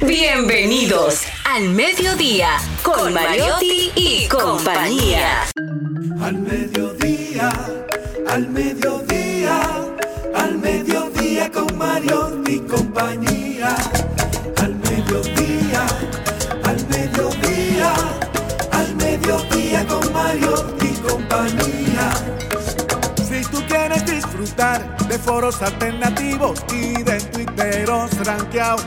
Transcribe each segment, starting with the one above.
Bienvenidos al mediodía con Mariotti y compañía. Al mediodía, al mediodía, al mediodía con Mariotti y compañía. Al mediodía, al mediodía, al mediodía con Mariotti y compañía. Si tú quieres disfrutar de foros alternativos y de tuiteros rankeados,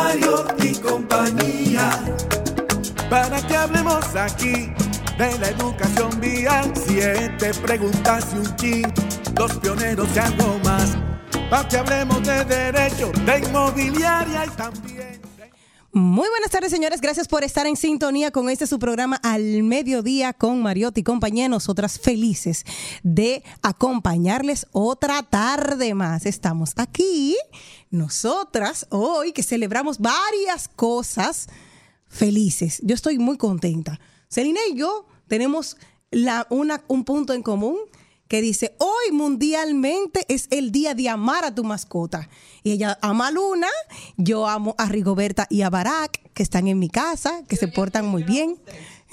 con Mario y compañía para que hablemos aquí de la educación vial. Siete preguntas y un chin, los pioneros y algo más. Para que hablemos de derecho, de inmobiliaria y también. Muy buenas tardes, señores. Gracias por estar en sintonía con este su programa Al Mediodía con Mariotti y compañía. Nosotras felices de acompañarles otra tarde más. Estamos aquí, nosotras, hoy que celebramos varias cosas felices. Yo estoy muy contenta. Celina y yo tenemos la, una, un punto en común que dice, hoy mundialmente es el día de amar a tu mascota. Y ella ama a Luna, yo amo a Rigoberta y a Barack, que están en mi casa, que se portan muy bien.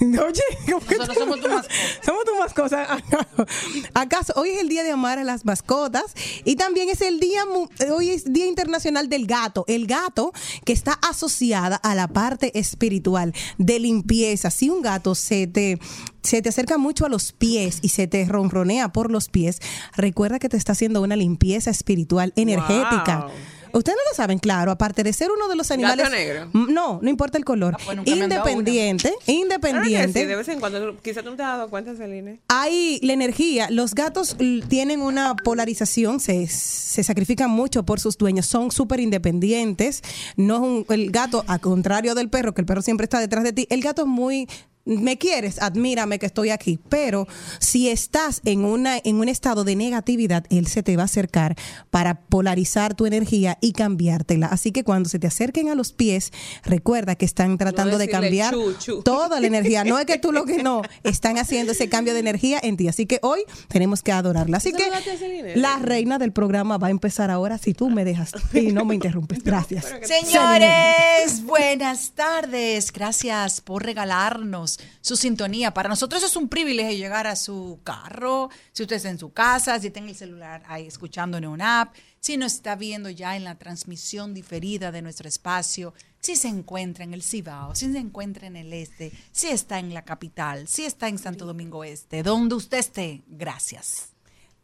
Oye, ¿cómo que Nosotros somos tu mascota. Somos tu mascota. ¿Acaso hoy es el día de amar a las mascotas? Y también es el día, mu- hoy es Día Internacional del Gato. El gato que está asociada a la parte espiritual de limpieza. Si un gato se te, se te acerca mucho a los pies y se te ronronea por los pies, recuerda que te está haciendo una limpieza espiritual energética. Wow. Ustedes no lo saben, claro, aparte de ser uno de los animales. negro? Mm, No, no importa el color. Ah, pues dado independiente, Claro que independiente. sí, de vez en cuando. Quizá tú no te has dado cuenta, Celine. Hay la energía. Los gatos tienen una polarización, se, se sacrifican mucho por sus dueños, son súper independientes. No es un- el gato, a contrario del perro, que el perro siempre está detrás de ti, el gato es muy me quieres, admírame que estoy aquí, pero si estás en una en un estado de negatividad, él se te va a acercar para polarizar tu energía y cambiártela. Así que cuando se te acerquen a los pies, recuerda que están tratando de cambiar chu, chu. toda la energía. No es que tú lo que no, están haciendo ese cambio de energía en ti. Así que hoy tenemos que adorarla. Así que la reina del programa va a empezar ahora si tú me dejas y no me interrumpes. Gracias. Señores, buenas tardes. Gracias por regalarnos su sintonía. Para nosotros es un privilegio llegar a su carro, si usted está en su casa, si tiene el celular ahí escuchando en una app, si nos está viendo ya en la transmisión diferida de nuestro espacio, si se encuentra en el Cibao, si se encuentra en el este, si está en la capital, si está en Santo Domingo Este, donde usted esté. Gracias.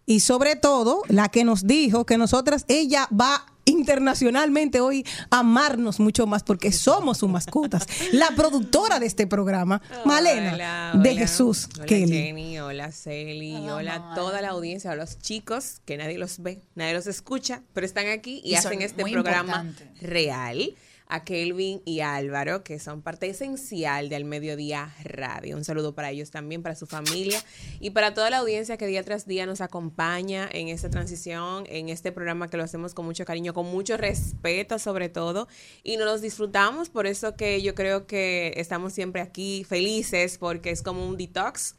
Y sobre todo, la que nos dijo que nosotras, ella va internacionalmente hoy a amarnos mucho más porque somos sus mascotas. La productora de este programa, Malena Hola, de hola. Jesús Hola Kelly. Jenny, hola Celi, hola, a toda la audiencia, a los chicos que nadie los ve, nadie los escucha, pero están aquí y, hacen este programa real. A Kelvin y Álvaro, que son parte esencial del Mediodía Radio. Un saludo para ellos también, para su familia y para toda la audiencia que día tras día nos acompaña en esta transición, en este programa que lo hacemos con mucho cariño, con mucho respeto sobre todo, y nos los disfrutamos. Por eso que yo creo que estamos siempre aquí felices, porque es como un detox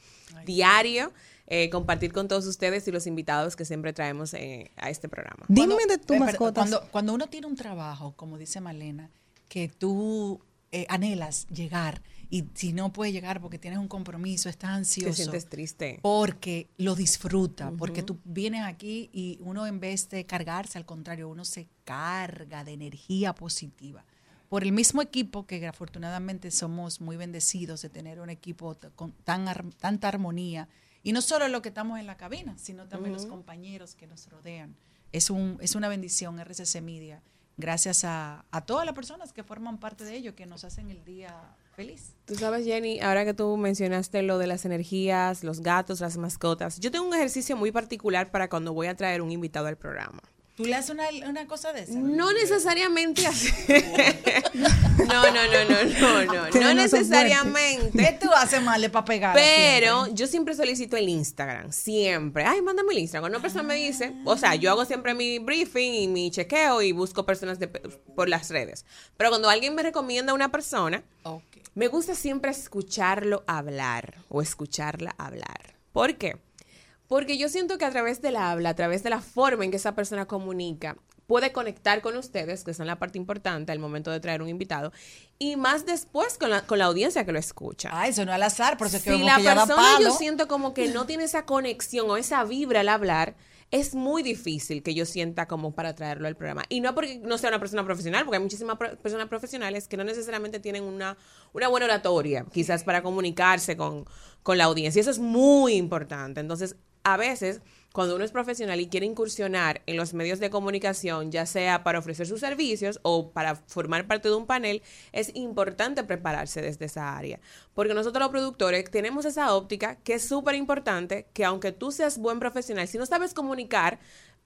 diario. Eh, compartir con todos ustedes y los invitados que siempre traemos eh, a este programa. Dime de tu eh, mascota. Cuando, cuando uno tiene un trabajo, como dice Malena, que tú eh, anhelas llegar y si no puedes llegar porque tienes un compromiso, estás ansioso. Te sientes triste. Porque lo disfruta, porque tú vienes aquí y uno en vez de cargarse, al contrario, uno se carga de energía positiva. por el mismo equipo, que afortunadamente somos muy bendecidos de tener un equipo con tan ar- tanta armonía. Y no solo lo que estamos en la cabina, sino también los compañeros que nos rodean. Es, un, es una bendición RCC Media, gracias a, a todas las personas que forman parte de ello, que nos hacen el día feliz. Tú sabes, Jenny, ahora que tú mencionaste lo de las energías, los gatos, las mascotas, yo tengo un ejercicio muy particular para cuando voy a traer un invitado al programa. ¿Tú le haces una, una cosa de esa? No necesariamente así. no, no, no, no, no, no. No una ¿Qué necesariamente. tú haces mal para pegar? Pero yo siempre solicito el Instagram, siempre. Ay, mándame el Instagram. Cuando una persona me dice, o sea, yo hago siempre mi briefing y mi chequeo y busco personas de- por las redes. Pero cuando alguien me recomienda a una persona, me gusta siempre escucharlo hablar o escucharla hablar. ¿Por qué? Porque yo siento que a través del habla, a través de la forma en que esa persona comunica, puede conectar con ustedes, que son la parte importante al momento de traer un invitado, y más después con la, con la audiencia que lo escucha. Ah, eso no al azar, por eso es que si la que persona yo palo. siento como que no tiene esa conexión o esa vibra al hablar, es muy difícil que yo sienta como para traerlo al programa. Y no porque no sea una persona profesional, porque hay muchísimas pro- personas profesionales que no necesariamente tienen una, una buena oratoria, quizás para comunicarse con, con la audiencia. Eso es muy importante. Entonces, a veces, cuando uno es profesional y quiere incursionar en los medios de comunicación, ya sea para ofrecer sus servicios o para formar parte de un panel, es importante prepararse desde esa área. Porque nosotros los productores tenemos esa óptica que es súper importante, que aunque tú seas buen profesional, si no sabes comunicar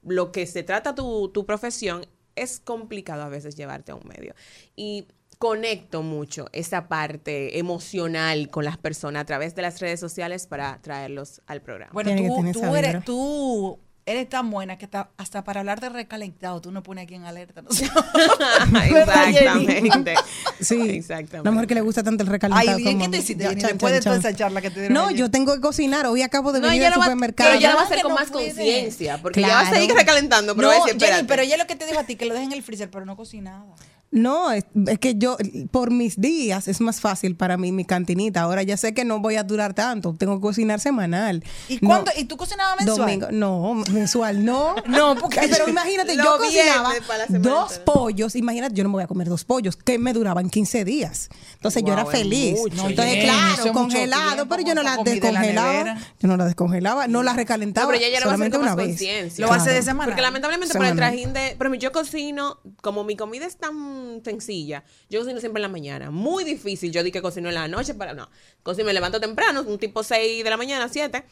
lo que se trata tu, tu profesión, es complicado a veces llevarte a un medio. Y conecto mucho esa parte emocional con las personas a través de las redes sociales para traerlos al programa. Bueno, tú, tú eres, tú eres tan buena que ta- hasta para hablar de recalentado tú no pones aquí en alerta. ¿no? Exactamente. Sí, Exactamente. la mujer que le gusta tanto el recalentado. Ay, ¿y como- qué te hiciste, Ya, Jenny, chan, después de toda esa charla que te dieron No, ayer? yo tengo que cocinar. Hoy acabo de No, venir al supermercado. pero ya lo va a hacer con no más conciencia, porque ya va a Claro. seguir recalentando, pero no, va a decir, Jenny, espérate. pero ella lo que te dijo a ti, que lo dejen en el freezer, pero no cocinaba. No, es, es que yo, por mis días, es más fácil para mí mi cantinita. Ahora ya sé que no voy a durar tanto. Tengo que cocinar semanal. ¿Y No, cuándo? ¿Y tú cocinabas mensual? Domingo, no, mensual no. No, porque- Pero imagínate, yo cocinaba dos pollos. Imagínate, yo no me voy a comer dos pollos que me duraban 15 días. Entonces yo era feliz. mucho. Entonces, claro, congelado, tiempo pero yo no la descongelaba. Yo no la descongelaba, no la recalentaba. No, pero ella ya lo va a hacer solamente una vez. conciencia. Lo hace de semana. Porque lamentablemente por el trajín de... Pero yo cocino, como mi comida es tan sencilla, yo cocino siempre en la mañana. Muy difícil. Yo di que cocino en la noche, para no. Cocino, me levanto temprano, un tipo 6 de la mañana, 7,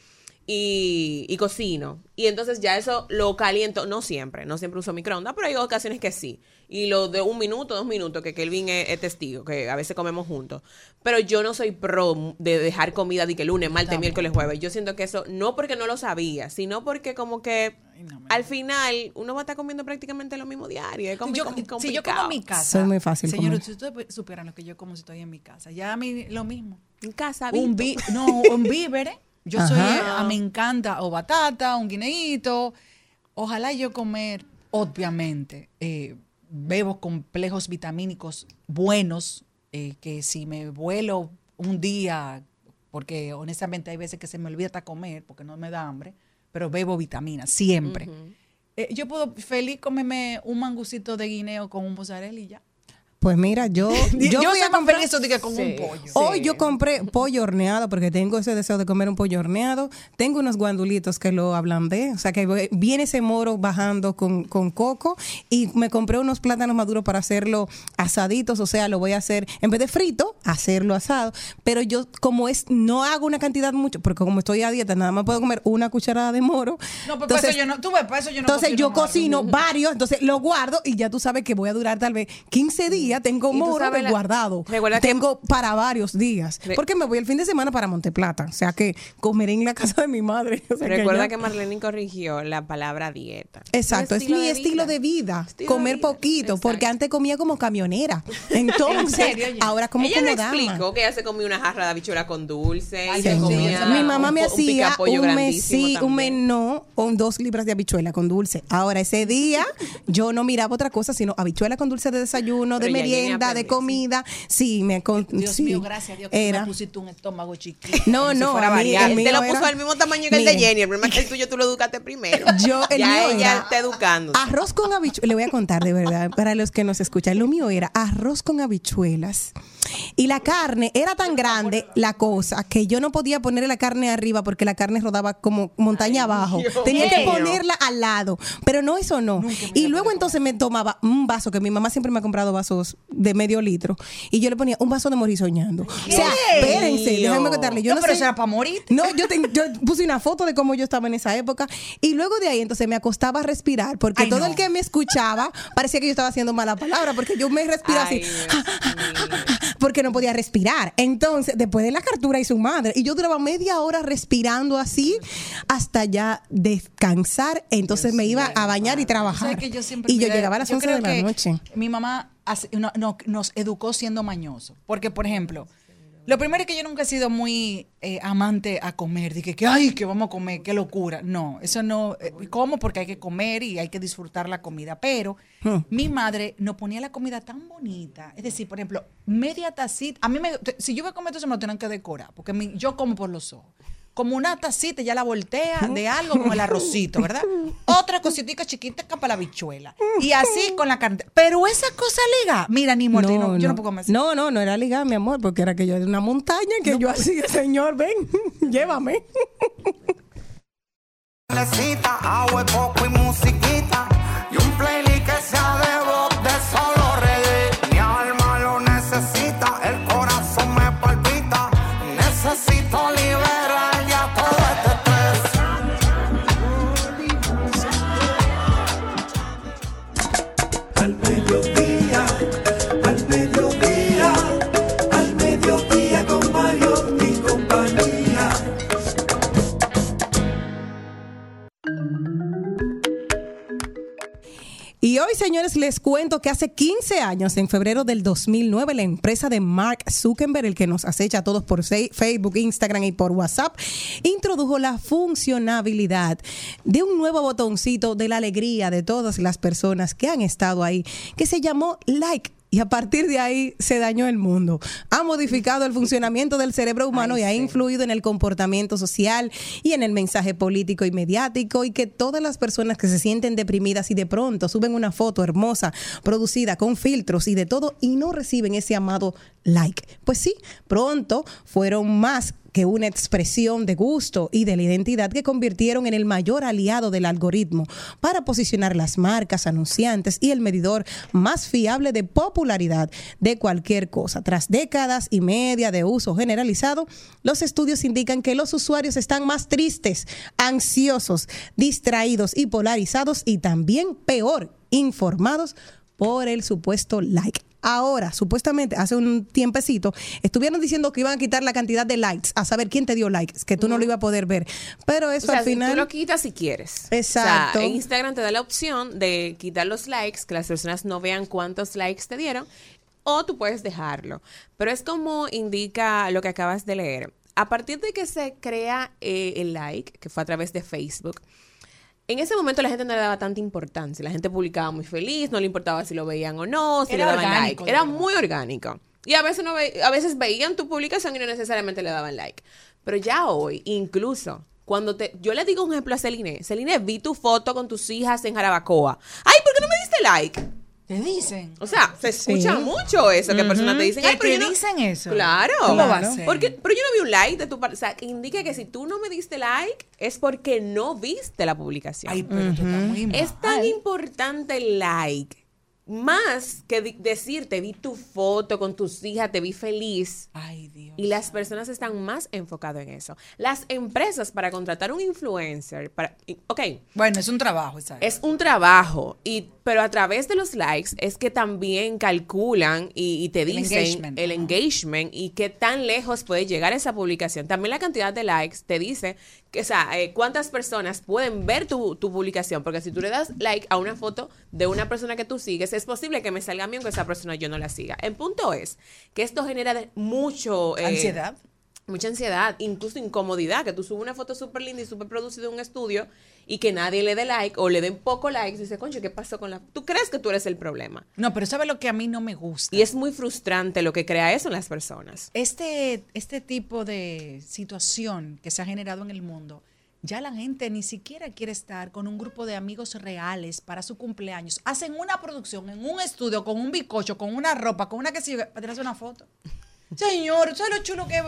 y, y cocino. Y entonces ya eso lo caliento, no siempre, no siempre uso microondas, pero hay ocasiones que sí. Y lo de un minuto, dos minutos, que Kelvin es, es testigo, que a veces comemos juntos. Pero yo no soy pro de dejar comida de que lunes, martes, miércoles, jueves. Yo siento que eso, no porque no lo sabía, sino porque como que no, al final uno va a estar comiendo prácticamente lo mismo diario. Es como, Yo- si yo como en mi casa. Soy muy fácil Señores, si ustedes supieran lo que yo como si estoy en mi casa. Ya a mí lo mismo. En casa, Un vi, no, un víveres. Yo soy, a me encanta o batata, un guineíto. Ojalá yo comer, obviamente, eh, bebo complejos vitamínicos buenos, eh, que si me vuelo un día, porque honestamente hay veces que se me olvida hasta comer, porque no me da hambre, pero bebo vitaminas, siempre. Eh, yo puedo feliz comerme un mangucito de guineo con un mozzarella y ya. Pues mira, yo, Yo, yo a comprar feliz eso de que con Sí. un pollo. Hoy yo compré pollo horneado porque tengo ese deseo de comer un pollo horneado. Tengo unos guandulitos que lo ablandé, o sea que voy- viene ese moro bajando con, con coco y me compré unos plátanos maduros para hacerlo asaditos, o sea, lo voy a hacer en vez de frito, hacerlo asado. Pero yo como es, no hago una cantidad mucho, porque como estoy a dieta, nada más puedo comer una cucharada de moro. No, pues para eso yo no, tú ves, para eso yo no entonces yo cocino varios, entonces lo guardo y ya tú sabes que voy a durar tal vez 15 días, tengo moro la- guardado. que- tengo para varios días. Re- Porque me voy el fin de semana para Monteplata, o sea que comeré en la casa de mi madre. o sea Recuerda ya- que Marlene corrigió la palabra dieta. Exacto, es mi estilo de vida, Estilo de comer vida, poquito, exacto. porque antes comía como camionera. Entonces, serio, Jenny? ahora como Ella como dama. explicó que ella se comía una jarra de habichuela con dulce. Ay, y se sí, comía mi mamá un me un hacía un mes sí, un mes no, o dos libras de habichuela con dulce. Ahora, ese día yo no miraba otra cosa, sino habichuela con dulce de desayuno, de merienda, de comida. Sí, me con- Dios sí, mío, gracias a Dios que era. me pusiste un estómago chiquito. No, no, fuera a mí- variante. el Él te lo puso al mismo tamaño que el de. Jenny. El problema es que el tuyo tú lo educaste primero. Yo, el ya mío ella era está educando. Arroz con habichuelas. Le voy a contar de verdad para los que nos escuchan. Lo mío era arroz con habichuelas. Y la carne era tan grande, la cosa, que yo no podía ponerle la carne arriba porque la carne rodaba como montaña abajo. Tenía que ponerla al lado. Pero no, eso no. Y luego entonces me tomaba un vaso, que mi mamá siempre me ha comprado vasos de medio litro. Y yo le ponía un vaso de morisoñando. O sea, espérense, déjenme contarle. Yo No, no, pero sé- era para morir. no, yo, te- yo puse una foto de cómo yo estaba en esa época y luego de ahí entonces me acostaba a respirar porque Ay, todo no. el que me escuchaba parecía que yo estaba haciendo mala palabra porque yo me respiraba Ay, así. Porque no podía respirar. Entonces, después de la cartura y su madre, y yo duraba media hora respirando así hasta ya descansar. Entonces me iba a bañar y trabajar. ¿Sabes que yo siempre y yo llegaba a las yo 11 de la noche. Mi mamá no- nos educó siendo mañoso. Porque, por ejemplo, lo primero es que yo nunca he sido muy eh, amante a comer. Dije que, ay, que vamos a comer, qué locura. No, eso no. eh, como porque hay que comer y hay que disfrutar la comida. Pero Hmm. mi madre nos ponía la comida tan bonita. Es decir, por ejemplo, media tacita. A mí, me, si yo voy a comer, entonces me lo tienen que decorar. Porque mi- yo como por los ojos. Como una tacita, ya la voltea de algo con el arrocito, ¿verdad? Otra cosita chiquita para la bichuela. Y así con la carne. Pero esa cosa liga, mira, ni muerte, no, yo no puedo comer así. no, no, no era ligar, mi amor, porque era que yo de una montaña que yo así, señor, ven, llévame. Agua, coco y musiquita Y hoy, señores, les cuento que hace 15 años, en febrero del 2009, la empresa de Mark Zuckerberg, el que nos acecha a todos por Facebook, Instagram y por WhatsApp, introdujo la funcionabilidad de un nuevo botoncito de la alegría de todas las personas que han estado ahí, que se llamó Like. Y a partir de ahí se dañó el mundo. Ha modificado el funcionamiento del cerebro humano y ha influido en el comportamiento social y en el mensaje político y mediático y que todas las personas que se sienten deprimidas y de pronto suben una foto hermosa, producida con filtros y de todo y no reciben ese amado like. Pues sí, pronto fueron más que una expresión de gusto y de la identidad que convirtieron en el mayor aliado del algoritmo para posicionar las marcas, anunciantes y el medidor más fiable de popularidad de cualquier cosa. Tras décadas y media de uso generalizado, los estudios indican que los usuarios están más tristes, ansiosos, distraídos y polarizados y también peor informados por el supuesto like. Ahora, supuestamente, hace un tiempecito, estuvieron diciendo que iban a quitar la cantidad de likes, a saber quién te dio likes, que tú no lo ibas a poder ver. Pero O eso sea, al si final... tú lo quitas si quieres. Exacto. O sea, Instagram te da la opción de quitar los likes, que las personas no vean cuántos likes te dieron, o tú puedes dejarlo. Pero es como indica lo que acabas de leer. A partir de que se crea eh, el like, que fue a través de Facebook, en ese momento la gente no le daba tanta importancia. La gente publicaba muy feliz, no le importaba si lo veían o no, si Era le daban orgánico, like. Era muy orgánico. Y a veces, no ve- a veces veían tu publicación y no necesariamente le daban like. Pero ya hoy, incluso, cuando te... Yo le digo un ejemplo a Celine. Celine, vi tu foto con tus hijas en Jarabacoa. Ay, ¿por qué no me diste like? Te dicen. O sea, se escucha Sí. mucho eso, que personas te dicen, Que ay, pero te no-". dicen eso. Claro. ¿Cómo va a ser? Porque, pero yo no vi un like de tu parte. O sea, que indica que si tú no me diste like, es porque no viste la publicación. Ay, pero tú estás muy mal. Es tan importante el like. Más que di- decirte, vi tu foto con tus hijas, te vi feliz. Ay, Dios. Y las personas están más enfocadas en eso. Las empresas para contratar un influencer, para, ok, Bueno, es un trabajo, ¿sabes? es un trabajo, y, pero a través de los likes es que también calculan y, y te El dicen engagement, el engagement y qué tan lejos puede llegar esa publicación. También la cantidad de likes te dice que, o sea, eh, cuántas personas pueden ver tu, tu publicación, porque si tú le das like a una foto de una persona que tú sigues, es posible que me salga a mí aunque esa persona yo no la siga. El punto es que esto genera mucho... eh, Ansiedad. Mucha ansiedad, incluso incomodidad, que tú subes una foto súper linda y súper producida en un estudio y que nadie le dé like o le den poco likes y dice, concho, ¿qué pasó con la...? Tú crees que tú eres el problema. No, pero ¿sabe lo que a mí no me gusta? Y es muy frustrante lo que crea eso en las personas. este, este tipo de situación que se ha generado en el mundo, ya la gente ni siquiera quiere estar con un grupo de amigos reales para su cumpleaños. Hacen una producción en un estudio con un bicocho, con una ropa, con una que se para tirarse una foto. Señor, ¿sabes lo chulo que es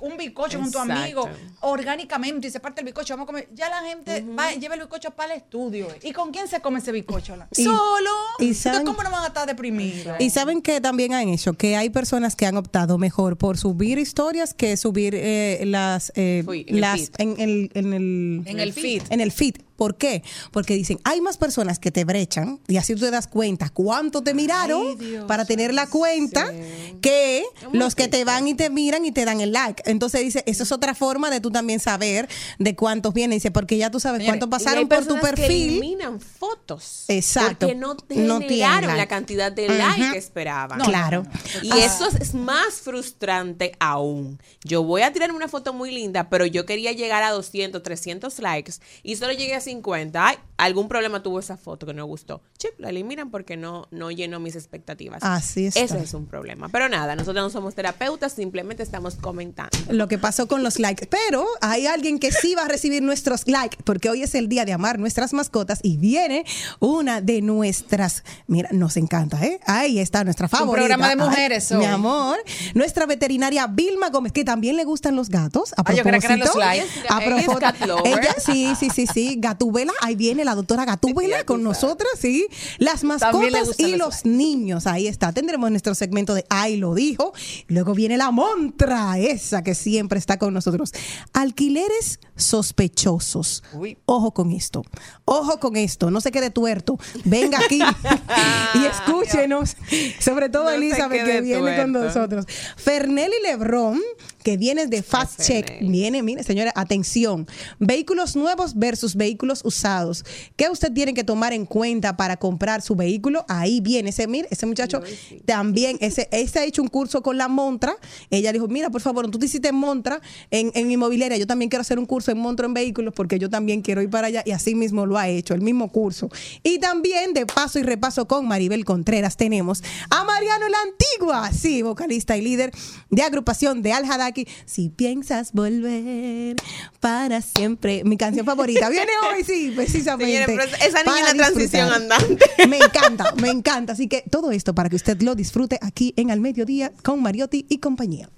un bicocho con tu amigo? Orgánicamente, y se parte el bicocho, vamos a comer. Ya la gente va, lleva el bicocho para el estudio. ¿Y con quién se come ese bicocho? Y- Solo. y Entonces, saben- ¿cómo no van a estar deprimidos? Y saben que también han hecho que hay personas que han optado mejor por subir historias que subir eh, las eh, Uy, en el las feed. en el en el En el feed. en el feed. ¿Por qué? Porque dicen, hay más personas que te brechan y así tú te das cuenta cuánto te miraron Ay, Dios, para tener la cuenta que los que te van y te miran y te dan el like. Entonces dice, eso es otra forma de tú también saber de cuántos vienen. Dice, porque ya tú sabes Señores, cuántos pasaron por tu personas que perfil. eliminan fotos. Exacto. Porque no, te No generaron la cantidad de like que esperaban. No, claro. Y eso es- más frustrante aún. Yo voy a tirarme una foto muy linda, pero yo quería llegar a 200, 300 likes y solo llegué a 50. Ay, algún problema tuvo esa foto que no gustó. Chip, la eliminan porque no, no llenó mis expectativas. Así está. Ese es un problema. Pero nada, nosotros no somos terapeutas, simplemente estamos comentando. lo que pasó con los likes. Pero hay alguien que sí va a recibir nuestros likes, porque hoy es el día de amar nuestras mascotas y viene una de nuestras. Mira, nos encanta, ¿eh? Ahí está nuestra un favorita. programa de Ay, mujeres Mi hoy. amor, nuestra veterinaria Vilma Gómez, que también le gustan los gatos. A yo creía que eran los propósito, likes. a Ella es propósito- ella- sí, sí, sí, sí. Gatúbela, ahí viene la doctora Gatúbela con nosotras, sí. Las mascotas y los los niños. Ahí está. Tendremos nuestro segmento de Ay lo dijo. Luego viene la montra, esa que siempre está con nosotros. Alquileres sospechosos. Uy. Ojo con esto. Ojo con esto. No se quede tuerto. Venga aquí y escúchenos. Sobre todo No Elizabeth que viene con nosotros. Fernelli Lebrón, que viene de Fast Check. Fernelli. Viene, mire, señora, atención. Vehículos nuevos versus vehículos usados. ¿Qué usted tiene que tomar en cuenta para comprar su vehículo? Ahí viene ese, mire, ese muchacho también, ese, ese ha hecho un curso con la Montra. Ella dijo, mira, por favor, tú te hiciste Montra en, en inmobiliaria. Yo también quiero hacer un curso en Montra en vehículos porque yo también quiero ir para allá y así mismo lo ha hecho, el mismo curso. Y también de paso y repaso con Maribel Contreras tenemos a Mariano la Antigua, sí, vocalista y líder de agrupación de Al Hadaki. Si piensas volver para siempre, mi canción favorita. Viene hoy, sí, precisamente. Esa niña es la transición andante. Me encanta, me encanta. Así que todo esto para que usted lo disfrute aquí en Al Mediodía con Mariotti y compañía.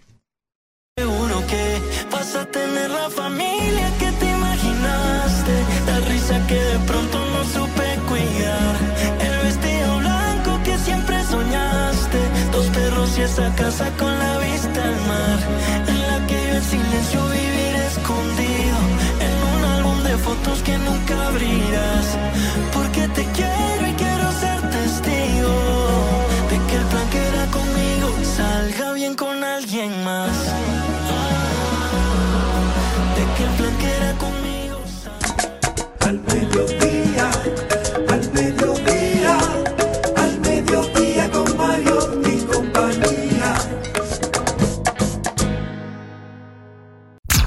Seguro que a tener la familia que te imaginaste. La risa que de pronto no supe cuidar. El vestido blanco que siempre soñaste. Dos perros y esa casa con la vista al mar. En la que yo en silencio viviré escondido. En un álbum de fotos que nunca abrirás. Porque te quiero y quiero ser testigo. De que el plan que era conmigo salga bien con alguien más.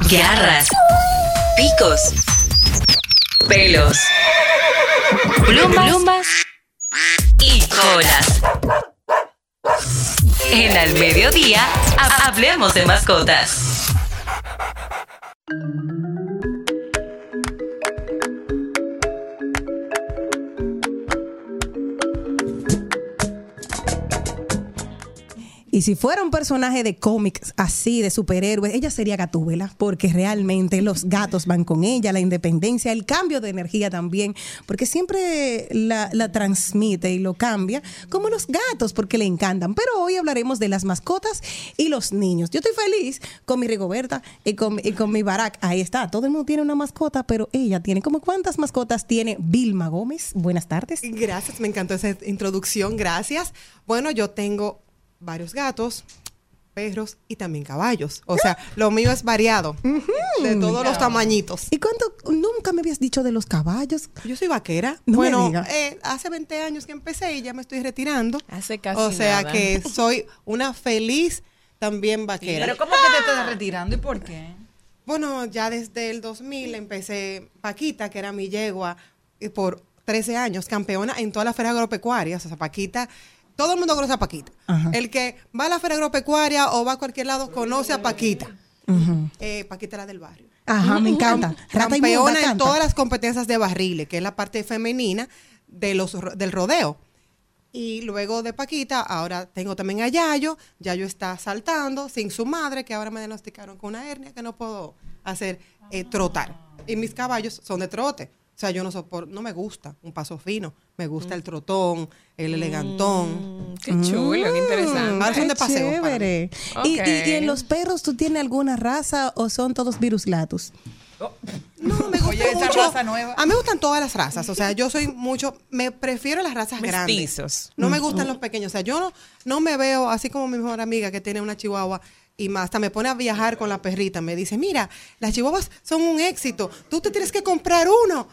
Garras, picos, pelos, plumas, plumas y colas. En Al Mediodía, ha- hablemos de mascotas. Thank you. Y si fuera un personaje de cómics así, de superhéroes, ella sería Gatúbela, porque realmente los gatos van con ella, la independencia, el cambio de energía también, porque siempre la, la transmite y lo cambia, como los gatos, porque le encantan. Pero hoy hablaremos de las mascotas y los niños. Yo estoy feliz con mi Rigoberta y con, y con mi Barack. Ahí está, todo el mundo tiene una mascota, pero ella tiene, como cuántas mascotas tiene Vilma Gómez? Buenas tardes. Gracias, me encantó esa introducción, gracias. Bueno, yo tengo varios gatos, perros y también caballos. O sea, lo mío es variado, de todos los tamañitos. ¿Y cuánto? Nunca me habías dicho de los caballos. Yo soy vaquera. No bueno, eh, hace 20 años que empecé y ya me estoy retirando. Hace casi O sea nada. que soy una feliz también vaquera. Pero ¿cómo que te estás retirando y por qué? Bueno, ya desde el 2000 empecé Paquita, que era mi yegua, y por 13 años, campeona en todas las ferias agropecuarias. O sea, Paquita, todo el mundo conoce a Paquita. Ajá. El que va a la feria agropecuaria o va a cualquier lado conoce a Paquita. Eh, Paquita era del barrio. Ajá, me encanta. Rata Campeona en todas las competencias de barriles, que es la parte femenina de los, del rodeo. Y luego de Paquita, ahora tengo también a Yayo. Yayo está saltando sin su madre, que ahora me diagnosticaron con una hernia que no puedo hacer eh, trotar. Y mis caballos son de trote. O sea, yo no soporto, no me gusta un paso fino. Me gusta el trotón, el elegantón. Mm, Qué chulo, qué interesante. Ahora son de paseo chévere. ¿Y, y, y en los perros tú tienes alguna raza o son todos virus glatus? No, me gusta Oye, esa raza nueva. A mí me gustan todas las razas. O sea, yo soy mucho. Me prefiero las razas grandes. No me gustan los pequeños. O sea, yo no, no me veo así como mi mejor amiga que tiene una chihuahua y más. Hasta me pone a viajar con la perrita. Me dice, mira, las chihuahuas son un éxito. Tú te tienes que comprar uno.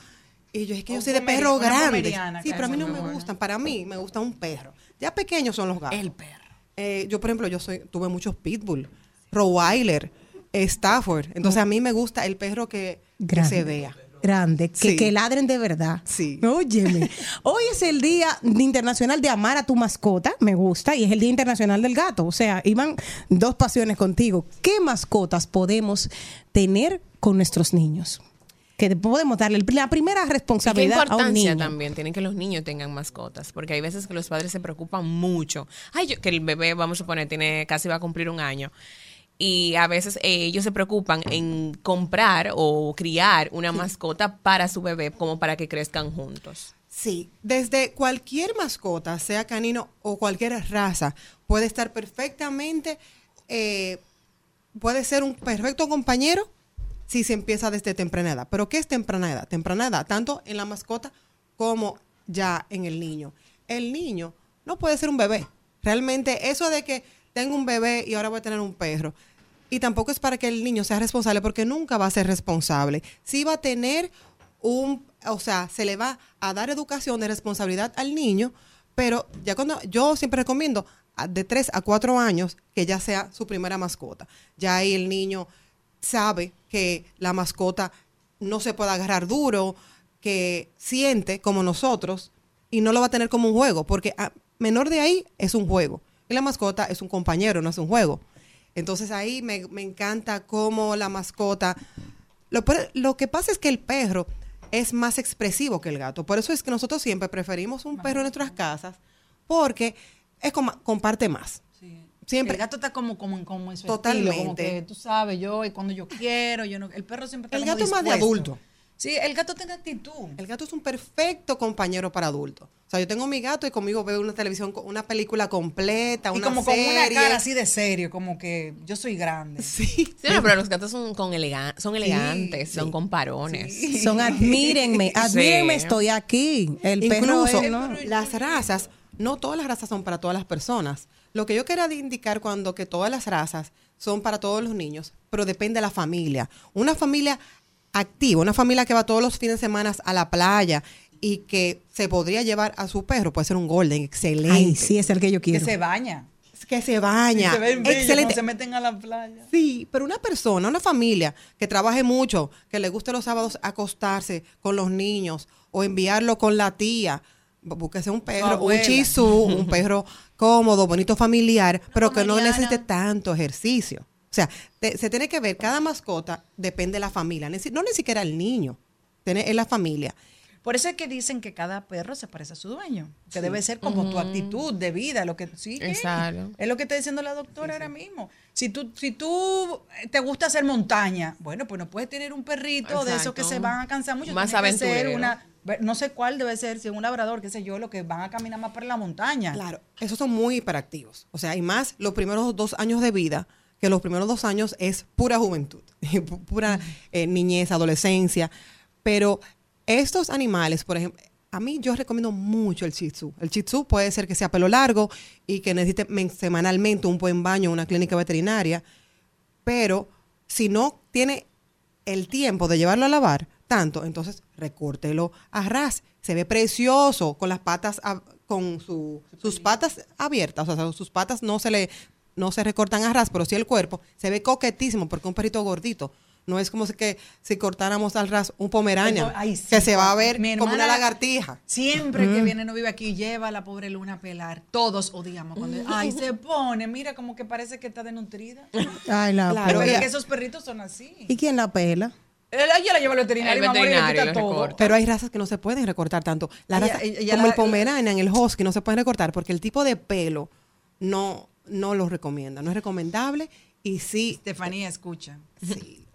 Y yo, es que yo soy de perro grande. Sí, pero a mí no me gustan. Para mí me gusta un perro. Ya pequeños son los gatos. El perro. Eh, yo, por ejemplo, yo soy, tuve muchos pitbull, Rottweiler, Stafford. Entonces, a mí me gusta el perro que, que se vea. Grande, que, Sí. que ladren de verdad. Sí. Óyeme. Hoy es el Día Internacional de Amar a tu mascota, me gusta, y es el Día Internacional del Gato. O sea, iban dos pasiones contigo. ¿Qué mascotas podemos tener con nuestros niños? Que podemos darle la primera Y qué responsabilidad a un niño. también tienen que los niños tengan mascotas, porque hay veces que los padres se preocupan mucho. Ay, yo- que el bebé, vamos a suponer, tiene casi va a cumplir un año. Y a veces eh, ellos se preocupan en comprar o criar una mascota para su bebé, como para que crezcan juntos. Sí, desde cualquier mascota, sea canino o cualquier raza, puede estar perfectamente, eh, puede ser un perfecto compañero si se empieza desde temprana edad. Pero ¿qué es temprana edad? Temprana edad, tanto en la mascota como ya en el niño. El niño no puede ser un bebé. Realmente eso de que tengo un bebé y ahora voy a tener un perro. Y tampoco es para que el niño sea responsable porque nunca va a ser responsable. Sí va a tener un, o sea, se le va a dar educación de responsabilidad al niño, pero ya cuando yo siempre recomiendo de 3 a 4 años que ya sea su primera mascota. Ya ahí el niño sabe que la mascota no se puede agarrar duro, que siente como nosotros y no lo va a tener como un juego, porque a menor de ahí es un juego. Y la mascota es un compañero, no es un juego. Entonces ahí me, me encanta cómo la mascota... Lo, lo que pasa es que el perro es más expresivo que el gato. Por eso es que nosotros siempre preferimos un perro en nuestras casas, porque es como, comparte más. Siempre. El gato está como, como, como en su Totalmente. estilo, como que tú sabes, yo y cuando yo quiero, yo no, el perro siempre está El gato es más de adulto. Sí, el gato tiene actitud. El gato es un perfecto compañero para adultos. O sea, yo tengo mi gato y conmigo veo una televisión, una película completa, Y una como serie. con una cara así de serio, como que yo soy grande. Sí. Sí, no, pero los gatos son, con elegan- son elegantes, son sí. con parones. Son admírenme, admírenme, Sí. estoy aquí. El perro es, ¿no? las razas, no todas las razas son para todas las personas. Lo que yo quería indicar cuando que todas las razas son para todos los niños, pero depende de la familia. Una familia activa, una familia que va todos los fines de semana a la playa y que se podría llevar a su perro, puede ser un golden, excelente. Ay, sí, es el que yo Que quiero. se baña. Que se baña. se ven bellos excelente. se meten a la playa. Sí, pero una persona, una familia que trabaje mucho, que le guste los sábados acostarse con los niños o enviarlo con la tía, búsquese un perro, un chisú, un perro cómodo, bonito, familiar, pero que no necesite tanto ejercicio. O sea, te- se tiene que ver, cada mascota depende de la familia, no ni siquiera el niño, tiene, es la familia. Por eso es que dicen que cada perro se parece a su dueño, que debe ser como tu actitud de vida, lo que sí. Exacto. Es lo que está diciendo la doctora ahora mismo. Si tú, si tú te gusta hacer montaña, bueno, pues no puedes tener un perrito de esos que se van a cansar mucho. Más Tiene que ser aventurero. una, no sé cuál debe ser, si es un labrador, qué sé yo, lo que van a caminar más por la montaña. Claro, esos son muy hiperactivos. O sea, y más los primeros dos años de vida, que los primeros dos años es pura juventud, pu- pura eh, niñez, adolescencia. Pero estos animales, por ejemplo, a mí yo recomiendo mucho el Shih Tzu. El Shih Tzu puede ser que sea pelo largo y que necesite men- semanalmente un buen baño en una clínica veterinaria, pero si no tiene el tiempo de llevarlo a lavar tanto, entonces recórtelo a ras. Se ve precioso con las patas, con su- sus patas abiertas, o sea, sus patas no se le no se recortan a ras, pero sí el cuerpo, se ve coquetísimo porque un perrito gordito. No es como si que si cortáramos al ras un pomerania, Ay, sí, que se va a ver como una lagartija. Siempre que viene no vive aquí, lleva a la pobre luna a pelar. Todos odiamos cuando. Ay, se pone, mira, como que parece que está desnutrida. Ay, la Claro, Pero es que esos perritos son así. ¿Y quién la pela? Él- Ella la lleva al veterinario, El y veterinario lo todo. recorta. Pero hay razas que no se pueden recortar tanto. La raza- ella- ella como la- el Pomeranian, el Husky, no se pueden recortar porque el tipo de pelo no, no lo recomienda. No es recomendable y sí, Estefanía, escucha.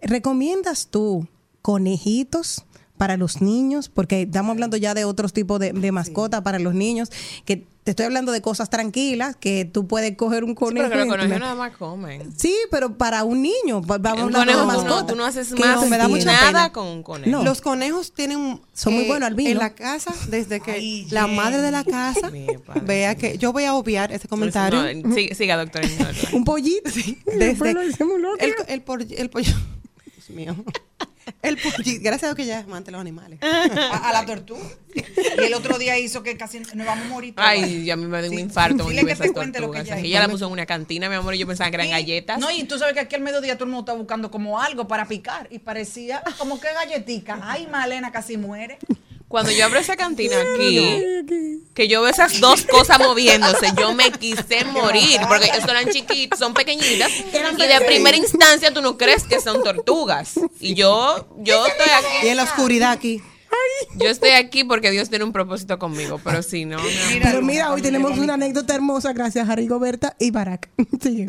¿Recomiendas tú conejitos para los niños? Porque estamos hablando ya de otros tipos de, de mascotas para los niños, que te estoy hablando de cosas tranquilas, que tú puedes coger un Sí, conejo. pero que los conejos nada más comen. Sí, pero para un niño, va- vamos a Un hablar de conejo, tú no, mascota. tú no haces Que más se me da mucha nada pena. con un conejo. No. Los conejos tienen eh, Son muy buenos al vino. En la casa, desde que Ay, la madre de la casa vea que yo voy a obviar ese comentario. No, siga, siga, doctora. ignórala. Un pollito. desde Lo hicimos loco. el, el, el pollo. Dios mío. El. Gracias a Dios que ya es amante de los animales. A, a la tortuga. Y el otro día hizo que casi nos vamos a morir. todas. Ay, ya a mí me dio un Sí. infarto Dile vi que esas te cuente lo que tortugas. ella Ella la puso en una cantina, mi amor, y yo pensaba que eran Sí. galletas. No, y tú sabes que aquí al mediodía todo el mundo está buscando como algo para picar. Y parecía como que galletica. Ay, Malena casi muere. Cuando yo abro esa cantina aquí, que yo veo esas dos cosas moviéndose, yo me quise morir, porque ellos eran chiquitos, son pequeñitas, y de primera instancia tú no crees que son tortugas. Y yo, yo estoy Y aquí, en la oscuridad aquí. yo estoy aquí porque Dios tiene un propósito conmigo, pero si no, no. Pero mira, hoy tenemos una anécdota hermosa gracias a Rigoberta y Barack. Sigue.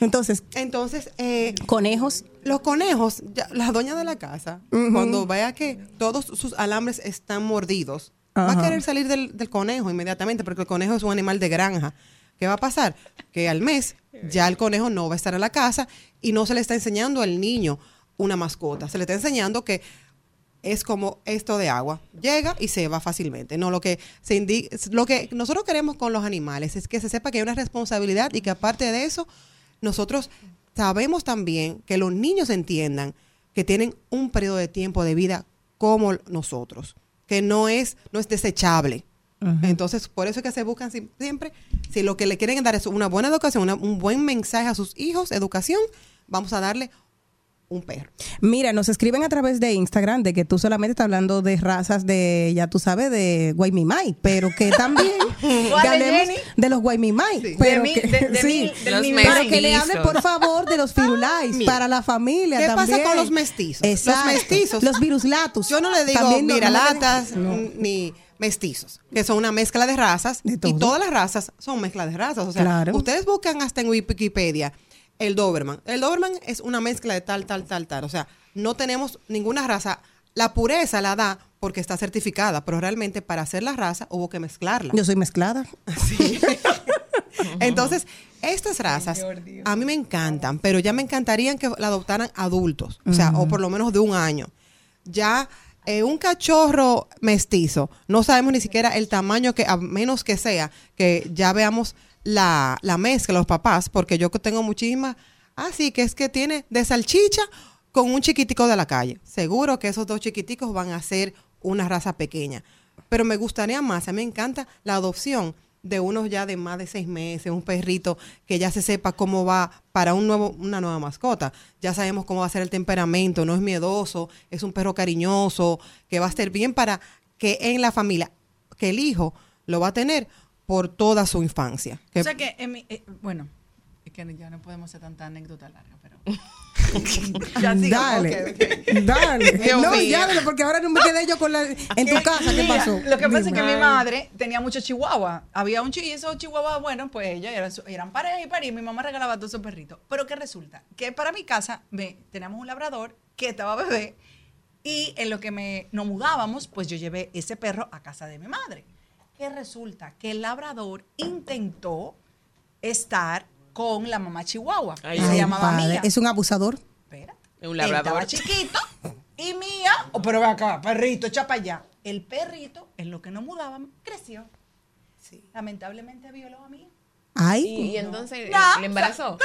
Entonces, Entonces, eh, conejos. los conejos, ya- la doña de la casa, cuando vea que todos sus alambres están mordidos, va a querer salir del, del conejo inmediatamente, porque el conejo es un animal de granja. ¿Qué va a pasar? Que al mes ya el conejo no va a estar en la casa y no se le está enseñando al niño una mascota. Se le está enseñando que es como esto de agua. Llega y se va fácilmente. No, lo que se indi- lo que nosotros queremos con los animales es que se sepa que hay una responsabilidad y que aparte de eso, nosotros sabemos también que los niños entiendan que tienen un periodo de tiempo de vida como nosotros, que no es, no es desechable. Entonces, por eso es que se buscan si- siempre, si lo que le quieren dar es una buena educación, una- un buen mensaje a sus hijos, educación, vamos a darle un perro. Mira, nos escriben a través de Instagram de que tú solamente estás hablando de razas de, ya tú sabes, de Guaymimay, pero que también que ¿Cuál es, hablemos Jenny? de los Guaymimay. Pero mi- que, de- de sí. mi- del Los mi- Pero que le hable, por favor, de los firulais Mira, para la familia ¿qué pasa con los mestizos? Los Exacto. mestizos. Los viruslatus. Yo no le digo También no- viralatas no le- n- ni mestizos, que son una mezcla de razas De y todas las razas son mezcla de razas. O sea, Claro. ustedes buscan hasta en Wikipedia el Doberman. El Doberman es una mezcla de tal, tal, tal, tal. O sea, no tenemos ninguna raza. La pureza la da porque está certificada, pero realmente para hacer la raza hubo que mezclarla. Yo soy mezclada. Entonces, estas razas a mí me encantan, pero ya me encantarían que la adoptaran adultos, o sea, o por lo menos de un año. Ya eh, un cachorro mestizo, no sabemos ni siquiera el tamaño que, a menos que sea, que ya veamos la, la mezcla, los papás, porque yo tengo muchísimas, así que es que tiene de salchicha con un chiquitico de la calle. Seguro que esos dos chiquiticos van a ser una raza pequeña. Pero me gustaría más, a mí me encanta la adopción de unos ya de más de seis meses, un perrito que ya se sepa cómo va para un nuevo, una nueva mascota. Ya sabemos cómo va a ser el temperamento, no es miedoso, es un perro cariñoso, que va a estar bien para que en la familia, que el hijo lo va a tener por toda su infancia. Que- O sea que, en mi- eh, bueno, es que ya no podemos hacer tanta anécdota larga, pero. ya sigo, Dale, dale. Dios no, mío. ya, dale, porque ahora no me quedé yo con la... En tu casa, ¿qué pasó? Lo que pasa es que mi madre tenía muchos chihuahuas. Había un chihuahua, y esos chihuahuas, bueno, pues ellos eran, eran pareja y pareja, y mi mamá regalaba todos esos perritos. Pero ¿qué resulta? Que para mi casa ve, teníamos un labrador que estaba bebé y en lo que me, nos mudábamos, pues yo llevé ese perro a casa de mi madre. ¿Qué resulta? Que el labrador intentó estar con la mamá chihuahua. Ay, se Ay, llamaba padre, Mía. Es un abusador. Espérate. Un Él labrador. Estaba chiquito y mía, oh, pero ve acá, perrito, echa para allá. El perrito, en lo que nos mudábamos, creció. Lamentablemente violó a mí. Ay, Y, y entonces Nah, le embarazó.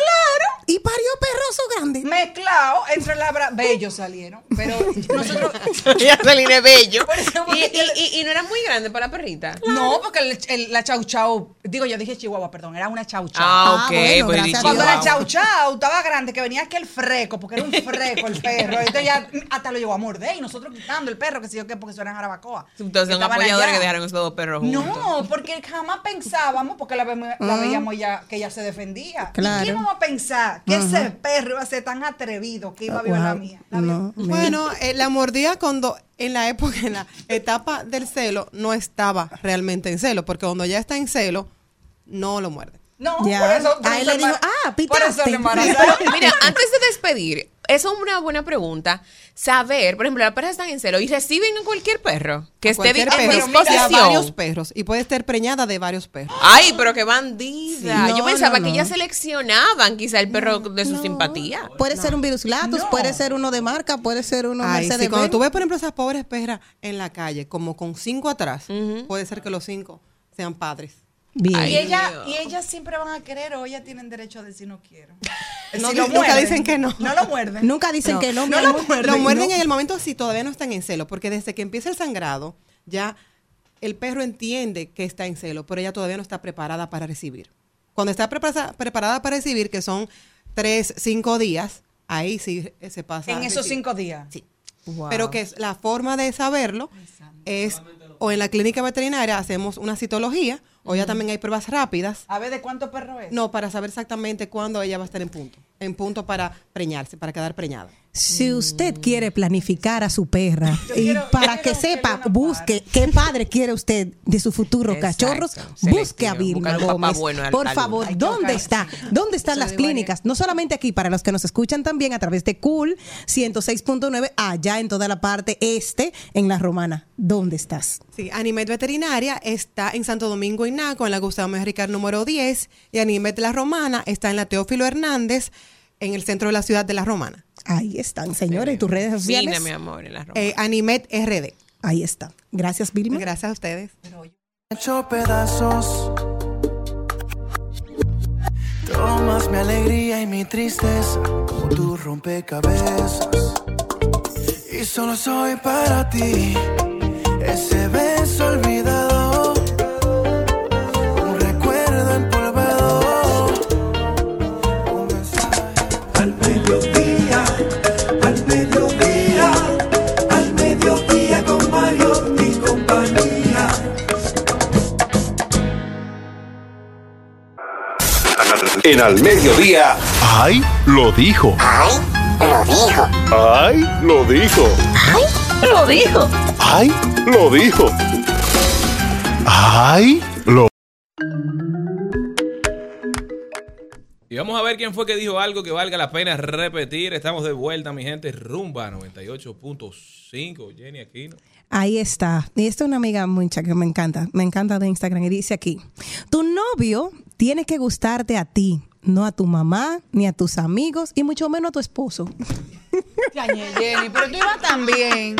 y parió perroso grande. Mezclado entre la bra... Bellos salieron. Pero nosotros. ya salí de bello. Y, y- y- y no era muy grande para la perrita. No, porque el- el- la chau chau. Digo, yo dije chihuahua, perdón, era una chau chau. Ah, ok. bueno, pues Cuando la chau chau estaba grande, que venía aquel freco, porque era un freco el perro. Entonces ya hasta lo llevó a morder y nosotros quitando el perro, que sé yo qué, porque eso era en Jarabacoa. Entonces, un apoyador allá. que dejaron esos dos perros juntos. No, porque jamás pensábamos, porque la, la veíamos ya que ella se defendía. Claro. ¿Y íbamos a pensar que ese perro iba a ser tan atrevido que iba a violar a No, mira. Bueno, eh, la mordida cuando en la época, en la etapa del celo, no estaba realmente en celo, porque cuando ya está en celo, no lo muerde. No, Ya. por eso. por A él eso le dijo, ah, Por eso pitaste. le embarazaron. Mira, antes de despedir, eso es una buena pregunta. Saber, por ejemplo, las perras están en celo y reciben a cualquier perro que A esté en perro, disposición. a varios perros, y puede estar preñada de varios perros. Ay, pero qué bandida. Sí. Yo pensaba no, que ellas seleccionaban quizá el perro de su simpatía. Puede ser un virus latus, No. puede ser uno de marca, puede ser uno Ay, sí, Mercedes cuando tú ves, por ejemplo, esas pobres perras en la calle, como con cinco atrás, puede ser que los cinco sean padres. Bien. Y ella, Dios. y ellas siempre van a querer o ellas tienen derecho a decir no quiero. No, Si lo nunca muerden, dicen que no. No lo muerden. Nunca dicen que no. no lo muerden. Lo muerden No. en el momento si todavía no están en celo, porque desde que empieza el sangrado, ya el perro entiende que está en celo, pero ella todavía no está preparada para recibir. Cuando está prepara- preparada para recibir, que son tres, cinco días, ahí sí eh, se pasa. En esos cinco días. Sí. Pero que es la forma de saberlo es o en la clínica veterinaria hacemos una citología o ya también hay pruebas rápidas. A ver, ¿de cuántos perros es? No, para saber exactamente cuándo ella va a estar en punto. En punto para preñarse, para quedar preñada. Si usted quiere planificar a su perra Yo y quiero- para que sepa, busque qué padre quiere usted de sus futuros Exacto, cachorros, busque a Vilma Gómez. bueno al- Por al- favor, ¿dónde está? ¿Dónde están las clínicas? No solamente aquí, para los que nos escuchan también a través de Cool 106.9, allá en toda la parte este, en La Romana. ¿Dónde estás? Sí, Animet Veterinaria está en Santo Domingo Inaco, en la Gustavo Mejericar número 10, y Animet La Romana está en la Teófilo Hernández, en el centro de la ciudad de La Romana. Ahí están, señores, tus redes sociales. Fina, mi amor, en la ropa. Eh, Animet RD. Ahí está. Gracias, Vilma. Gracias a ustedes. hecho pedazos. Tomas mi alegría y mi tristeza como tu rompecabezas. Y solo soy para ti ese beso olvidado. En al mediodía. ¡Ay! Lo dijo. Ay, lo dijo. ¡Ay! Lo dijo. Ay, lo dijo. ¡Ay! Lo dijo. ¡Ay! Lo Y vamos a ver quién fue que dijo algo que valga la pena repetir. Estamos de vuelta, mi gente. Rumba 98.5. Jenny Aquino. Ahí está. Y esta es una amiga mucha que me encanta. Me encanta de Instagram. Y dice aquí: Tu novio tiene que gustarte a ti, no a tu mamá, ni a tus amigos, y mucho menos a tu esposo. Jenny, pero tú ibas tan bien.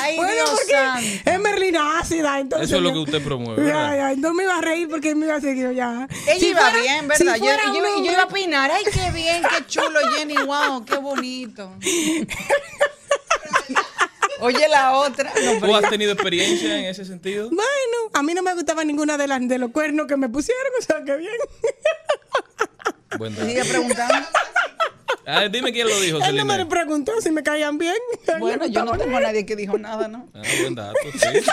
Ay, Bueno, Dios porque santo. es merlina ácida. Entonces Eso es lo que usted promueve. ¿verdad? ay, no me iba a reír porque me iba a seguir ya. Ella Si iba fuera- bien, si ¿verdad? yo, fuera yo- yo iba a opinar. Ay, qué bien, qué chulo, Jenny. Wow, qué bonito. Oye, la otra. No, ¿Tú has tenido experiencia en ese sentido? Bueno, a mí no me gustaba ninguna de las de los cuernos que me pusieron, o sea, que bien. Buen dato. Sigue preguntando. Ah, dime quién lo dijo, Él no me preguntó si me caían bien. Bueno, yo no tengo a nadie que dijo nada, ¿no? Ah, buen dato, sí.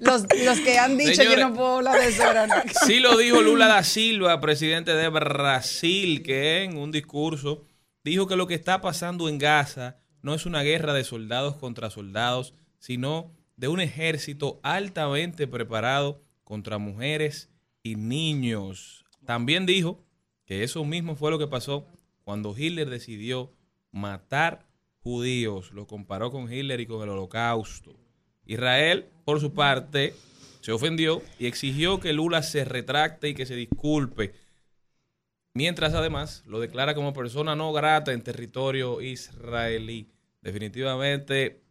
Los, los que han dicho, Señores. yo no puedo hablar de eso ahora. ¿no? Sí lo dijo Lula da Silva, presidente de Brasil, que en un discurso dijo que lo que está pasando en Gaza no es una guerra de soldados contra soldados, sino de un ejército altamente preparado contra mujeres y niños. También dijo que eso mismo fue lo que pasó cuando Hitler decidió matar judíos. Lo comparó con Hitler y con el holocausto. Israel, por su parte, se ofendió y exigió que Lula se retracte y que se disculpe. Mientras además lo declara como persona no grata en territorio israelí. Definitivamente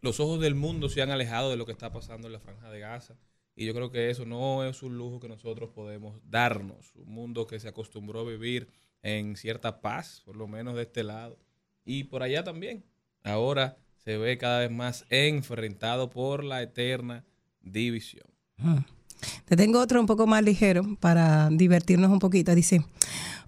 los ojos del mundo se han alejado de lo que está pasando en la franja de Gaza Y yo creo que eso no es un lujo que nosotros podemos darnos. Un mundo que se acostumbró a vivir en cierta paz, por lo menos de este lado. Y por allá también. Ahora se ve cada vez más enfrentado por la eterna división. Te tengo otro un poco más ligero para divertirnos un poquito. Dice,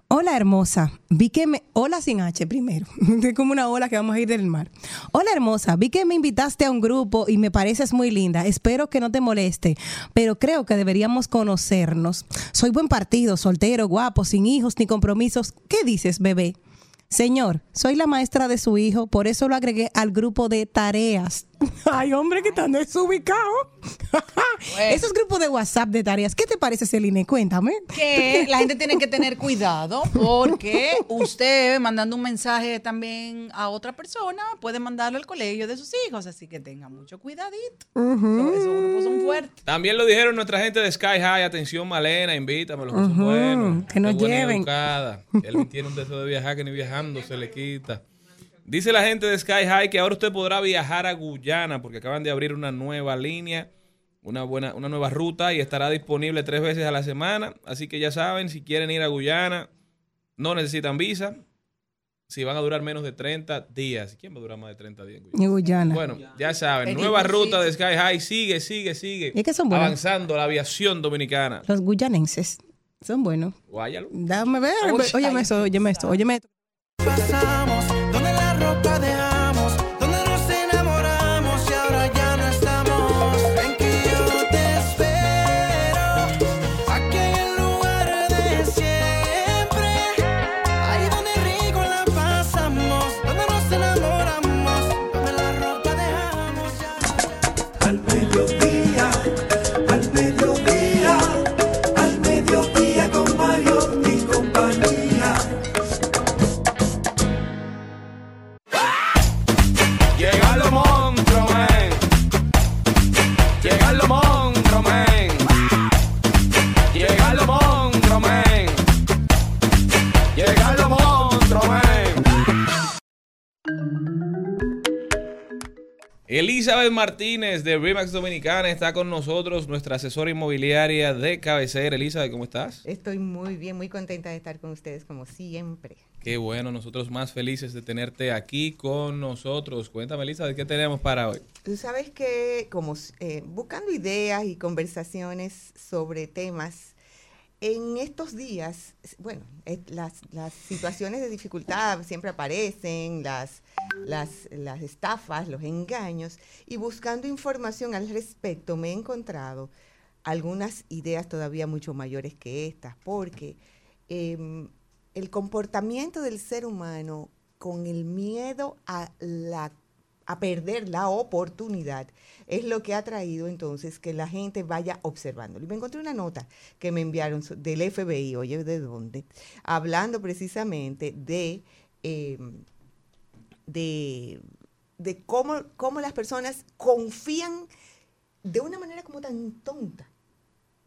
hola hermosa, vi que me... Hola sin H primero. Es como una ola que vamos a ir del mar. Hola hermosa, vi que me invitaste a un grupo y me pareces muy linda. Espero que no te moleste, pero creo que deberíamos conocernos. Soy buen partido, soltero, guapo, sin hijos ni compromisos. ¿Qué dices, bebé? Señor, soy la maestra de su hijo, por eso lo agregué al grupo de tareas. Ay, hombre, que tan desubicado. Esos grupos de WhatsApp de tareas, ¿qué te parece, Celine? Cuéntame. que la gente tiene que tener cuidado porque usted mandando un mensaje también a otra persona puede mandarlo al colegio de sus hijos, así que tenga mucho cuidadito. Esos- Esos grupos son fuertes. También lo dijeron nuestra gente de Sky High. Atención, Malena, invítame, los Ujú, buenos. que nos lleven. educada. Él tiene un deseo de viajar que ni viajando se le quita. Dice la gente de Sky High que ahora usted podrá viajar a Guyana porque acaban de abrir una nueva línea, una buena, una nueva ruta y estará disponible tres veces a la semana. Así que ya saben, si quieren ir a Guyana, no necesitan visa. Si van a durar menos de 30 días. ¿Quién va a durar más de 30 días en Guyana? En Guyana. Bueno, ya saben, nueva sí. ruta de Sky High sigue, sigue, sigue. Es que son buenos. Avanzando la aviación dominicana. Los guyanenses son buenos. Guáyalo. Dame ver. Óyeme eso, óyeme esto, óyeme esto. pasamos, donde la Martínez de Remax Dominicana está con nosotros, nuestra asesora inmobiliaria de cabecera. Elizabeth, ¿cómo estás? Estoy muy bien, muy contenta de estar con ustedes como siempre. Qué bueno, nosotros más felices de tenerte aquí con nosotros. Cuéntame, Elizabeth, ¿qué tenemos para hoy? Tú sabes que como eh, buscando ideas y conversaciones sobre temas, en estos días, bueno, las, situaciones de dificultad siempre aparecen, las, las, las estafas, los engaños, y buscando información al respecto me he encontrado algunas ideas todavía mucho mayores que estas, porque em, el comportamiento del ser humano con el miedo a la a perder la oportunidad es lo que ha traído entonces que la gente vaya observando. Y me encontré una nota que me enviaron del FBI, oye, ¿de dónde? Hablando precisamente de, eh, de, de cómo, cómo las personas confían de una manera como tan tonta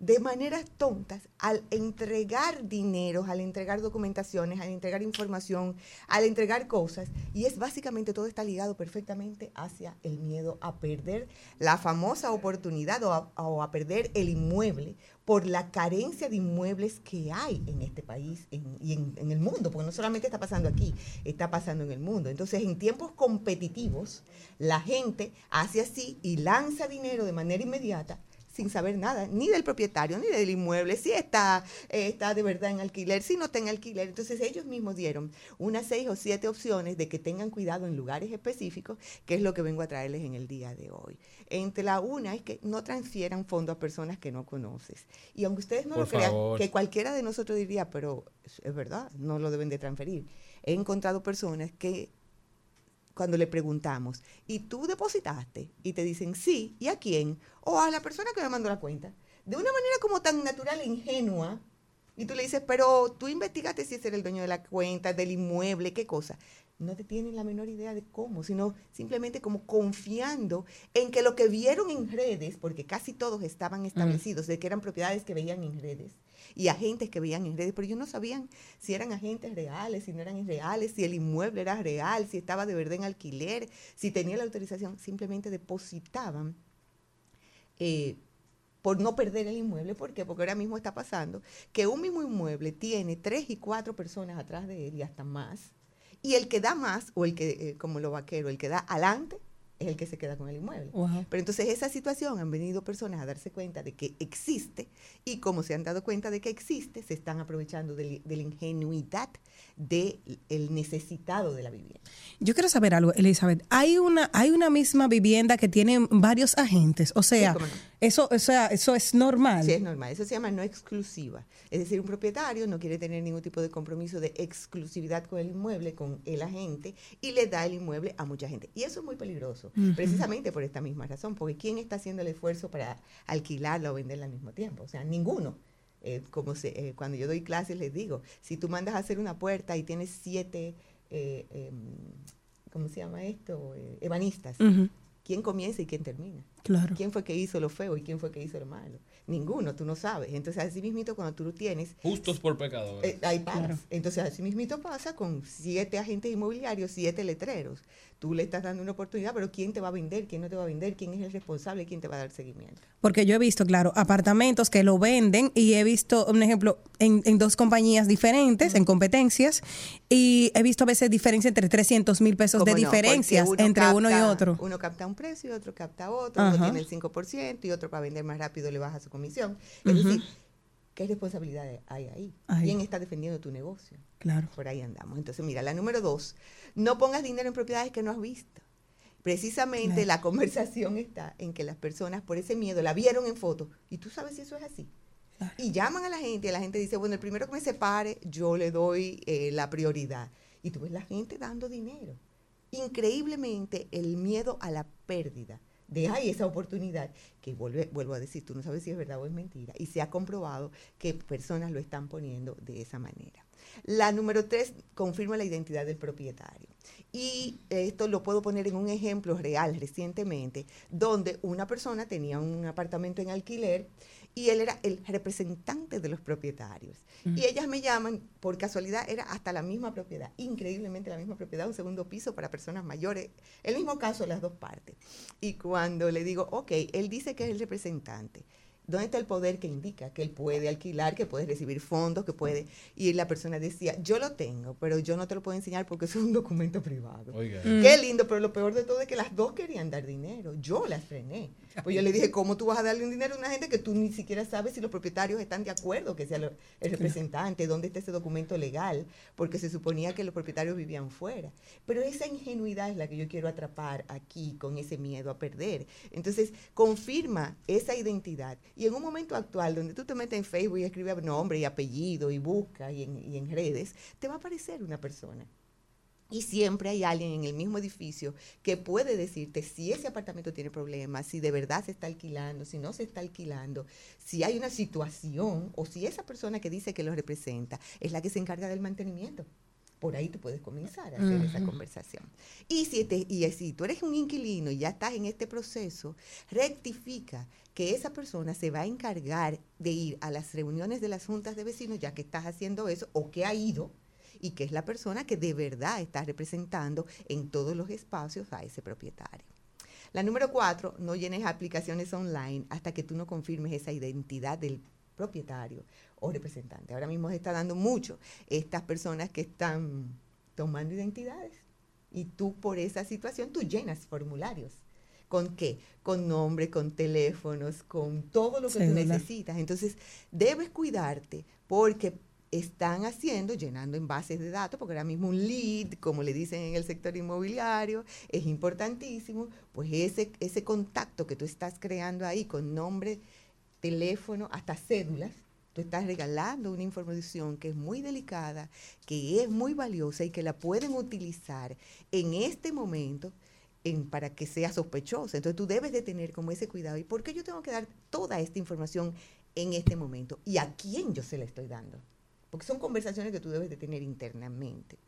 de maneras tontas al entregar dineros, al entregar documentaciones, al entregar información, al entregar cosas. Y es básicamente todo está ligado perfectamente hacia el miedo a perder la famosa oportunidad o a, perder el inmueble por la carencia de inmuebles que hay en este país y en, en el mundo, porque no solamente está pasando aquí, está pasando en el mundo. Entonces, en tiempos competitivos, la gente hace así y lanza dinero de manera inmediata sin saber nada, ni del propietario, ni del inmueble, si está, eh, está de verdad en alquiler, si no está en alquiler. Entonces ellos mismos dieron unas seis o siete opciones de que tengan cuidado en lugares específicos, que es lo que vengo a traerles en el día de hoy. Entre la una es que no transfieran fondos a personas que no conoces. Y aunque ustedes no Por lo crean, favor. que cualquiera de nosotros diría, pero es verdad, no lo deben de transferir. He encontrado personas que cuando le preguntamos, ¿y tú depositaste? Y te dicen, sí, ¿y a quién? O a la persona que me mandó la cuenta. De una manera como tan natural e ingenua. Y tú le dices, pero tú investigaste si ese era el dueño de la cuenta, del inmueble, qué cosa. No te tienen la menor idea de cómo, sino simplemente como confiando en que lo que vieron en redes, porque casi todos estaban establecidos de que eran propiedades que veían en redes y agentes que veían en redes, pero ellos no sabían si eran agentes reales, si no eran reales, si el inmueble era real, si estaba de verdad en alquiler, si tenía la autorización, simplemente depositaban eh, por no perder el inmueble. ¿Por qué? Porque ahora mismo está pasando que un mismo inmueble tiene tres y cuatro personas atrás de él y hasta más. Y el que da más, o el que, eh, como los vaqueros, el que da adelante, es el que se queda con el inmueble. Wow. Pero entonces esa situación han venido personas a darse cuenta de que existe y como se han dado cuenta de que existe, se están aprovechando de, de la ingenuidad del necesitado de la vivienda. Yo quiero saber algo, Elizabeth. Hay una, hay una misma vivienda que tiene varios agentes. O sea, no. eso, o sea, eso es normal. Sí, es normal. Eso se llama no exclusiva. Es decir, un propietario no quiere tener ningún tipo de compromiso de exclusividad con el inmueble, con el agente, y le da el inmueble a mucha gente. Y eso es muy peligroso, Precisamente por esta misma razón, porque ¿quién está haciendo el esfuerzo para alquilarla o venderla al mismo tiempo? O sea, ninguno. Eh, como se, eh, cuando yo doy clases les digo, si tú mandas a hacer una puerta y tienes siete, eh, em, ¿cómo se llama esto? Eh, ebanistas. Ujú. ¿Quién comienza y quién termina? Claro. ¿Quién fue que hizo lo feo y quién fue que hizo lo malo? Ninguno, tú no sabes. Entonces, así mismito, cuando tú lo tienes, Justos por pecadores. eh, ahí paras. Entonces, así mismito pasa con siete agentes inmobiliarios, siete letreros. Tú le estás dando una oportunidad, pero ¿quién te va a vender? ¿Quién no te va a vender? ¿Quién es el responsable? ¿Quién te va a dar seguimiento? Porque yo he visto, claro, apartamentos que lo venden y he visto, un ejemplo, en, en dos compañías diferentes, en competencias, y he visto a veces diferencia entre 300 mil pesos de diferencias uno entre uno y otro. Uno capta un precio y otro capta otro. Uno tiene el 5% y otro para vender más rápido le baja su comisión. Es decir, ¿qué responsabilidad hay ahí? Ahí. ¿Quién está defendiendo tu negocio? Claro. Por ahí andamos. Entonces, mira, la número dos, no pongas dinero en propiedades que no has visto. Precisamente Claro. la conversación está en que las personas por ese miedo la vieron en foto y tú sabes si eso es así. Y llaman a la gente y la gente dice, bueno, el primero que me separe, yo le doy eh, la prioridad. Y tú ves la gente dando dinero. Increíblemente el miedo a la pérdida de ay, esa oportunidad, que vuelvo a decir, tú no sabes si es verdad o es mentira, y se ha comprobado que personas lo están poniendo de esa manera. La número tres, confirma la identidad del propietario. Y esto lo puedo poner en un ejemplo real recientemente, donde una persona tenía un apartamento en alquiler y él era el representante de los propietarios. Y ellas me llaman, por casualidad, era hasta la misma propiedad, increíblemente la misma propiedad, un segundo piso para personas mayores, el mismo caso las dos partes. Y cuando le digo, ok, él dice que es el representante, ¿Dónde está el poder que indica que él puede alquilar, que puede recibir fondos, que puede? Y la persona decía, yo lo tengo, pero yo no te lo puedo enseñar porque es un documento privado. Oiga. Mm. Qué lindo, pero lo peor de todo es que las dos querían dar dinero. Yo las frené. Pues yo le dije, ¿cómo tú vas a darle un dinero a una gente que tú ni siquiera sabes si los propietarios están de acuerdo que sea lo- el representante, dónde está ese documento legal? Porque se suponía que los propietarios vivían fuera. Pero esa ingenuidad es la que yo quiero atrapar aquí con ese miedo a perder. Entonces, confirma esa identidad. Y en un momento actual, donde tú te metes en Facebook y escribes nombre y apellido y buscas y en, y en redes, te va a aparecer una persona. Y siempre hay alguien en el mismo edificio que puede decirte si ese apartamento tiene problemas, si de verdad se está alquilando, si no se está alquilando, si hay una situación o si esa persona que dice que lo representa es la que se encarga del mantenimiento. Por ahí tú puedes comenzar a hacer esa conversación. Y si, te- y si tú eres un inquilino y ya estás en este proceso, rectifica que esa persona se va a encargar de ir a las reuniones de las juntas de vecinos, ya que estás haciendo eso, o que ha ido, y que es la persona que de verdad está representando en todos los espacios a ese propietario. La número cuatro, no llenes aplicaciones online hasta que tú no confirmes esa identidad del propietario o representante. Ahora mismo se está dando mucho estas personas que están tomando identidades y tú por esa situación tú llenas formularios. ¿Con qué? Con nombre, con teléfonos, con todo lo que tú necesitas. Entonces, debes cuidarte porque están haciendo, llenando en bases de datos, porque ahora mismo un lead, como le dicen en el sector inmobiliario, es importantísimo, pues ese, ese contacto que tú estás creando ahí con nombre, teléfono, hasta cédulas, tú estás regalando una información que es muy delicada, que es muy valiosa y que la pueden utilizar en este momento en, para que sea sospechosa. Entonces tú debes de tener como ese cuidado. ¿Y por qué yo tengo que dar toda esta información en este momento? ¿Y a quién yo se la estoy dando? Porque son conversaciones que tú debes de tener internamente.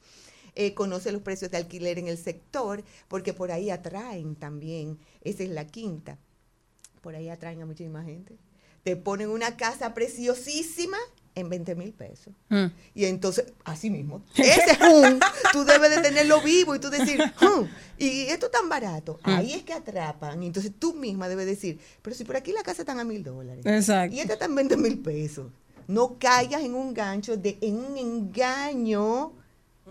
Eh, conoce los precios de alquiler en el sector, porque por ahí atraen también, esa es la quinta, por ahí atraen a muchísima gente. Te ponen una casa preciosísima en 20 mil pesos. Mm. Y entonces, así mismo, ese hum, tú debes de tenerlo vivo y tú decir, hum, y esto tan barato, Mm. ahí es que atrapan. Y entonces tú misma debes decir, pero si por aquí la casa están a mil dólares. Exacto. Y esta está en 20 mil pesos. No caigas en un gancho, de, en un engaño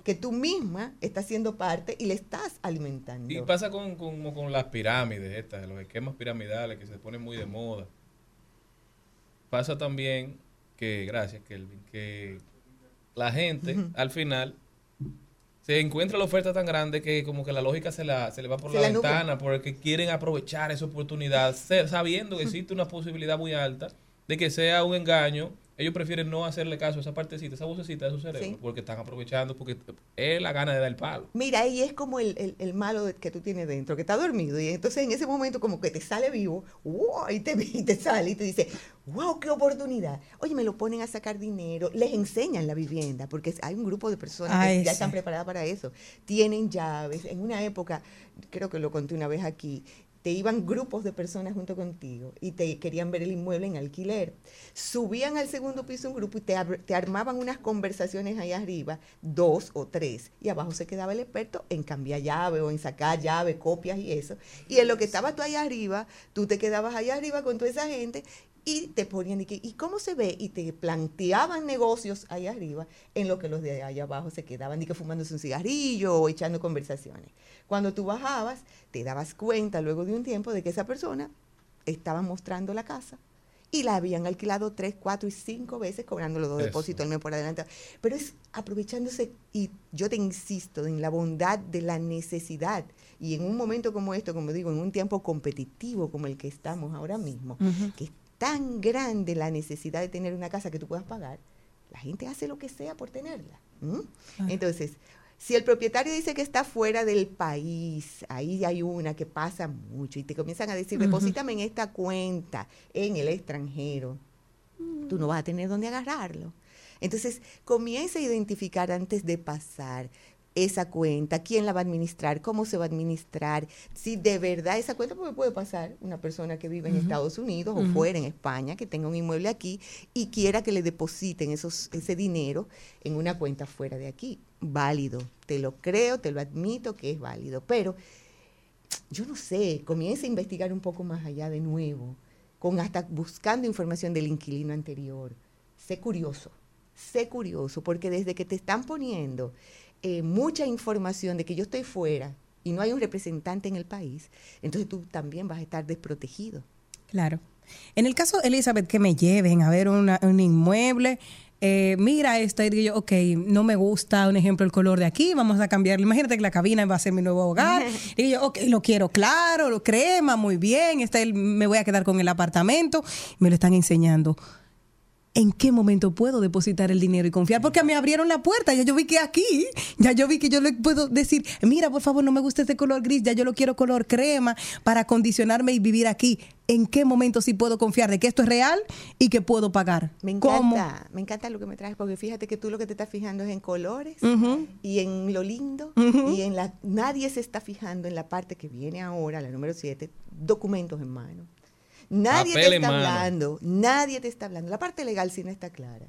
que tú misma estás siendo parte y le estás alimentando. Y pasa con, con, las pirámides estas, los esquemas piramidales que se ponen muy de moda. Pasa también que, gracias Kelvin, que la gente al final se encuentra la oferta tan grande que como que la lógica se, la, se le va por Se la, la ventana porque quieren aprovechar esa oportunidad, sabiendo que existe una posibilidad muy alta de que sea un engaño. Ellos prefieren no hacerle caso a esa partecita, esa vocecita de su cerebro, Sí. porque están aprovechando, porque es la gana de dar el palo. Mira, y es como el, el- el malo que tú tienes dentro, que está dormido, y entonces en ese momento como que te sale vivo, ¡wow! y, te, y te sale y te dice, wow, qué oportunidad. Oye, me lo ponen a sacar dinero, les enseñan la vivienda, porque hay un grupo de personas que ya están preparadas para eso. Tienen llaves. En una época, creo que lo conté una vez aquí, te iban grupos de personas junto contigo y te querían ver el inmueble en alquiler. Subían al segundo piso un grupo y te, te armaban unas conversaciones ahí arriba, dos o tres, y abajo se quedaba el experto en cambiar llave o en sacar llave, copias y eso. Y en lo que estabas tú allá arriba, tú te quedabas allá arriba con toda esa gente y te ponían, y, que, ¿y cómo se ve? Y te planteaban negocios ahí arriba, en lo que los de allá abajo se quedaban, y que fumándose un cigarrillo o echando conversaciones. Cuando tú bajabas, te dabas cuenta luego de un tiempo de que esa persona estaba mostrando la casa y la habían alquilado tres, cuatro y cinco veces cobrando los dos Eso. depósitos el mes por adelante. Pero es aprovechándose, y yo te insisto, en la bondad de la necesidad. Y en un momento como esto, como digo, en un tiempo competitivo como el que estamos ahora mismo, que es tan grande la necesidad de tener una casa que tú puedas pagar, la gente hace lo que sea por tenerla. Entonces, si el propietario dice que está fuera del país, ahí hay una que pasa mucho y te comienzan a decir, deposítame en esta cuenta en el extranjero, tú no vas a tener dónde agarrarlo. Entonces, comienza a identificar antes de pasar esa cuenta, quién la va a administrar, cómo se va a administrar, si de verdad esa cuenta, porque puede pasar una persona que vive en. Estados Unidos o fuera en España, que tenga un inmueble aquí y quiera que le depositen esos, ese dinero en una cuenta fuera de aquí. Válido, te lo creo, te lo admito que es válido, pero yo no sé, comienza a investigar un poco más allá de nuevo, con hasta buscando información del inquilino anterior. Sé curioso, sé curioso, porque desde que te están poniendo eh, mucha información de que yo estoy fuera y no hay un representante en el país, entonces tú también vas a estar desprotegido. Claro. En el caso, Elizabeth, que me lleven a ver una- un inmueble, eh, mira esta y digo yo, ok, no me gusta, un ejemplo, el color de aquí, vamos a cambiarlo. Imagínate que la cabina va a ser mi nuevo hogar. digo yo, ok, lo quiero claro, lo crema, muy bien, está el- me voy a quedar con el apartamento. Me lo están enseñando. ¿En qué momento puedo depositar el dinero y confiar? Porque me abrieron la puerta, ya yo vi que aquí, ya yo vi que yo le puedo decir, mira, por favor, no me gusta este color gris, ya yo lo quiero color crema para acondicionarme y vivir aquí. ¿En qué momento sí puedo confiar de que esto es real y que puedo pagar? Me ¿Cómo? encanta, me encanta lo que me traes, porque fíjate que tú lo que te estás fijando es en colores y en lo lindo y en la nadie se está fijando en la parte que viene ahora, la número 7, documentos en mano. Nadie te está mano. hablando, nadie te está hablando. La parte legal sí no está clara.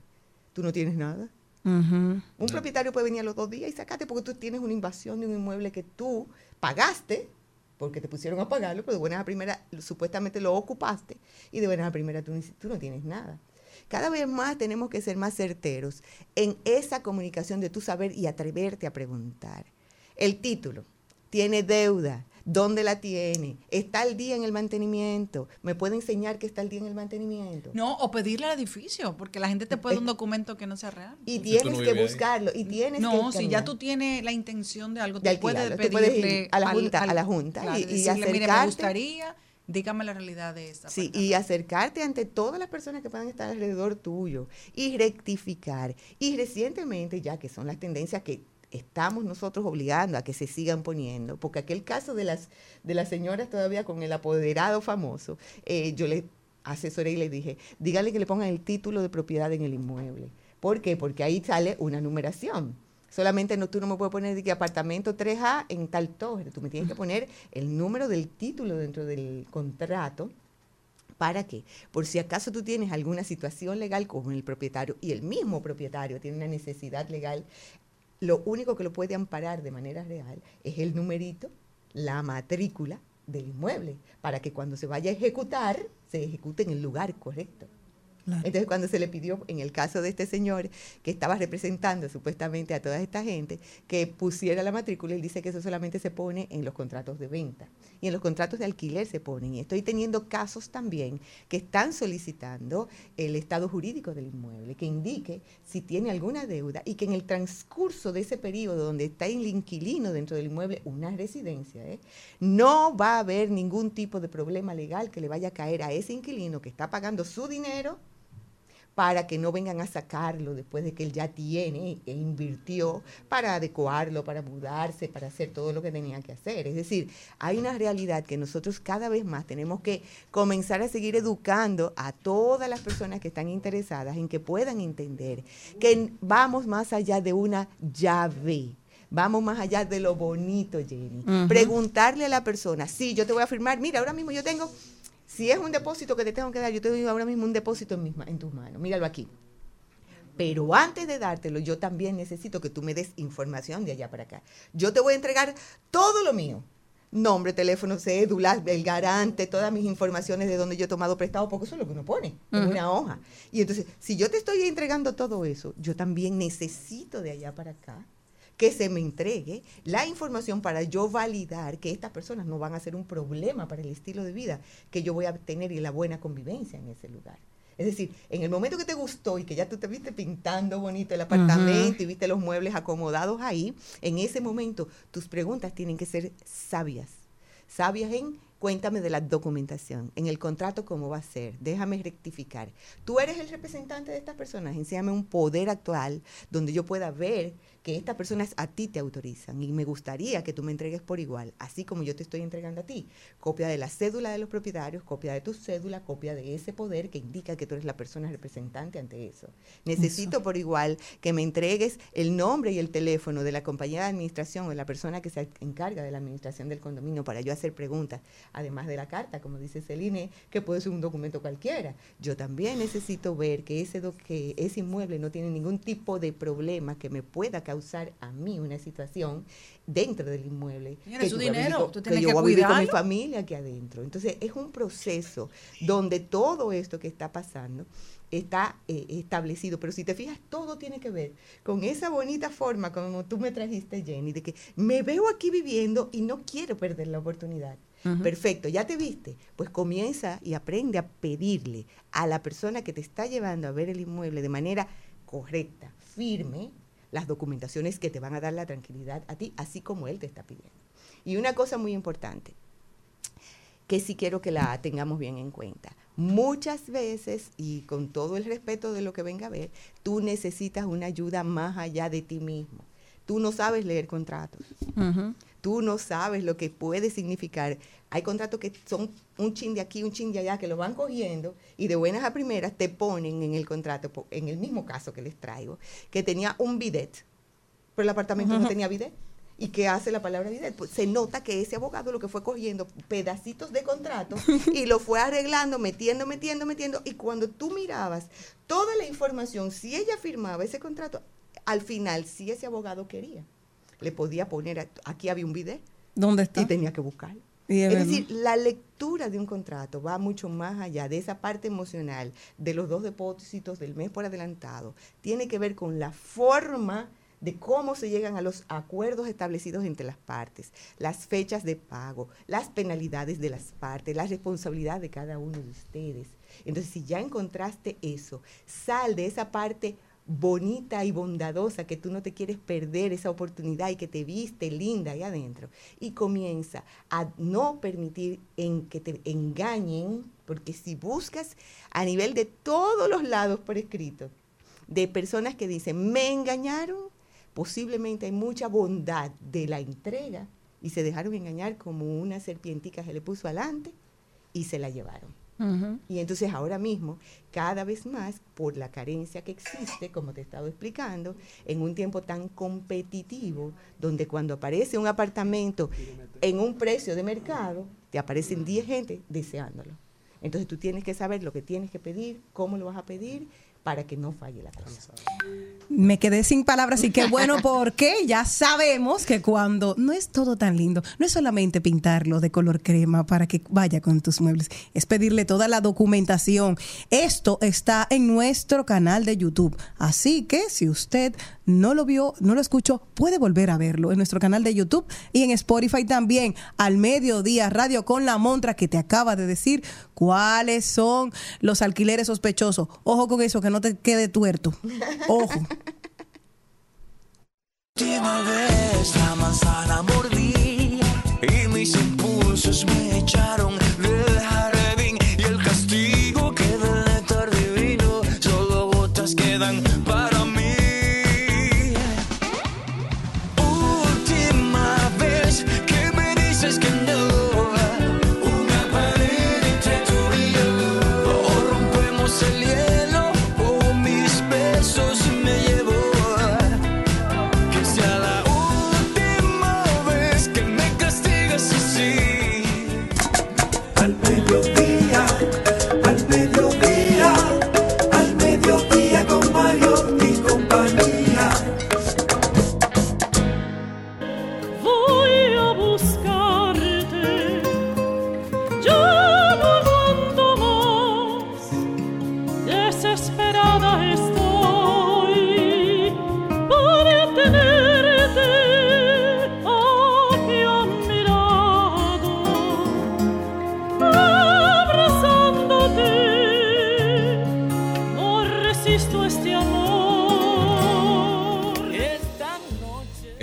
Tú no tienes nada. Un propietario puede venir a los dos días y sacarte porque tú tienes una invasión de un inmueble que tú pagaste, porque te pusieron a pagarlo, pero de buenas a primera supuestamente lo ocupaste y de buenas a primera tú, tú no tienes nada. Cada vez más tenemos que ser más certeros en esa comunicación de tu saber y atreverte a preguntar. El título, tiene deuda, ¿dónde la tiene? ¿Está al día en el mantenimiento? ¿Me puede enseñar que está al día en el mantenimiento? No, o pedirle al edificio, porque la gente te puede dar un documento que no sea real. Y tienes no que buscarlo y tienes que No, si ya tú tienes la intención de algo, De tú puedes tú puedes ir pedirle a la junta- al- a la junta claro, y- y decirle, mire, me acercarte". gustaría, dígame la realidad de esta. Sí, y acercarte ante todas las personas que puedan estar alrededor tuyo y rectificar. Y recientemente, ya que son las tendencias que estamos nosotros obligando a que se sigan poniendo, porque aquel caso de las, de las señoras todavía con el apoderado famoso, eh, yo le asesoré y le dije, dígale que le pongan el título de propiedad en el inmueble. ¿Por qué? Porque ahí sale una numeración. Solamente no, tú no me puedes poner de que apartamento 3A en tal torre. Tú me tienes que poner el número del título dentro del contrato ¿Para qué? Por si acaso tú tienes alguna situación legal con el propietario y el mismo propietario tiene una necesidad legal, lo único que lo puede amparar de manera real es el numerito, la matrícula del inmueble, para que cuando se vaya a ejecutar, se ejecute en el lugar correcto. Entonces, cuando se le pidió, en el caso de este señor, que estaba representando supuestamente a toda esta gente, que pusiera la matrícula, él dice que eso solamente se pone en los contratos de venta. Y en los contratos de alquiler se ponen. Y estoy teniendo casos también que están solicitando el estado jurídico del inmueble, que indique si tiene alguna deuda y que en el transcurso de ese periodo donde está el inquilino dentro del inmueble, una residencia, ¿eh? no va a haber ningún tipo de problema legal que le vaya a caer a ese inquilino que está pagando su dinero para que no vengan a sacarlo después de que él ya tiene e invirtió para adecuarlo, para mudarse, para hacer todo lo que tenía que hacer. Es decir, hay una realidad que nosotros cada vez más tenemos que comenzar a seguir educando a todas las personas que están interesadas en que puedan entender que vamos más allá de una llave. Vamos más allá de lo bonito, Jenny. Preguntarle a la persona, sí, yo te voy a firmar, mira, ahora mismo yo tengo si es un depósito que te tengo que dar, yo te doy ahora mismo un depósito en, mis en tus manos. Míralo aquí. Pero antes de dártelo, yo también necesito que tú me des información de allá para acá. Yo te voy a entregar todo lo mío. Nombre, teléfono, cédula, el garante, todas mis informaciones de donde yo he tomado prestado, porque eso es lo que uno pone en una hoja. Y entonces, si yo te estoy entregando todo eso, yo también necesito de allá para acá que se me entregue la información para yo validar que estas personas no van a ser un problema para el estilo de vida que yo voy a tener y la buena convivencia en ese lugar. Es decir, en el momento que te gustó y que ya tú te viste pintando bonito el apartamento y viste los muebles acomodados ahí, en ese momento tus preguntas tienen que ser sabias. Sabias en cuéntame de la documentación, en el contrato cómo va a ser, déjame rectificar. Tú eres el representante de estas personas, enséñame un poder actual donde yo pueda ver que estas personas a ti te autorizan y me gustaría que tú me entregues por igual, así como yo te estoy entregando a ti. Copia de la cédula de los propietarios, copia de tu cédula, copia de ese poder que indica que tú eres la persona representante ante eso. Necesito por igual que me entregues el nombre y el teléfono de la compañía de administración o de la persona que se encarga de la administración del condominio para yo hacer preguntas, además de la carta, como dice Celine, que puede ser un documento cualquiera. Yo también necesito ver que ese, do- que ese inmueble no tiene ningún tipo de problema que me pueda causar a mí una situación dentro del inmueble. Que su yo dinero, tú que yo voy a vivir con mi familia aquí adentro. Entonces, es un proceso donde todo esto que está pasando está eh, establecido. Pero si te fijas, todo tiene que ver con esa bonita forma como tú me trajiste, Jenny, de que me veo aquí viviendo y no quiero perder la oportunidad. Perfecto, ya te viste. Pues comienza y aprende a pedirle a la persona que te está llevando a ver el inmueble de manera correcta, firme, las documentaciones que te van a dar la tranquilidad a ti, así como él te está pidiendo. Y una cosa muy importante, que sí quiero que la tengamos bien en cuenta. Muchas veces, y con todo el respeto de lo que venga a ver, tú necesitas una ayuda más allá de ti mismo. Tú no sabes leer contratos. Tú no sabes lo que puede significar. Hay contratos que son un chin de aquí, un chin de allá, que lo van cogiendo y de buenas a primeras te ponen en el contrato, en el mismo caso que les traigo, que tenía un bidet, pero el apartamento no tenía bidet. ¿Y qué hace la palabra bidet? Pues se nota que ese abogado lo que fue cogiendo pedacitos de contrato y lo fue arreglando, metiendo, metiendo, metiendo. Y cuando tú mirabas toda la información, si ella firmaba ese contrato, al final, si ese abogado quería, le podía poner, aquí había un bidet ¿Dónde está? y tenía que buscarlo. Y Es es decir, la lectura de un contrato va mucho más allá de esa parte emocional, de los dos depósitos del mes por adelantado. Tiene que ver con la forma de cómo se llegan a los acuerdos establecidos entre las partes, las fechas de pago, las penalidades de las partes, la responsabilidad de cada uno de ustedes. Entonces, si ya encontraste eso, sal de esa parte bonita y bondadosa que tú no te quieres perder esa oportunidad y que te viste linda ahí adentro. Y comienza a no permitir en que te engañen porque si buscas a nivel de todos los lados por escrito de personas que dicen me engañaron posiblemente hay mucha bondad de la entrega y se dejaron engañar como una serpientica se le puso adelante y se la llevaron y entonces ahora mismo, cada vez más, por la carencia que existe, como te he estado explicando, en un tiempo tan competitivo, donde cuando aparece un apartamento en un precio de mercado, te aparecen 10 gente deseándolo. Entonces tú tienes que saber lo que tienes que pedir, cómo lo vas a pedir, para que no falle la cosa. Me quedé sin palabras y qué bueno porque ya sabemos que cuando no es todo tan lindo, no es solamente pintarlo de color crema para que vaya con tus muebles, es pedirle toda la documentación. Esto está en nuestro canal de YouTube, así que si usted no lo vio, no lo escuchó, puede volver a verlo en nuestro canal de YouTube y en Spotify también, al mediodía radio con la montra que te acaba de decir cuáles son los alquileres sospechosos. Ojo con eso, que no te quede tuerto. Ojo. última vez la manzana mordí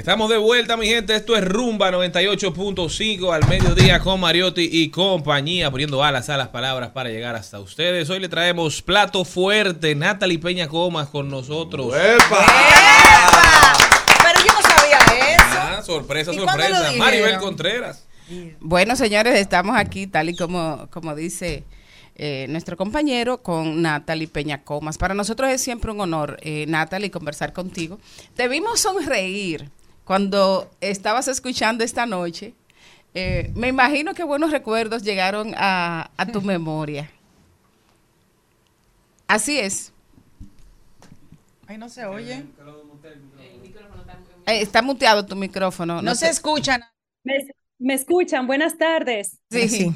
Estamos de vuelta, mi gente. Esto es Rumba 98.5 al mediodía con Mariotti y compañía, poniendo alas a las palabras para llegar hasta ustedes. Hoy le traemos plato fuerte, Natalie Peña Comas con nosotros. Pero yo no sabía eso. Ah, sorpresa, ¿Y cuándo lo sorpresa. Maribel Contreras. Bueno, señores, estamos aquí, tal y como, como dice eh, nuestro compañero, con Natalie Peña Comas. Para nosotros es siempre un honor, eh, Natalie, conversar contigo. Te vimos sonreír cuando estabas escuchando esta noche. Eh, me imagino que buenos recuerdos llegaron a, a tu memoria. Así es. Ay, no se oye. Eh, está muteado tu micrófono. No se escuchan. ¿Me, me escuchan? Buenas tardes. Sí.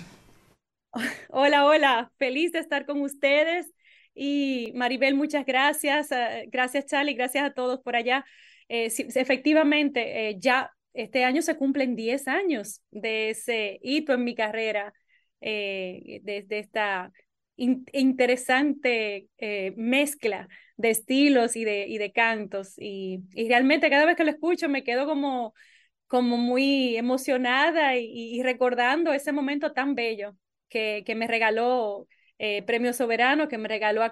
Hola, hola. Feliz de estar con ustedes. Y Maribel, muchas gracias. eh, Gracias, Charlie. Gracias a todos por allá. Eh, sí, efectivamente, eh, ya este año se cumplen 10 años de ese hito en mi carrera, eh, desde esta in- interesante mezcla de estilos y de, y de cantos. Y, realmente cada vez que lo escucho me quedo como, como muy emocionada y- y recordando ese momento tan bello que, que me regaló eh, Premio Soberano, que me regaló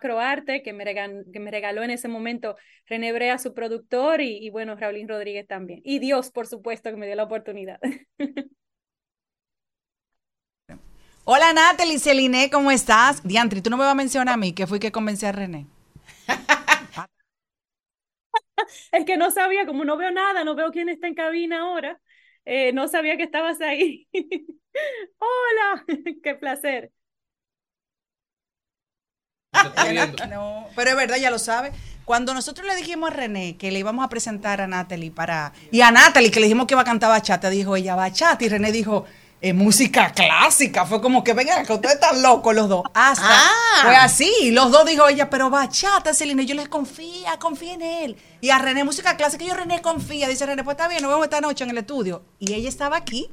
que me, regan- que me regaló en ese momento René Brea, su productor, y, y bueno, Raulín Rodríguez también. Y Dios, por supuesto, que me dio la oportunidad. Hola Natalie, Celine, ¿cómo estás? Diantri, tú no me vas a mencionar a mí, que fui que convencí a René. Es que no sabía, como no veo nada, no veo quién está en cabina ahora, eh, no sabía que estabas ahí. Hola, qué placer. No, pero es verdad, ya lo sabe. Cuando nosotros le dijimos a René que le íbamos a presentar a Natalie para. Y a Natalie que le dijimos que iba a cantar bachata, dijo ella bachata. Y René dijo, eh, música clásica. Fue como que vengan, que ustedes están locos los dos. Hasta. Ah. Fue así. Y los dos dijo ella, pero bachata, Celine. Yo les confía, confía en él. Y a René, música clásica. Y yo, René, confía. Dice René, pues está bien, nos vemos esta noche en el estudio. Y ella estaba aquí.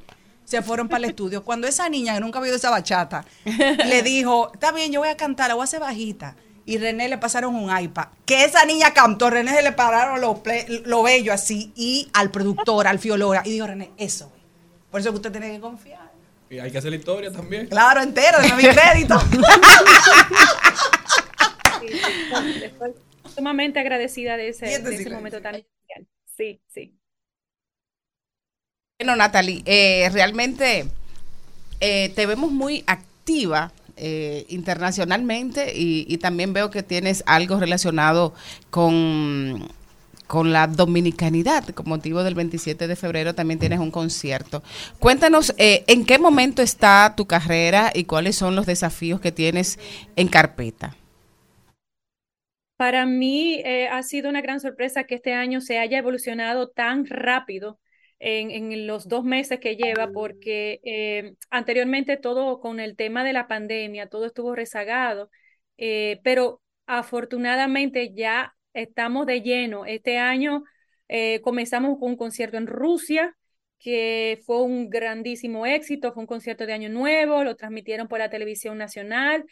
Se fueron para el estudio. Cuando esa niña, que nunca ha oído esa bachata, le dijo, está bien, yo voy a cantar, la voy a hacer bajita. Y René le pasaron un iPad. Que esa niña cantó, René se le pararon los ple- lo bello así. Y al productor, al fiolora. Y dijo, René, eso, güey. Por eso que usted tiene que confiar. Y hay que hacer la historia también. Claro, entero, de mi crédito. Estoy sumamente agradecida de ese, de ese momento tan especial. Sí, sí. Bueno, Natalie, eh, realmente eh, te vemos muy activa eh, internacionalmente y, también veo que tienes algo relacionado con, con la dominicanidad, con motivo del 27 de febrero también tienes un concierto. Cuéntanos, eh, ¿en qué momento está tu carrera y cuáles son los desafíos que tienes en carpeta? Para mí ha sido una gran sorpresa que este año se haya evolucionado tan rápido en, en los dos meses que lleva, porque eh, anteriormente todo con el tema de la pandemia, todo estuvo rezagado, eh, pero afortunadamente ya estamos de lleno. Este año eh, comenzamos con un concierto en Rusia, que fue un grandísimo éxito, fue un concierto de Año Nuevo, lo transmitieron por la televisión nacional.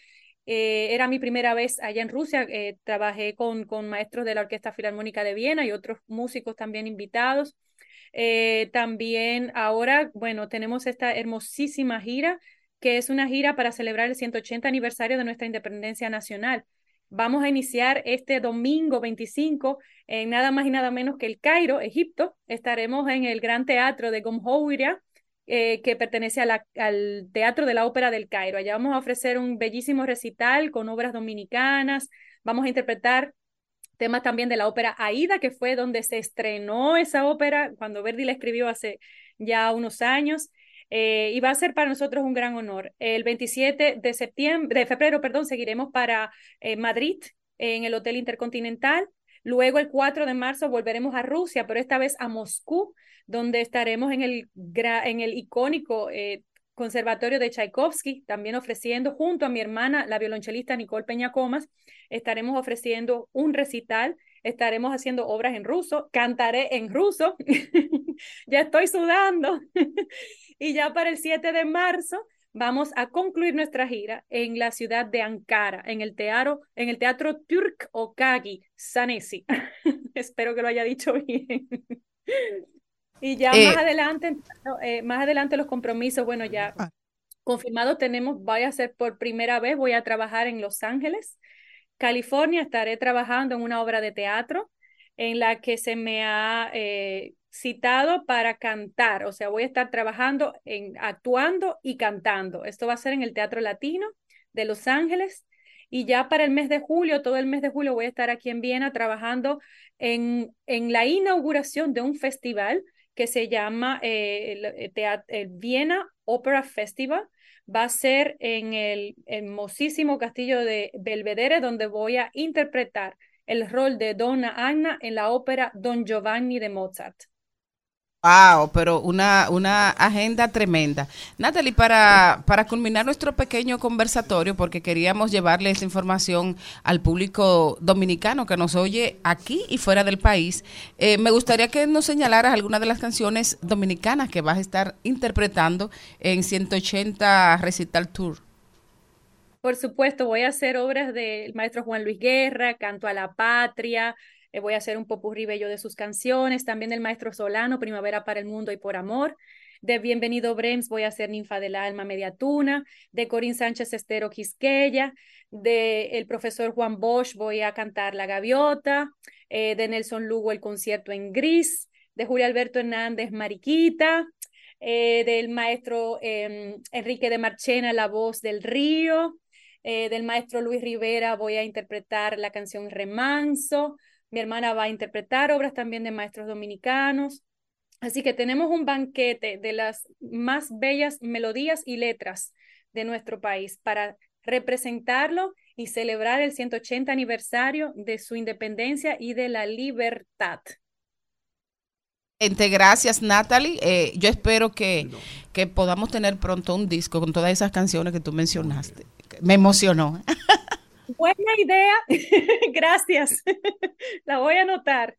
Era mi primera vez allá en Rusia, trabajé con, con maestros de la Orquesta Filarmónica de Viena y otros músicos también invitados. Eh, también ahora, bueno, tenemos esta hermosísima gira, que es una gira para celebrar el 180 aniversario de nuestra independencia nacional. Vamos a iniciar este domingo 25 en nada más y nada menos que el Cairo, Egipto. Estaremos en el Gran Teatro de Gomhouria, eh, que pertenece a la- al Teatro de la Ópera del Cairo. Allá vamos a ofrecer un bellísimo recital con obras dominicanas. Vamos a interpretar temas también de la ópera Aida, que fue donde se estrenó esa ópera cuando Verdi la escribió hace ya unos años. Eh, y va a ser para nosotros un gran honor. El 27 de septiembre, de febrero, perdón, seguiremos para eh, Madrid en el Hotel Intercontinental. Luego el 4 de marzo volveremos a Rusia, pero esta vez a Moscú, donde estaremos en el, en el icónico eh, Conservatorio de Tchaikovsky, también ofreciendo junto a mi hermana, la violonchelista Nicole Peña Comas, estaremos ofreciendo un recital, estaremos haciendo obras en ruso, cantaré en ruso, ya estoy sudando. y ya para el 7 de marzo vamos a concluir nuestra gira en la ciudad de Ankara, en el teatro, en el teatro Türk Okagi Sanesi. Espero que lo haya dicho bien. Y ya Eh, más adelante, eh, más adelante los compromisos, bueno, ya confirmado tenemos, voy a hacer por primera vez, voy a trabajar en Los Ángeles, California, estaré trabajando en una obra de teatro en la que se me ha eh, citado para cantar, o sea, voy a estar trabajando en actuando y cantando. Esto va a ser en el Teatro Latino de Los Ángeles. Y ya para el mes de julio, todo el mes de julio, voy a estar aquí en Viena trabajando en, en la inauguración de un festival que se llama eh, el, eh, teat- el Viena Opera Festival. Va a ser en el hermosísimo castillo de Belvedere, donde voy a interpretar el rol de Donna Anna en la ópera Don Giovanni de Mozart. Wow, pero una, una agenda tremenda. Natalie, para, para culminar nuestro pequeño conversatorio, porque queríamos llevarle esta información al público dominicano que nos oye aquí y fuera del país, eh, me gustaría que nos señalaras algunas de las canciones dominicanas que vas a estar interpretando en 180 Recital Tour. Por supuesto, voy a hacer obras del maestro Juan Luis Guerra, Canto a la Patria, eh, voy a hacer un popurrí bello de sus canciones, también del maestro Solano, Primavera para el Mundo y por Amor. De Bienvenido Brems voy a hacer Ninfa del Alma, Mediatuna. De Corín Sánchez Estero, Quisqueya. De el profesor Juan Bosch voy a cantar La Gaviota. Eh, de Nelson Lugo, El Concierto en Gris. De Julio Alberto Hernández, Mariquita. Eh, del maestro eh, Enrique de Marchena, La Voz del Río. Del maestro Luis Rivera voy a interpretar la canción Remanso. Mi hermana va a interpretar obras también de maestros dominicanos. Así que tenemos un banquete de las más bellas melodías y letras de nuestro país para representarlo y celebrar el 180 aniversario de su independencia y de la libertad. Gente, gracias Natalie. Eh, yo espero que, que podamos tener pronto un disco con todas esas canciones que tú mencionaste. Me emocionó. Buena idea. Gracias. La voy a anotar.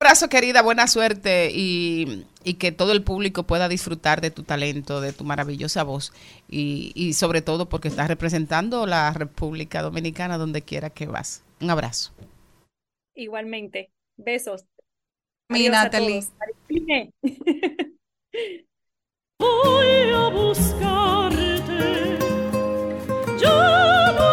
Un abrazo, querida, buena suerte y, y que todo el público pueda disfrutar de tu talento, de tu maravillosa voz y, y sobre todo porque estás representando la República Dominicana donde quiera que vas. Un abrazo. Igualmente. Besos. Mi Natalie. Voy a buscarte, ya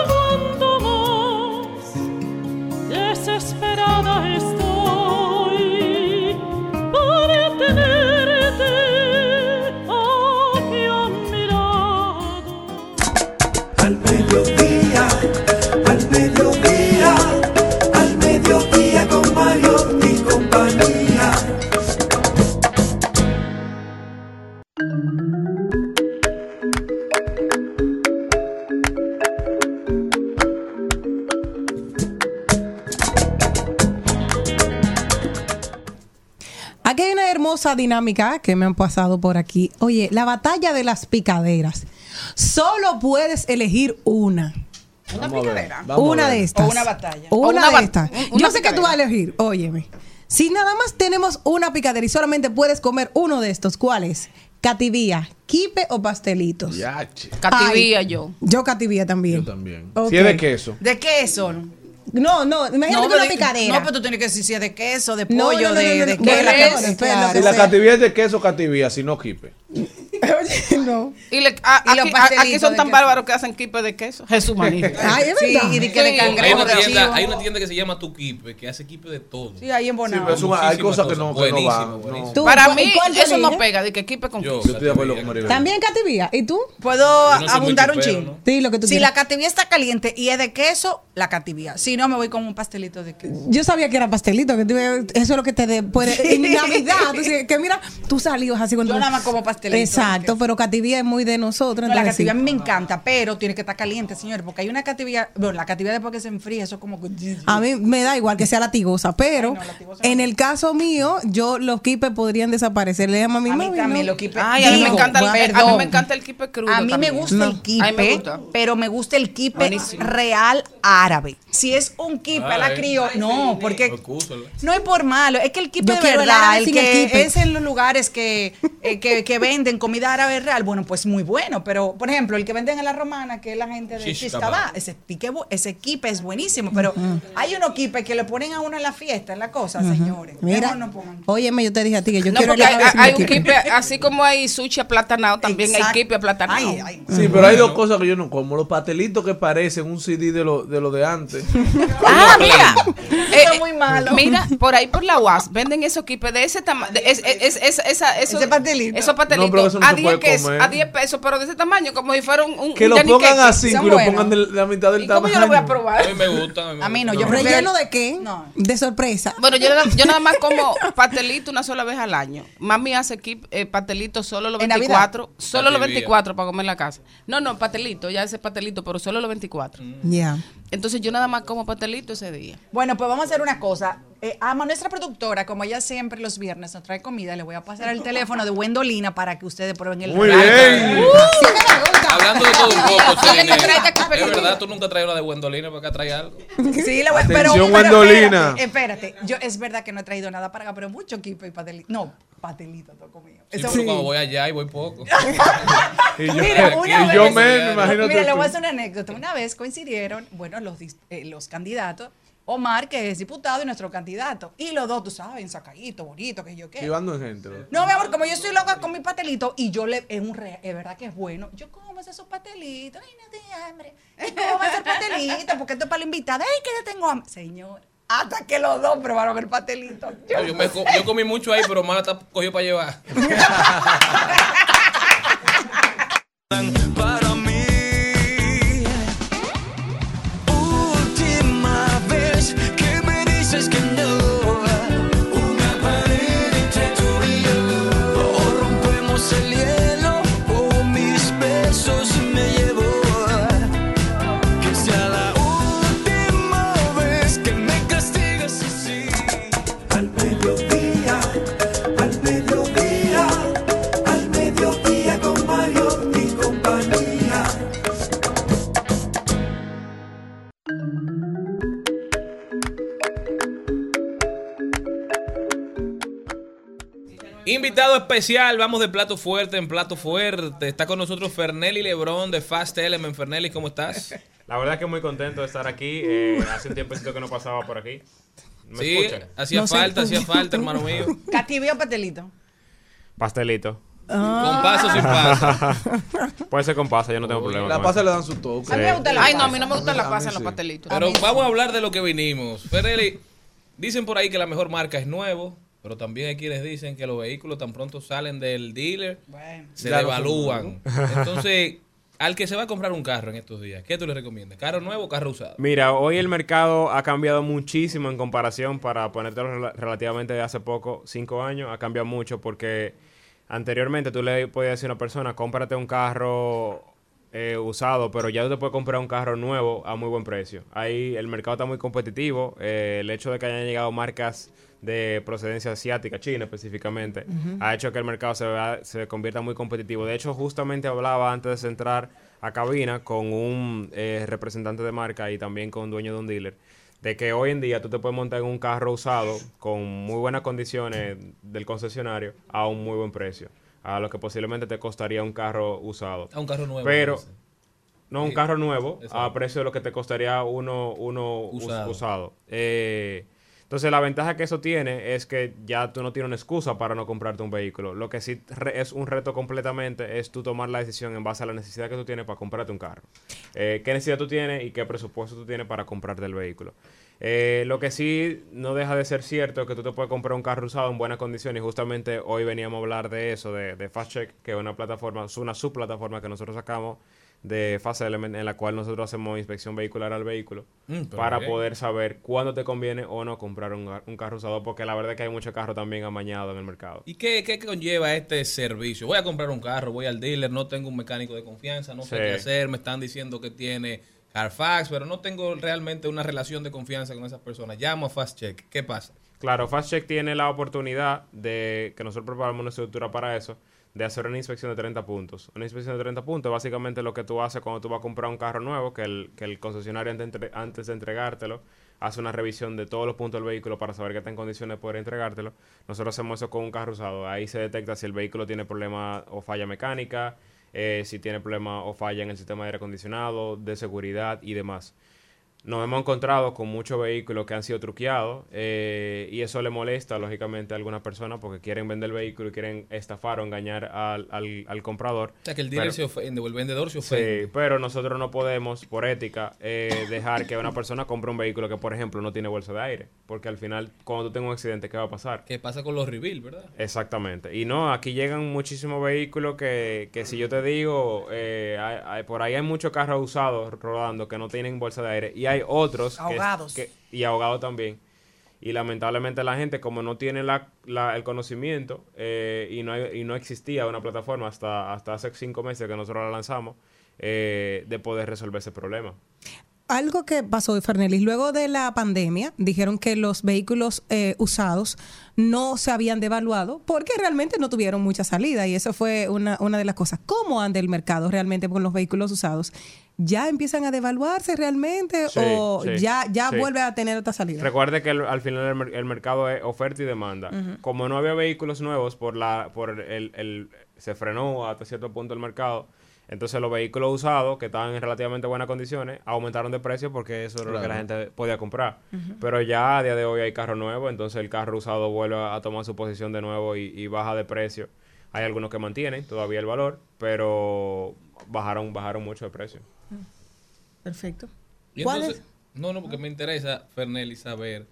hermosa dinámica que me han pasado por aquí. Oye, la batalla de las picaderas. Solo puedes elegir una. Una picadera. una de estas. O una batalla. Una, O una de estas. una Yo sé que tú vas a elegir. Óyeme. Si nada más tenemos una picadera y solamente puedes comer uno de estos, ¿cuál es? Cativía, quipe o pastelitos. Yache. Cativía Ay, yo. Yo cativía también. Yo también. Si es de queso. ¿De queso? No, no, imagínate No, que pero una picadera. No, pero tú tienes que decir si es de queso, de pollo, no, no, de, no, no, de Si que la sea. cativía es de queso, cativía, si no quipe. No. Y, le- a- Y los aquí, a- pastelitos aquí son tan queso. bárbaros que hacen kipe de queso. Jesús maní. Ay, es Sí, y de que de. Hay una, tienda, chivo. hay una tienda que se llama Tu Kipe, que hace kipe de todo. Sí, ahí en Bonao. hay cosas que no, que no van. no. buenísimo. Tú, Para ¿cuál- mí, eso no pega, de que kipe con Yo, queso. Yo estoy de acuerdo con Maribel. También cativía. ¿Y tú? ¿Puedo no abundar un quipero, chin? ¿no? Sí, lo que tú Si la cativía está caliente y es de queso, la cativía. Si no, me voy con un pastelito de queso. Yo sabía que era pastelito, que eso es lo que te de- puede. En Navidad, que mira, tú salías así cuando. Yo nada más como pastelito. Exacto, pero cativía es muy de nosotros. No, la sí. cativía a mí me encanta, pero tiene que estar caliente, señor, porque hay una cativía, bueno, la cativía después que se enfría, eso es como que... A mí me da igual que sea latigosa, pero Ay, no, latigosa en no. el caso mío, yo los quipes podrían desaparecer. Le llamo a mi A mí también ¿no? lo kipe. Ay, a mí me encanta el, a mí perdón. me encanta el kipe crudo. A mí me gusta No. el me gusta. pero me gusta el kipe Buenísimo. real árabe. Si es un kipe a la criolla, no, porque no es por malo, es que el kipe Yo de verdad, el que es en los lugares que, eh, que, que venden comida árabe real, bueno, pues muy bueno, pero por ejemplo, el que venden en la romana, que es la gente de kebab. ese, pique ese kipe es buenísimo, pero hay unos kipes que le ponen a uno en la fiesta, en la cosa, señores. Mira, no pongan. óyeme, yo te dije a ti que yo No, quiero hay, hay un kipe. así como hay sushi aplatanado, también Exacto. hay kipe aplatanado. Ay, ay. Sí, pero hay dos cosas que yo no como. Los pastelitos que parecen un CD de lo de, lo de antes. Ah, mira. Eh, eh, muy malo. Mira, por ahí por la UAS venden esos kipes de ese tamaño. Es, es, es- esa, eso- Ese pastelito. Esos no a, se 10 puede pesos, comer. a 10 pesos, pero de ese tamaño, como si fuera un. un Que lo pongan a 5 Son y lo pongan de la mitad del ¿Y cómo tamaño. yo lo voy a A probar? mí me gusta. A mí no, yo ¿Relleno de qué? No. De sorpresa. Bueno, yo, nada- yo nada más como pastelito una sola vez al año. Mami hace kip, eh, pastelito solo los ¿En Navidad? 24. Solo los Cativía. 24 para comer en la casa. No, no, pastelito, ya ese pastelito, pero solo los 24. Ya. Entonces yo nada más como pastelito ese día. Bueno, pues vamos a hacer una cosa. Eh, a nuestra productora, como ella siempre los viernes nos trae comida, le voy a pasar el teléfono de Wendolina para que ustedes prueben el Muy regalo. bien. Hablando de todo un poco, Celine, ¿Es verdad? ¿Tú nunca traes una de Wendolina para acá trae algo? Sí, pero, Atención, pero Wendolina. espérate, espérate. Yo es verdad que no he traído nada para acá, pero mucho kipe y pastelito. No, pastelito todo mío. Sí, Eso- pero cuando voy allá y voy poco. Y yo, Mira, una y yo vez- me, imagínate. Mira, le voy a hacer una anécdota. Una vez coincidieron, bueno, los, dis- eh, los candidatos, Omar, que es diputado, y nuestro candidato. Y los dos, tú sabes, sacaditos, bonitos, que yo qué. Llevando en gente. ¿no? Mi amor, como yo estoy loca con mi pastelito y yo le, es un re- es verdad que es bueno, yo como esos pastelitos, ay, no tengo hambre, y como ese pastelito, porque esto es para la invitada, ay, que yo tengo hambre. Señor, hasta que los dos probaron el pastelito. Yo- No, yo, me co- yo comí mucho ahí, pero Mala está cogió para llevar. Invitado especial, vamos de plato fuerte en plato fuerte. Está con nosotros Fernelli Lebrón de Fast Element. Fernelli, ¿cómo estás? La verdad es que muy contento de estar aquí. Eh, hace un tiempecito que no pasaba por aquí. ¿Me Sí, escuchan? hacía No falta, hacía falta, hermano mío. ¿Cativio o pastelito? Pastelito. Con paso o sin paso. Puede ser con pasa, yo no tengo problema. La con pasa le dan su toque. A mí me gusta la Ay, no, a pasa. mí no me gusta la pasa en los sí. pastelitos. Pero vamos a hablar de lo que vinimos. Fernelli, dicen por ahí que la mejor marca es nuevo, pero también hay quienes dicen que los vehículos tan pronto salen del dealer, Bueno. se devalúan. Entonces, al que se va a comprar un carro en estos días, ¿qué tú le recomiendas? ¿Carro nuevo o carro usado? Mira, hoy el mercado ha cambiado muchísimo en comparación para ponértelo rela- relativamente de hace poco, cinco años, ha cambiado mucho porque anteriormente tú le podías decir a una persona, cómprate un carro eh, usado, pero ya tú te puedes comprar un carro nuevo a muy buen precio. Ahí el mercado está muy competitivo, eh, el hecho de que hayan llegado marcas de procedencia asiática, China específicamente, ha hecho que el mercado se, vea- se convierta muy competitivo. De hecho, justamente hablaba antes de entrar a cabina con un eh, representante de marca y también con un dueño de un dealer, de que hoy en día tú te puedes montar en un carro usado con muy buenas condiciones del concesionario a un muy buen precio, a lo que posiblemente te costaría un carro usado. A un carro nuevo, Pero, no, un Sí. carro nuevo Exacto. a precio de lo que te costaría uno, uno us- Usado. usado. Eh, entonces, la ventaja que eso tiene es que ya tú no tienes una excusa para no comprarte un vehículo. Lo que sí es un reto completamente es tú tomar la decisión en base a la necesidad que tú tienes para comprarte un carro. Eh, ¿Qué necesidad tú tienes y qué presupuesto tú tienes para comprarte el vehículo? Eh, lo que sí no deja de ser cierto es que tú te puedes comprar un carro usado en buenas condiciones y justamente hoy veníamos a hablar de eso, de, de Fast Check, que es una plataforma, es una subplataforma que nosotros sacamos de Fast Element en la cual nosotros hacemos inspección vehicular al vehículo Mm, para bien. poder saber cuándo te conviene o no comprar un, un carro usado porque la verdad es que hay muchos carros también amañados en el mercado. ¿Y qué, qué conlleva este servicio? Voy a comprar un carro, voy al dealer, no tengo un mecánico de confianza, no sé Sí. qué hacer, me están diciendo que tiene Carfax, pero no tengo realmente una relación de confianza con esas personas. Llamo a Fast Check. ¿Qué pasa? Claro, FastCheck tiene la oportunidad de que nosotros preparamos una estructura para eso, de hacer una inspección de 30 puntos. Una inspección de 30 puntos, básicamente lo que tú haces cuando tú vas a comprar un carro nuevo, que el, que el concesionario antes, de entregártelo, hace una revisión de todos los puntos del vehículo para saber que está en condiciones de poder entregártelo. Nosotros hacemos eso con un carro usado. Ahí se detecta si el vehículo tiene problema o falla mecánica, eh, si tiene problema o falla en el sistema de aire acondicionado, de seguridad y demás. Nos hemos encontrado con muchos vehículos que han sido truqueados eh, y eso le molesta, lógicamente, a algunas personas porque quieren vender el vehículo y quieren estafar o engañar al, al- al comprador. O sea, que el dealer Pero- se ofende o el vendedor se ofende. Sí, pero nosotros no podemos, por ética, eh, dejar que una persona compre un vehículo que, por ejemplo, no tiene bolsa de aire. Porque al final, cuando tú tengas un accidente, ¿qué va a pasar? ¿Qué pasa con los reveal, verdad? Exactamente. Y no, aquí llegan muchísimos vehículos que, que si yo te digo, eh, hay- hay- por ahí hay muchos carros usados rodando que no tienen bolsa de aire. Y hay otros... que- Ahogados. que- y ahogados también. Y lamentablemente la gente, como no tiene la, la- el conocimiento eh, y, no hay- y no existía una plataforma hasta, hasta hace cinco meses que nosotros la lanzamos, eh, de poder resolver ese problema. Algo que pasó, Fernelis, luego de la pandemia, dijeron que los vehículos eh, usados no se habían devaluado porque realmente no tuvieron mucha salida y eso fue una, una de las cosas. ¿Cómo anda el mercado realmente con los vehículos usados? ¿Ya empiezan a devaluarse realmente Sí, o sí, ya, ya sí. vuelve a tener otra salida? Recuerde que el- al final el, mer- el mercado es oferta y demanda. Como no había vehículos nuevos por la por el, el- se frenó hasta cierto punto el mercado. Entonces los vehículos usados que estaban en relativamente buenas condiciones aumentaron de precio porque eso era lo que la gente podía comprar. Pero ya a día de hoy hay carro nuevo, entonces el carro usado vuelve a tomar su posición de nuevo y, y baja de precio. Hay algunos que mantienen todavía el valor, pero bajaron bajaron mucho de precio. Perfecto. Y ¿Cuál entonces- No, no, porque me interesa, Fernelli, saber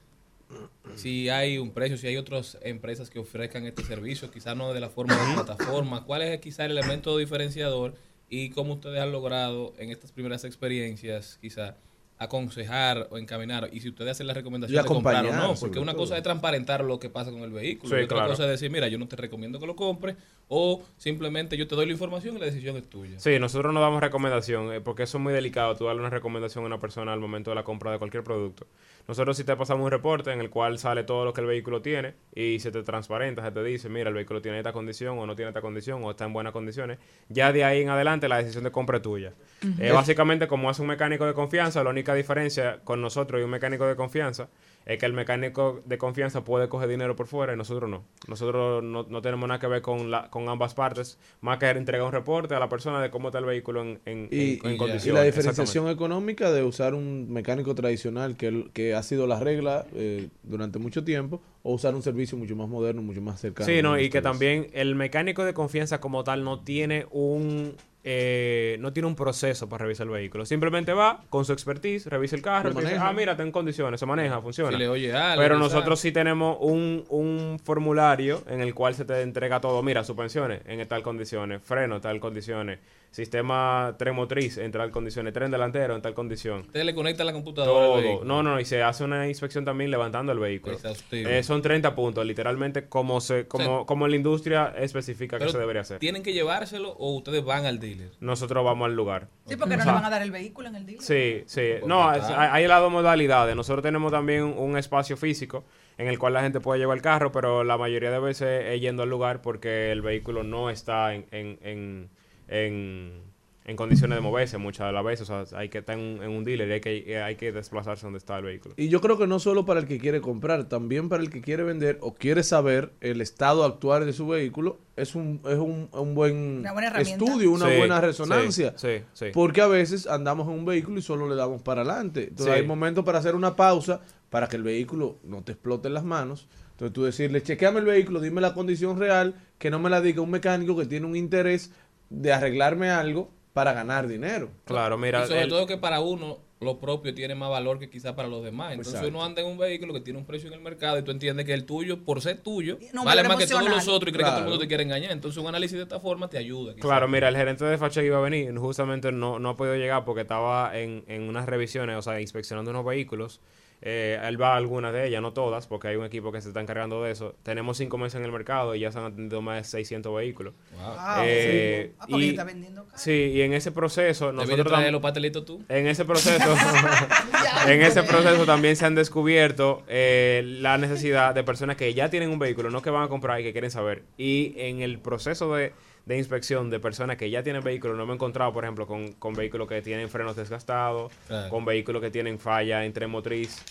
si hay un precio, si hay otras empresas que ofrezcan este servicio, quizás no de la forma de plataforma. ¿Cuál es quizás el elemento diferenciador y cómo ustedes han logrado en estas primeras experiencias, quizás aconsejar o encaminar y si ustedes hacen la recomendación de comprar o no, porque una todo. cosa es transparentar lo que pasa con el vehículo Sí, y otra claro. cosa es decir, mira, yo no te recomiendo que lo compres o simplemente yo te doy la información y la decisión es tuya. Sí, nosotros no damos recomendación, eh, porque eso es muy delicado, tú darle una recomendación a una persona al momento de la compra de cualquier producto. Nosotros sí te pasamos un reporte en el cual sale todo lo que el vehículo tiene y se te transparenta, se te dice, mira, el vehículo tiene esta condición o no tiene esta condición o está en buenas condiciones. Ya de ahí en adelante la decisión de compra es tuya. Eh, básicamente, como es un mecánico de confianza, la única diferencia con nosotros y un mecánico de confianza es que el mecánico de confianza puede coger dinero por fuera y nosotros no. Nosotros no, no tenemos nada que ver con, la, con ambas partes, más que entregar un reporte a la persona de cómo está el vehículo en, en, Y, en- en y condiciones. la diferenciación económica de usar un mecánico tradicional que, que ha sido la regla eh, durante mucho tiempo o usar un servicio mucho más moderno, mucho más cercano. Sí, no, y que también el mecánico de confianza como tal no tiene un eh, no tiene un proceso para revisar el vehículo. Simplemente va con su expertise, revisa el carro, te dice, ah, mira, está en condiciones, se maneja, funciona. Si le oye algo, Pero nosotros sí tenemos un, un formulario en el cual se te entrega todo. Mira, suspensiones en tal condiciones, freno en tal condiciones, sistema tren motriz en tal condiciones, tren delantero en tal condición. Usted le conecta la computadora al Todo. vehículo. No, no, y se hace una inspección también levantando el vehículo. Exhaustivo. Eh, son 30 puntos, literalmente como se como, O sea, como la industria especifica que se debería hacer. ¿Tienen que llevárselo o ustedes van al dealer? Nosotros vamos al lugar. Sí, porque no O le van a dar el vehículo en el dealer. Sí, sí. No, es- hay hay las dos modalidades. Nosotros tenemos también un espacio físico en el cual la gente puede llevar el carro, pero la mayoría de veces es yendo al lugar porque el vehículo no está en, en, en, en- en condiciones de moverse muchas de las veces. O sea, hay que estar en, en un dealer y hay que, hay que desplazarse donde está el vehículo. Y yo creo que no solo para el que quiere comprar, también para el que quiere vender o quiere saber el estado actual de su vehículo, es un, es un, un buen Una buena herramienta. estudio, una Sí, buena sí, resonancia. sí, sí. Porque a veces andamos en un vehículo y solo le damos para adelante. Entonces Sí. hay momentos para hacer una pausa para que el vehículo no te explote en las manos. Entonces tú decirle, chequeame el vehículo, dime la condición real, que no me la diga un mecánico que tiene un interés de arreglarme algo para ganar dinero. Claro, mira, y sobre el- todo que para uno lo propio tiene más valor que quizás para los demás. Entonces Exacto. uno anda en un vehículo que tiene un precio en el mercado y tú entiendes que el tuyo, por ser tuyo, No, vale más que todos los otros y crees que todo el mundo te quiere engañar. Entonces un análisis de esta forma te ayuda. quizás. Claro, mira, el gerente de Fache iba a venir, justamente no, no ha podido llegar porque estaba en, en unas revisiones, o sea, inspeccionando unos vehículos. Eh, él va a algunas de ellas, no todas, porque hay un equipo que se está encargando de eso. Tenemos cinco meses en el mercado y ya se han atendido más de 600 vehículos. Wow. Eh, Ah, porque y, está vendiendo sí, y en ese proceso, nosotros traer los pastelitos tú. en ese proceso, en ese proceso también se han descubierto eh, la necesidad de personas que ya tienen un vehículo, no que van a comprar y que quieren saber. Y en el proceso de, de inspección de personas que ya tienen vehículos, no me he encontrado, por ejemplo, con, con vehículos que tienen frenos desgastados, Claro. con vehículos que tienen falla en tren motriz,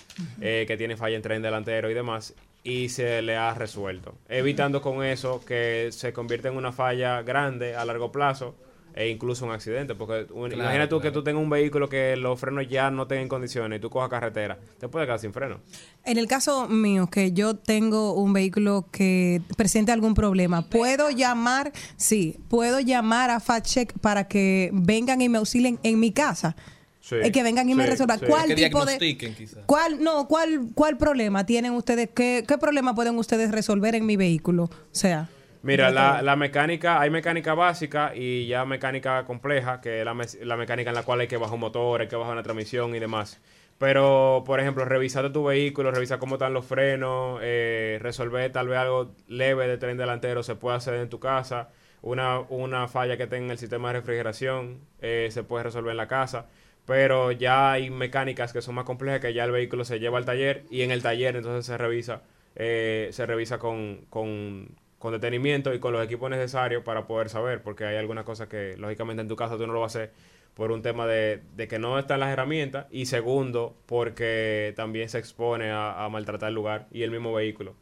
eh, que tienen falla en tren delantero y demás. Y se le ha resuelto. Evitando con eso que se convierta en una falla grande a largo plazo e incluso un accidente. Porque un- Claro, imagina tú que tú tengas un vehículo que los frenos ya no tengan condiciones y tú cojas carretera. Te puedes quedar sin freno. En el caso mío, que yo tengo un vehículo que presente algún problema, ¿puedo llamar? Sí, ¿puedo llamar a FatCheck para que vengan y me auxilien en mi casa? Sí, Eh, que vengan y me resuelvan. sí. ¿Cuál Que tipo de...? ¿Cuál, no, cuál, ¿Cuál problema tienen ustedes? ¿Qué, ¿Qué problema pueden ustedes resolver en mi vehículo? O sea... Mira, la, la mecánica, hay mecánica básica y ya mecánica compleja, que es la, mes- la mecánica en la cual hay que bajar un motor, hay que bajar una transmisión y demás. Pero, por ejemplo, revisar tu vehículo, revisar cómo están los frenos, eh, resolver tal vez algo leve de tren delantero se puede hacer en tu casa. Una, una falla que tenga en el sistema de refrigeración eh, se puede resolver en la casa. Pero ya hay mecánicas que son más complejas que ya el vehículo se lleva al taller y en el taller entonces se revisa, eh, se revisa con, con, con detenimiento y con los equipos necesarios para poder saber, porque hay algunas cosas que lógicamente en tu casa tú no lo vas a hacer por un tema de, de que no están las herramientas y segundo porque también se expone a, a maltratar el lugar y el mismo vehículo.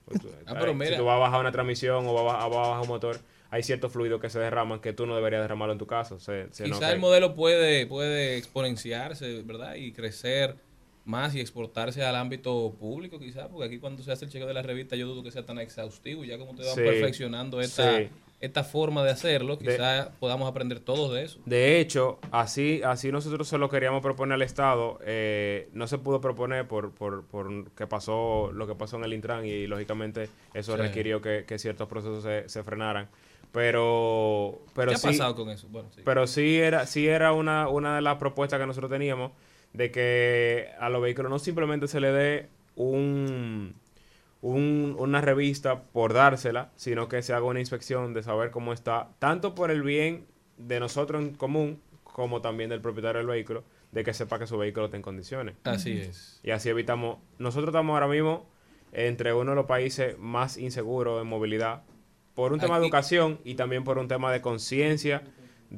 Ah, pero si mira. tú vas a bajar una transmisión o vas a, vas a bajar un motor, hay ciertos fluidos que se derraman que tú no deberías derramarlo en tu casa. Se, el modelo puede, puede exponenciarse, ¿verdad? Y crecer más y exportarse al ámbito público, quizás, porque aquí cuando se hace el chequeo de la revista yo dudo que sea tan exhaustivo. Ya como ustedes van Sí, perfeccionando esta, sí. esta forma de hacerlo, quizás podamos aprender todos de eso. De hecho, así, así nosotros se lo queríamos proponer al Estado. eh, no se pudo proponer por, por, por que pasó lo que pasó en el Intran y lógicamente eso Sí. requirió que, que ciertos procesos se, se frenaran. Pero, pero ¿Qué ha sí, pasado con eso? Bueno, sí. pero sí era, sí era una, una de las propuestas que nosotros teníamos de que a los vehículos no simplemente se le dé un, un- una revista por dársela, sino que se haga una inspección de saber cómo está, tanto por el bien de nosotros en común, como también del propietario del vehículo, de que sepa que su vehículo está en condiciones. Así es. Y así evitamos, nosotros estamos ahora mismo entre uno de los países más inseguros en movilidad, por un tema de educación y también por un tema de conciencia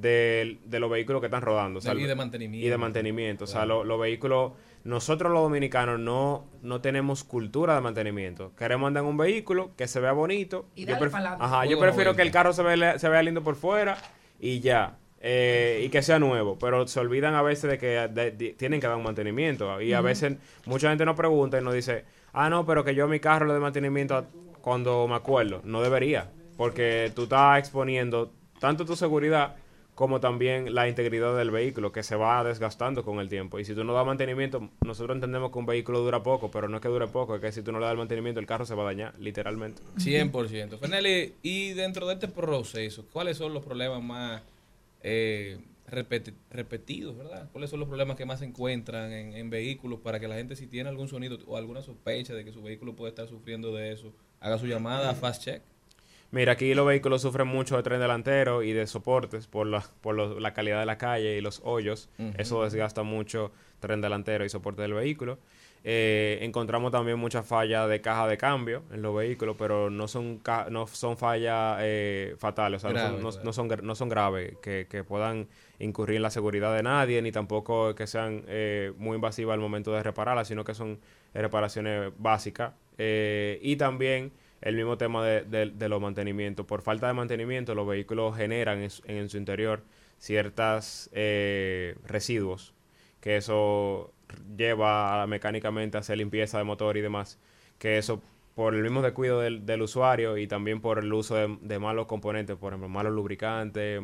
del- de, los vehículos que están rodando. o sea, Y de mantenimiento. Y de mantenimiento. O sea, Claro. lo- los vehículos, nosotros los dominicanos no, no tenemos cultura de mantenimiento. Queremos andar en un vehículo que se vea bonito. Y Yo pref-. Ajá, yo prefiero 90. que el carro se vea, se vea lindo por fuera y ya. Eh, y que sea nuevo, pero se olvidan a veces de que de- de- tienen que dar un mantenimiento. Y a veces mucha gente nos pregunta y nos dice, ah, no, pero que yo a mi carro le doy mantenimiento cuando me acuerdo. No debería, porque tú estás exponiendo tanto tu seguridad como también la integridad del vehículo, que se va desgastando con el tiempo. Y si tú no das mantenimiento, nosotros entendemos que un vehículo dura poco, pero no es que dure poco, es que si tú no le das el mantenimiento, el carro se va a dañar, literalmente. 100%. Fernelli, y dentro de este proceso, ¿cuáles son los problemas más eh, repeti- repetidos, verdad? ¿Cuáles son los problemas que más se encuentran en, en vehículos para que la gente, si tiene algún sonido o alguna sospecha de que su vehículo puede estar sufriendo de eso, haga su llamada a Fast Check? Mira, aquí los vehículos sufren mucho de tren delantero y de soportes por la, por la calidad de la calle y los hoyos. Eso desgasta mucho tren delantero y soporte del vehículo. Eh, encontramos también muchas fallas de caja de cambio en los vehículos, pero no son ca- no son fallas eh, fatales, o sea, no son- no, son, gra- no son graves, que, que puedan incurrir en la seguridad de nadie, ni tampoco que sean eh, muy invasivas al momento de repararlas, sino que son reparaciones básicas. Eh, y también el mismo tema de, de- de los mantenimientos. Por falta de mantenimiento, los vehículos generan en en su interior ciertas eh, residuos, que eso lleva mecánicamente a hacer limpieza de motor y demás, que eso por el mismo descuido del, del usuario y también por el uso de, de malos componentes, por ejemplo, malos lubricantes,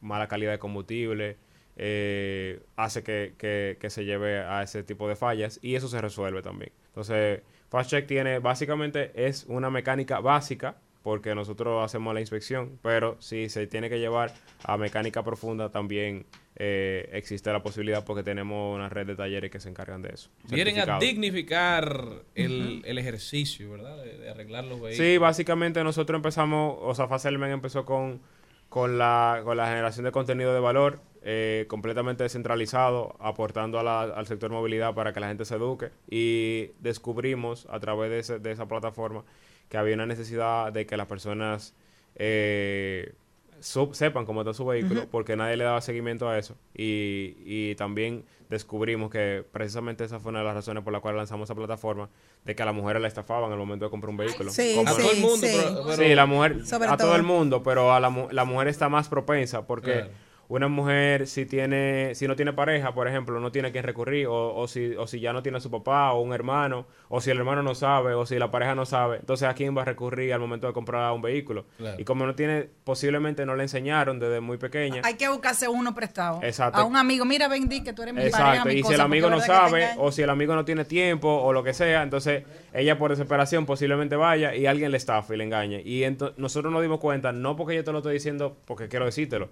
mala calidad de combustible, eh, hace que, que- que se lleve a ese tipo de fallas y eso se resuelve también. Entonces, FastCheck tiene, básicamente es una mecánica básica porque nosotros hacemos la inspección, pero si se tiene que llevar a mecánica profunda también eh, existe la posibilidad porque tenemos una red de talleres que se encargan de eso. Vienen a dignificar el, el ejercicio, ¿verdad? De, de arreglar los vehículos. Sí, básicamente nosotros empezamos, o sea, Facelmen empezó con, con, la, con la generación de contenido de valor eh, completamente descentralizado, aportando a la- al sector movilidad para que la gente se eduque y descubrimos a través de, ese- de esa plataforma que había una necesidad de que las personas eh, sub- sepan cómo está su vehículo, porque nadie le daba seguimiento a eso. Y, y también descubrimos que precisamente esa fue una de las razones por las cuales lanzamos esa plataforma, de que a la mujer la estafaban al momento de comprar un vehículo. Sí, Como- A todo el mundo, sí. pero- pero- sí, la mujer, Sobre a todo. todo. el mundo, pero a la, mu- la mujer está más propensa porque. Una mujer si tiene si no tiene pareja, por ejemplo, no tiene a quien recurrir o, o si o si ya no tiene a su papá o un hermano o si el hermano no sabe o si la pareja no sabe, entonces a quién va a recurrir al momento de comprar un vehículo. Claro. Y como no tiene posiblemente no le enseñaron desde muy pequeña. Hay que buscarse uno prestado. Exacto. A un amigo, mira, ven, di que tú eres mi pareja, Exacto, mi y si cosa, el amigo no sabe o si el amigo no tiene tiempo o lo que sea, entonces ella por desesperación posiblemente vaya y alguien le estafa y le engañe. Y ento- nosotros nos dimos cuenta, no porque yo te lo estoy diciendo porque quiero decírtelo,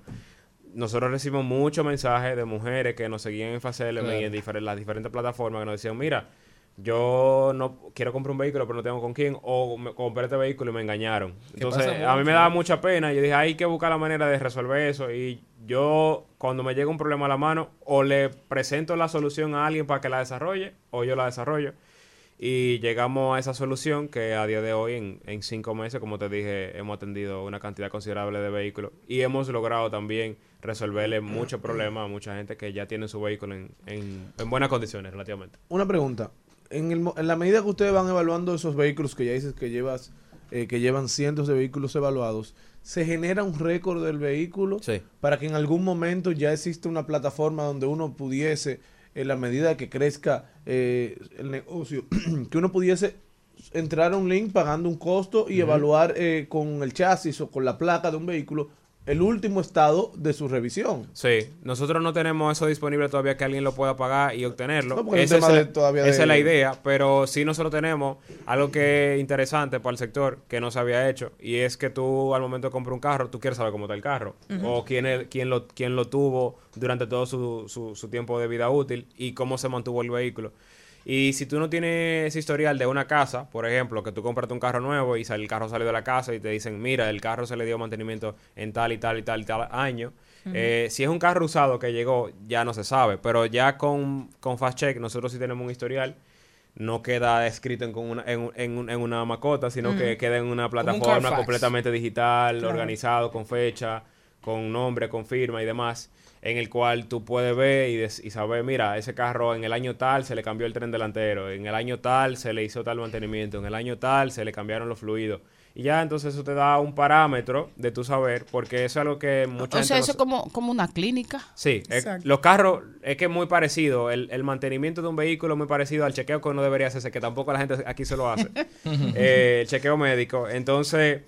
nosotros recibimos muchos mensajes de mujeres que nos seguían en Facelem Claro. y en difer- las diferentes plataformas que nos decían, mira, yo no quiero comprar un vehículo pero no tengo con quién o me compré este vehículo y me engañaron. Entonces a mí me daba mucha pena y yo dije, hay que buscar la manera de resolver eso y yo cuando me llega un problema a la mano o le presento la solución a alguien para que la desarrolle o yo la desarrollo y llegamos a esa solución que a día de hoy, en, en cinco meses, como te dije, hemos atendido una cantidad considerable de vehículos y hemos logrado también resolverle muchos problemas a mucha gente que ya tiene su vehículo en, en, en buenas condiciones relativamente. Una pregunta. En, el mo- en la medida que ustedes van evaluando esos vehículos que ya dices que llevas, eh, que llevan cientos de vehículos evaluados, ¿se genera un récord del vehículo para que en algún momento ya exista una plataforma donde uno pudiese, en la medida que crezca eh, el negocio, que uno pudiese entrar a un link pagando un costo y evaluar eh, con el chasis o con la placa de un vehículo el último estado de su revisión? Sí, nosotros no tenemos eso disponible todavía que alguien lo pueda pagar y obtenerlo. No, porque es Esa es, de- todavía esa de- es la idea, pero sí nosotros tenemos algo que es interesante para el sector que no se había hecho y es que tú al momento de comprar un carro, tú quieres saber cómo está el carro o quién, es- quién, lo, quién lo tuvo durante todo su, su, su tiempo de vida útil y cómo se mantuvo el vehículo. Y si tú no tienes ese historial de una casa, por ejemplo, que tú compraste un carro nuevo y el carro salió de la casa y te dicen, mira, el carro se le dio mantenimiento en tal y tal y tal y tal año. Eh, si es un carro usado que llegó, ya no se sabe. Pero ya con, con Fast Check nosotros sí tenemos un historial. No queda escrito en, con una, en, en un- en una macota, sino que queda en una un plataforma completamente digital, Claro. organizado, con fecha, con nombre, con firma y demás, en el cual tú puedes ver y, saber, mira, ese carro en el año tal se le cambió el tren delantero, en el año tal se le hizo tal mantenimiento, en el año tal se le cambiaron los fluidos. Y ya entonces eso te da un parámetro de tu saber, porque eso es algo que mucha O gente sea, no eso es como, como una clínica. Sí, es- Exacto. los carros es que es muy parecido. El, el mantenimiento de un vehículo es muy parecido al chequeo que uno debería hacerse, que tampoco la gente aquí se lo hace. Eh, el chequeo médico. Entonces,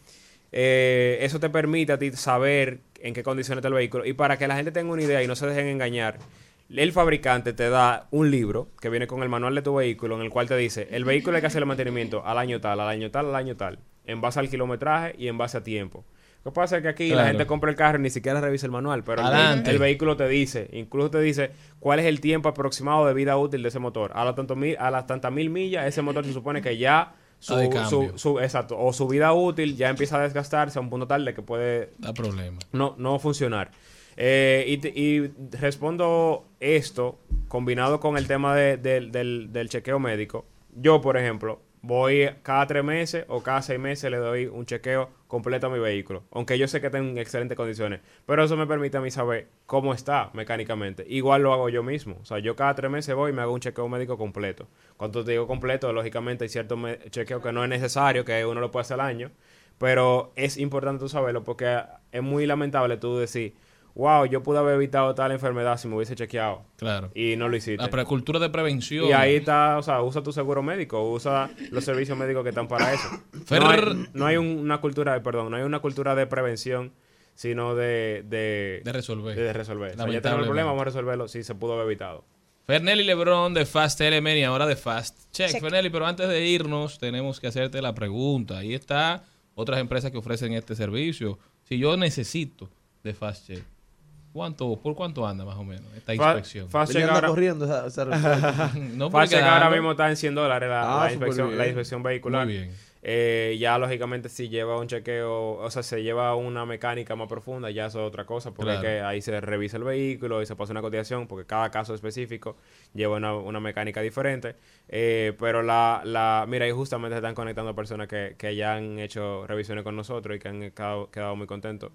eh, eso te permite a ti saber en qué condiciones está el vehículo. Y para que la gente tenga una idea y no se dejen engañar, el fabricante te da un libro que viene con el manual de tu vehículo en el cual te dice, el vehículo hay que hacer el mantenimiento al año tal, al año tal, al año tal, en base al kilometraje y en base a tiempo. Lo que pasa es que aquí la gente compra el carro y ni siquiera revisa el manual, pero el, el vehículo te dice, incluso te dice cuál es el tiempo aproximado de vida útil de ese motor. A las, tanto mil, a las tantas mil millas, ese motor se supone que ya su, de cambio. su- su- exacto, o su vida útil ya empieza a desgastarse a un punto tal de que puede Da problema. no, no funcionar. Eh, y, y respondo esto combinado con el tema de- del- del, del chequeo médico. Yo, por ejemplo, voy cada tres meses o cada seis meses le doy un chequeo completo mi vehículo. Aunque yo sé que está en excelentes condiciones. Pero eso me permite a mí saber cómo está mecánicamente. Igual lo hago yo mismo. O sea, yo cada tres meses voy y me hago un chequeo médico completo. Cuando te digo completo, lógicamente hay ciertos chequeos que no es necesario, que uno lo puede hacer al año. Pero es importante tú saberlo porque es muy lamentable tú decir, wow, yo pude haber evitado tal enfermedad si me hubiese chequeado. Claro. Y no lo hiciste. La cultura de prevención. Y ahí está, o sea, usa tu seguro médico, usa los servicios médicos que están para eso. Fer- No hay, no hay un- una cultura, de- perdón, no hay una cultura de prevención, sino de... De, De resolver. De, resolver. O sea, ya tenemos el problema, vamos a resolverlo si se pudo haber evitado. Fernelli Lebron de Fast Element y ahora de Fast Check. Check. Fernelli, pero antes de irnos tenemos que hacerte la pregunta. Ahí está otras empresas que ofrecen este servicio. Si yo necesito de Fast Check, ¿cuánto, ¿por cuánto anda más o menos esta inspección? Check ahora- corriendo esa- esa no, Check ahora mismo está en 100 dólares la, Ah, la inspección, la inspección vehicular. Muy bien. Eh, ya lógicamente si lleva un chequeo, o sea, se lleva una mecánica más profunda, ya eso es otra cosa, porque Claro. hay que- ahí se revisa el vehículo y se pasa una cotización, porque cada caso específico lleva una, una mecánica diferente. Eh, pero la, la, mira, ahí justamente se están conectando personas que, que ya han hecho revisiones con nosotros y que han quedado, quedado muy contentos.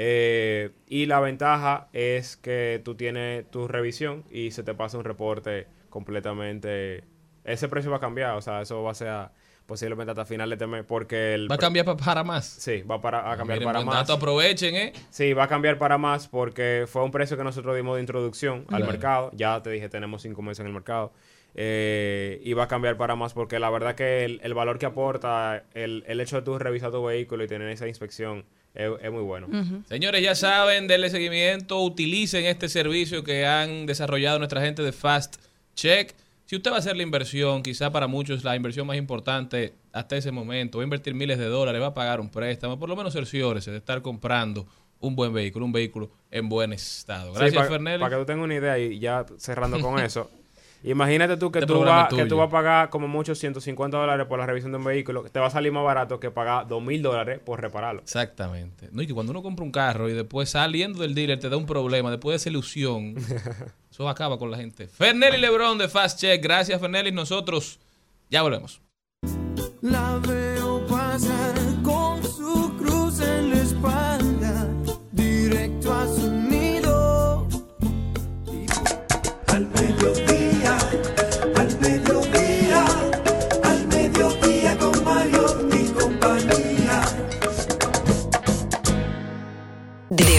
Eh, y la ventaja es que tú tienes tu revisión y se te pasa un reporte completamente... Ese precio va a cambiar, o sea, eso va a ser posiblemente hasta final de este mes porque el ¿Va a cambiar pa- para más? Sí, va para, a cambiar Miren, para más. dato, aprovechen, ¿eh? Sí, va a cambiar para más porque fue un precio que nosotros dimos de introducción al Claro. mercado. Ya te dije, tenemos cinco meses en el mercado. Eh, y va a cambiar para más porque la verdad que el, el valor que aporta el, el hecho de tú revisar tu vehículo y tener esa inspección es, es muy bueno. Señores, ya saben, denle seguimiento, utilicen este servicio que han desarrollado nuestra gente de Fast Check. Si usted va a hacer la inversión, quizá para muchos la inversión más importante hasta ese momento, va a invertir miles de dólares, va a pagar un préstamo, por lo menos cerciórese de estar comprando un buen vehículo, un vehículo en buen estado. Gracias, para, Fernelli. Para que tú tengas una idea y ya cerrando con eso. Imagínate tú que Este tú, vas, que tú vas a pagar como mucho 150 dólares por la revisión de un vehículo. Te va a salir más barato que pagar 2 mil dólares por repararlo. Exactamente. No, y que cuando uno compra un carro y después saliendo del dealer te da un problema, después de esa ilusión, eso acaba con la gente. Fernelli Lebron de Fast Check. Gracias, Fernelli. Nosotros ya volvemos. La veo pasar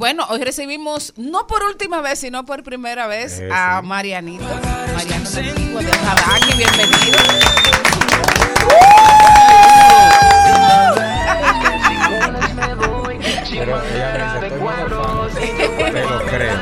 Bueno, hoy recibimos, no por última vez, sino por primera vez, Eh, a. Marianito. Mariano Domingo de Jabaki, bienvenido. Pero ella dice, estoy muy Te lo creo.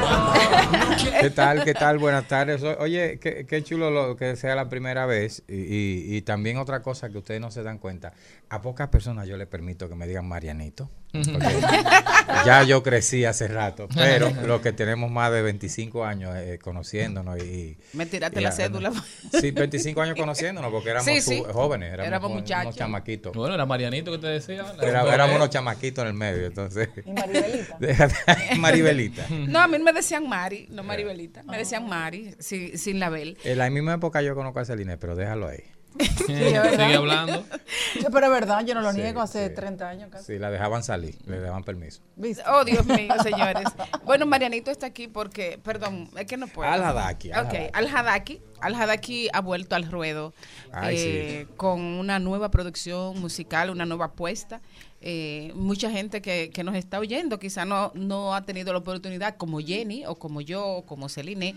¿Qué tal? ¿Qué tal? Buenas tardes. Oye, qué, qué chulo lo que sea la primera vez. Y, y- y también otra cosa que ustedes no se dan cuenta. A pocas personas yo les permito que me digan Marianito. Ya yo crecí hace rato. Pero los que tenemos más de 25 años eh, conociéndonos y... Me tiraste y la cédula. Sí, 25 años conociéndonos porque éramos Sí, sí. ju- jóvenes. Éramos, Éramos unos muchachos. chamaquitos. Bueno, era Marianito que te decía. Era- éramos unos chamaquitos en el medio, entonces. Y Maribelita. Déjate- Maribelita. No, a mí me decían Mari, no Maribelita. Me decían Mari, sin, sin la Bel. En la misma época yo conozco a Celine, pero déjalo ahí. es verdad. Sigue hablando. Sí, pero es verdad, yo no lo Sí, niego hace sí. 30 años casi. Sí, la dejaban salir, le daban permiso. ¿Viste? Oh, Dios mío, señores. Bueno, Marianito está aquí porque, perdón, es que no puedo. Al-Hadaki, Ok, Al-Hadaki. Al-Hadaki. Al-Hadaki ha vuelto al ruedo Ay, eh, con una nueva producción musical, una nueva apuesta. Eh, mucha gente que, que nos está oyendo quizá no, no ha tenido la oportunidad, como Jenny o como yo o como Celine,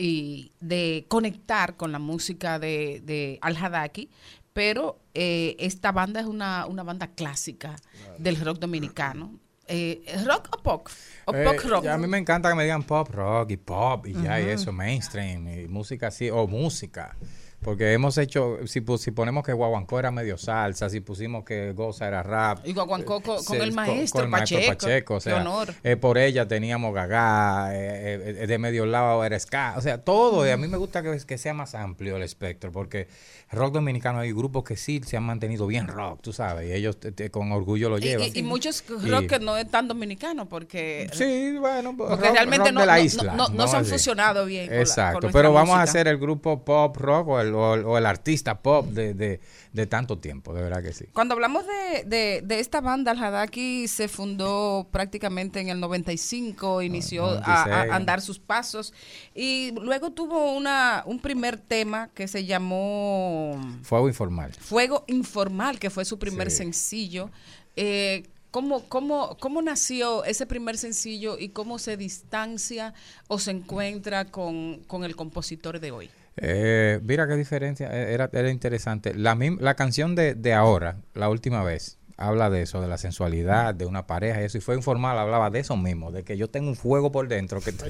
y de conectar con la música de, de Al-Hadaki, pero eh, esta banda es una, una banda clásica del rock dominicano. Eh, ¿Rock o pop? ¿O Eh, pop rock? ya a mí me encanta que me digan pop rock y pop y ya y eso, mainstream y música así, o música. Porque hemos hecho, si, pu- si ponemos que Guaguancó era medio salsa, si pusimos que Goza era rap. Y Guaguancó con, el maestro, con el maestro Pacheco. Pacheco, o Qué sea, honor. eh, por ella teníamos Gagá, eh, eh, de medio lado era ska, o sea, todo. Y a mí me gusta que, que sea más amplio el espectro, porque rock dominicano hay grupos que sí se han mantenido bien rock, tú sabes, y ellos te- te- con orgullo lo llevan. y- y muchos Y- rock que no es tan dominicano porque Sí, bueno, pues, porque rock- realmente rock no, de la no- isla, no- no vamos se han a decir. fusionado bien con la- con Exacto, pero vamos a hacer el grupo pop rock o el, o el- o el artista pop de, de- de tanto tiempo, de verdad que sí. Cuando hablamos de, de- de esta banda, el Hadaki se fundó prácticamente en el 95, inició a- a, 96. andar sus pasos y luego tuvo una, un primer tema que se llamó Fuego informal. Fuego Informal, que fue su primer Sí. sencillo. Eh, ¿cómo, cómo, ¿Cómo nació ese primer sencillo y cómo se distancia o se encuentra con, con el compositor de hoy? Eh, mira qué diferencia, eh, era, era interesante. La, la canción de, de ahora, la última vez, habla de eso, de la sensualidad, de una pareja y eso. Y fue informal, hablaba de eso mismo, de que yo tengo un fuego por dentro. Que, que,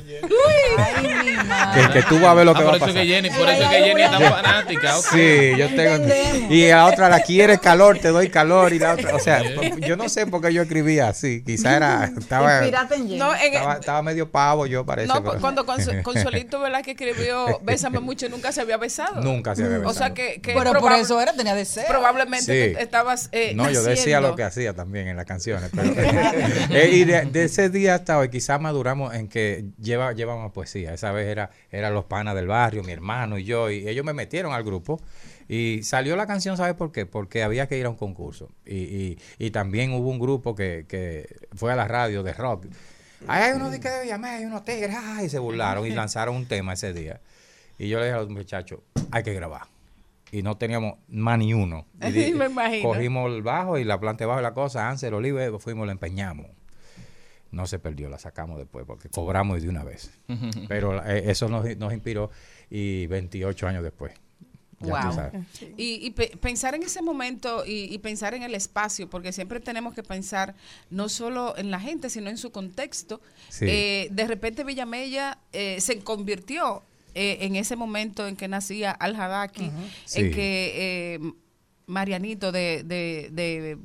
que tú vas a ver lo Ah, que por va a eso pasar. que Jenny, por eso que Jenny es tan fanática. ok. Sí, yo tengo. Y la otra la quiere calor, te doy calor. Y la otra, o sea, yo no sé por qué yo escribía así. Quizá era. Estaba, en Jenny. No, en- estaba, estaba medio pavo, yo parece. No, pero- cuando Consu- Consuelito, ¿verdad? Que escribió Bésame mucho, nunca se había besado. Nunca se había O sea besado. que, que Pero por eso era, tenía deseo. Probablemente Sí. tú estabas. eh, No, yo decía lo que hacía también en las canciones. pero- Eh, y de, de ese día hasta hoy, quizás maduramos en que lleva, llevamos poesía. Esa vez era, eran los panas del barrio, mi hermano y yo, y ellos me metieron al grupo. Y salió la canción, ¿sabes por qué? Porque había que ir a un concurso. Y, y, y también hubo un grupo que, que fue a la radio de rock. Ahí hay unos de Villamé, hay unos tigres, y se burlaron y lanzaron un tema ese día. Y yo le dije a los muchachos, hay que grabar. Y no teníamos más ni uno. Y Me imagino. Cogimos el bajo y la planta de bajo y la cosa, Ansel Olive, fuimos, la empeñamos. No se perdió, la sacamos después porque cobramos de una vez. Pero eh, eso nos, nos inspiró y 28 años después. Wow. Y, y pe- pensar en ese momento y, y pensar en el espacio, porque siempre tenemos que pensar no solo en la gente, sino en su contexto. Sí. Eh, de repente Villamella eh, se convirtió eh, en ese momento en que nacía Al Hadaki, en Sí. que eh, Marianito de, de, de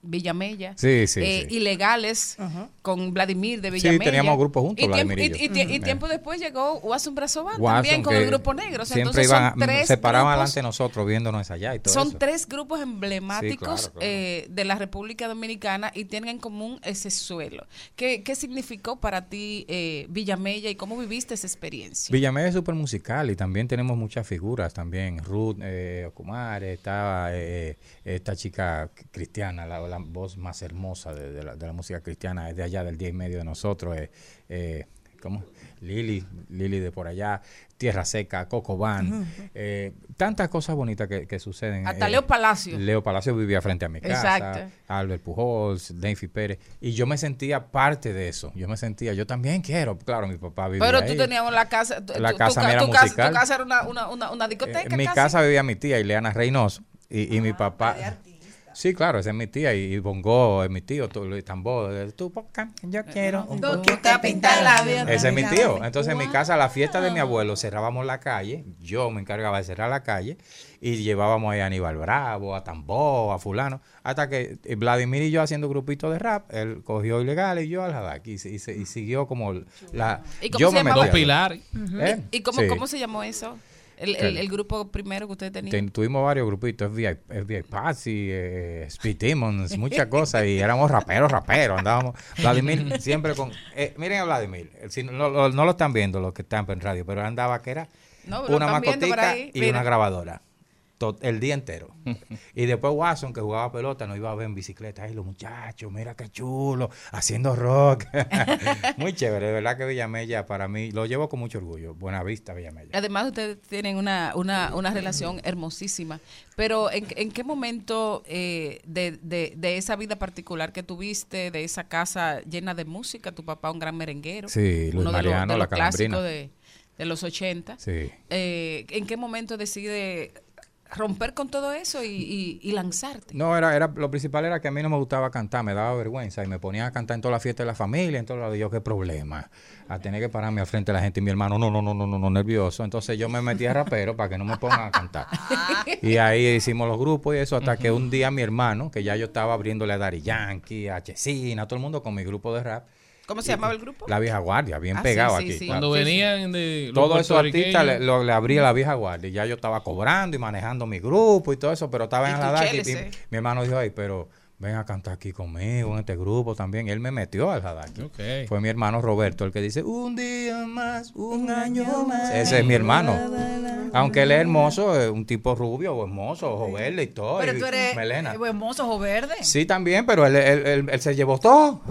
Villamella, Sí, sí, eh, sí. ilegales con Vladimir de Sí, Villamella. teníamos grupos juntos, Y, tiempo, Vladimir y tiempo después llegó Watson, también con el grupo negro. O sea, siempre entonces iban, son a- tres se paraban grupos- delante de nosotros viéndonos allá y todo son eso. tres grupos emblemáticos Sí, claro, claro. eh, de la República Dominicana y tienen en común ese suelo. ¿Qué, qué significó para ti eh, Villamella y cómo viviste esa experiencia? Villamé es súper musical y también tenemos muchas figuras también. Ruth eh, Ocumar, estaba eh, esta chica cristiana, la, la voz más hermosa de, de la, de la música cristiana, es de allá del día y medio de nosotros. Eh, eh, ¿Cómo? Lili, Lili de por allá, Tierra Seca, Coco Van, Ujú. eh, tantas cosas bonitas que, que suceden. Hasta eh, Leo Palacio. Leo Palacio vivía frente a mi casa, Exacto. Albert Pujols, Denfi Pérez, y yo me sentía parte de eso. Yo me sentía, yo también quiero, claro, mi papá vivía Pero ahí. tú tenías la casa. tu- La tu- casa tu, mía era tu casa, musical. tu casa era una, una, una, una discoteca. En mi casi. casa vivía mi tía Ileana Reynoso y, y mi papá. Sí, claro, esa es mi tía y, y Bongo es mi tío, tu- Luis Tambor, eh, tu boca, yo quiero un Boquita pinta labios. ese es mi tío. Entonces en mi casa, la fiesta de mi abuelo, cerrábamos la calle. Yo me encargaba de cerrar la calle y llevábamos ahí a Aníbal Bravo, a Tambó, a Fulano. Hasta que eh, Vladimir y yo haciendo grupito de rap, él cogió ilegal y yo al Hadaki. Y, se- y se- y siguió como la. ¿Y cómo yo se me pilares. ¿Eh? ¿Y cómo, Sí. cómo se llamó eso? El, el, el grupo primero que usted tenía. Ten- tuvimos varios grupitos, FBI, FBI Patsy, eh, Speed Demons, muchas cosas, y éramos raperos, raperos, andábamos. Vladimir siempre con. eh, miren a Vladimir, si no, no- no lo están viendo los que están en radio, pero andaba que era No, una ahí, y mira. una grabadora. El día entero. y después Watson, que jugaba pelota, nos iba a ver en bicicleta. Ay, los muchachos, mira qué chulo, haciendo rock. Muy chévere, de verdad que Villamella para mí, lo llevo con mucho orgullo. Buena vista, Villamella. Además, ustedes tienen una, una, una relación hermosísima. Pero, ¿en, en qué momento eh, de, de, de esa vida particular que tuviste, de esa casa llena de música, tu papá un gran merenguero? Sí, Luis uno de los- Mariano, de la los clásicos Calambrina. de, de los 80. Sí. Eh, ¿En qué momento decide romper con todo eso y, y- y lanzarte? No, era, era, lo principal era que a mí no me gustaba cantar, me daba vergüenza y me ponía a cantar en todas las fiestas de la familia, en todos lados. Yo, qué problema. A tener que pararme al frente de la gente y mi hermano, no, no, no, no, no, no, nervioso. Entonces yo me metí a rapero para que no me pongan a cantar. Y ahí hicimos los grupos y eso, hasta que un día mi hermano, que ya yo estaba abriéndole a Dari Yankee, a Chesina, a todo el mundo con mi grupo de rap. ¿Cómo se llamaba el grupo? La vieja guardia, bien Ah, pegado sí, sí, aquí. sí. Cuando venían de los Todos esos artistas le, lo- le abrí a la vieja guardia. y Ya yo estaba cobrando y manejando mi grupo y todo eso, pero estaba Y en la edad. Y, eh. mi hermano dijo, ay, pero ven a cantar aquí conmigo en este grupo también. Él me metió al Hadaki. Ok. Fue mi hermano Roberto el que dice, un día más, un año más. Ese es mi hermano. Aunque él es hermoso, es un tipo rubio o hermoso, ojo verde y todo. Pero y tú eres melena. eh, hermoso ojo verde. Sí, también, pero él, él- él- él se llevó todo.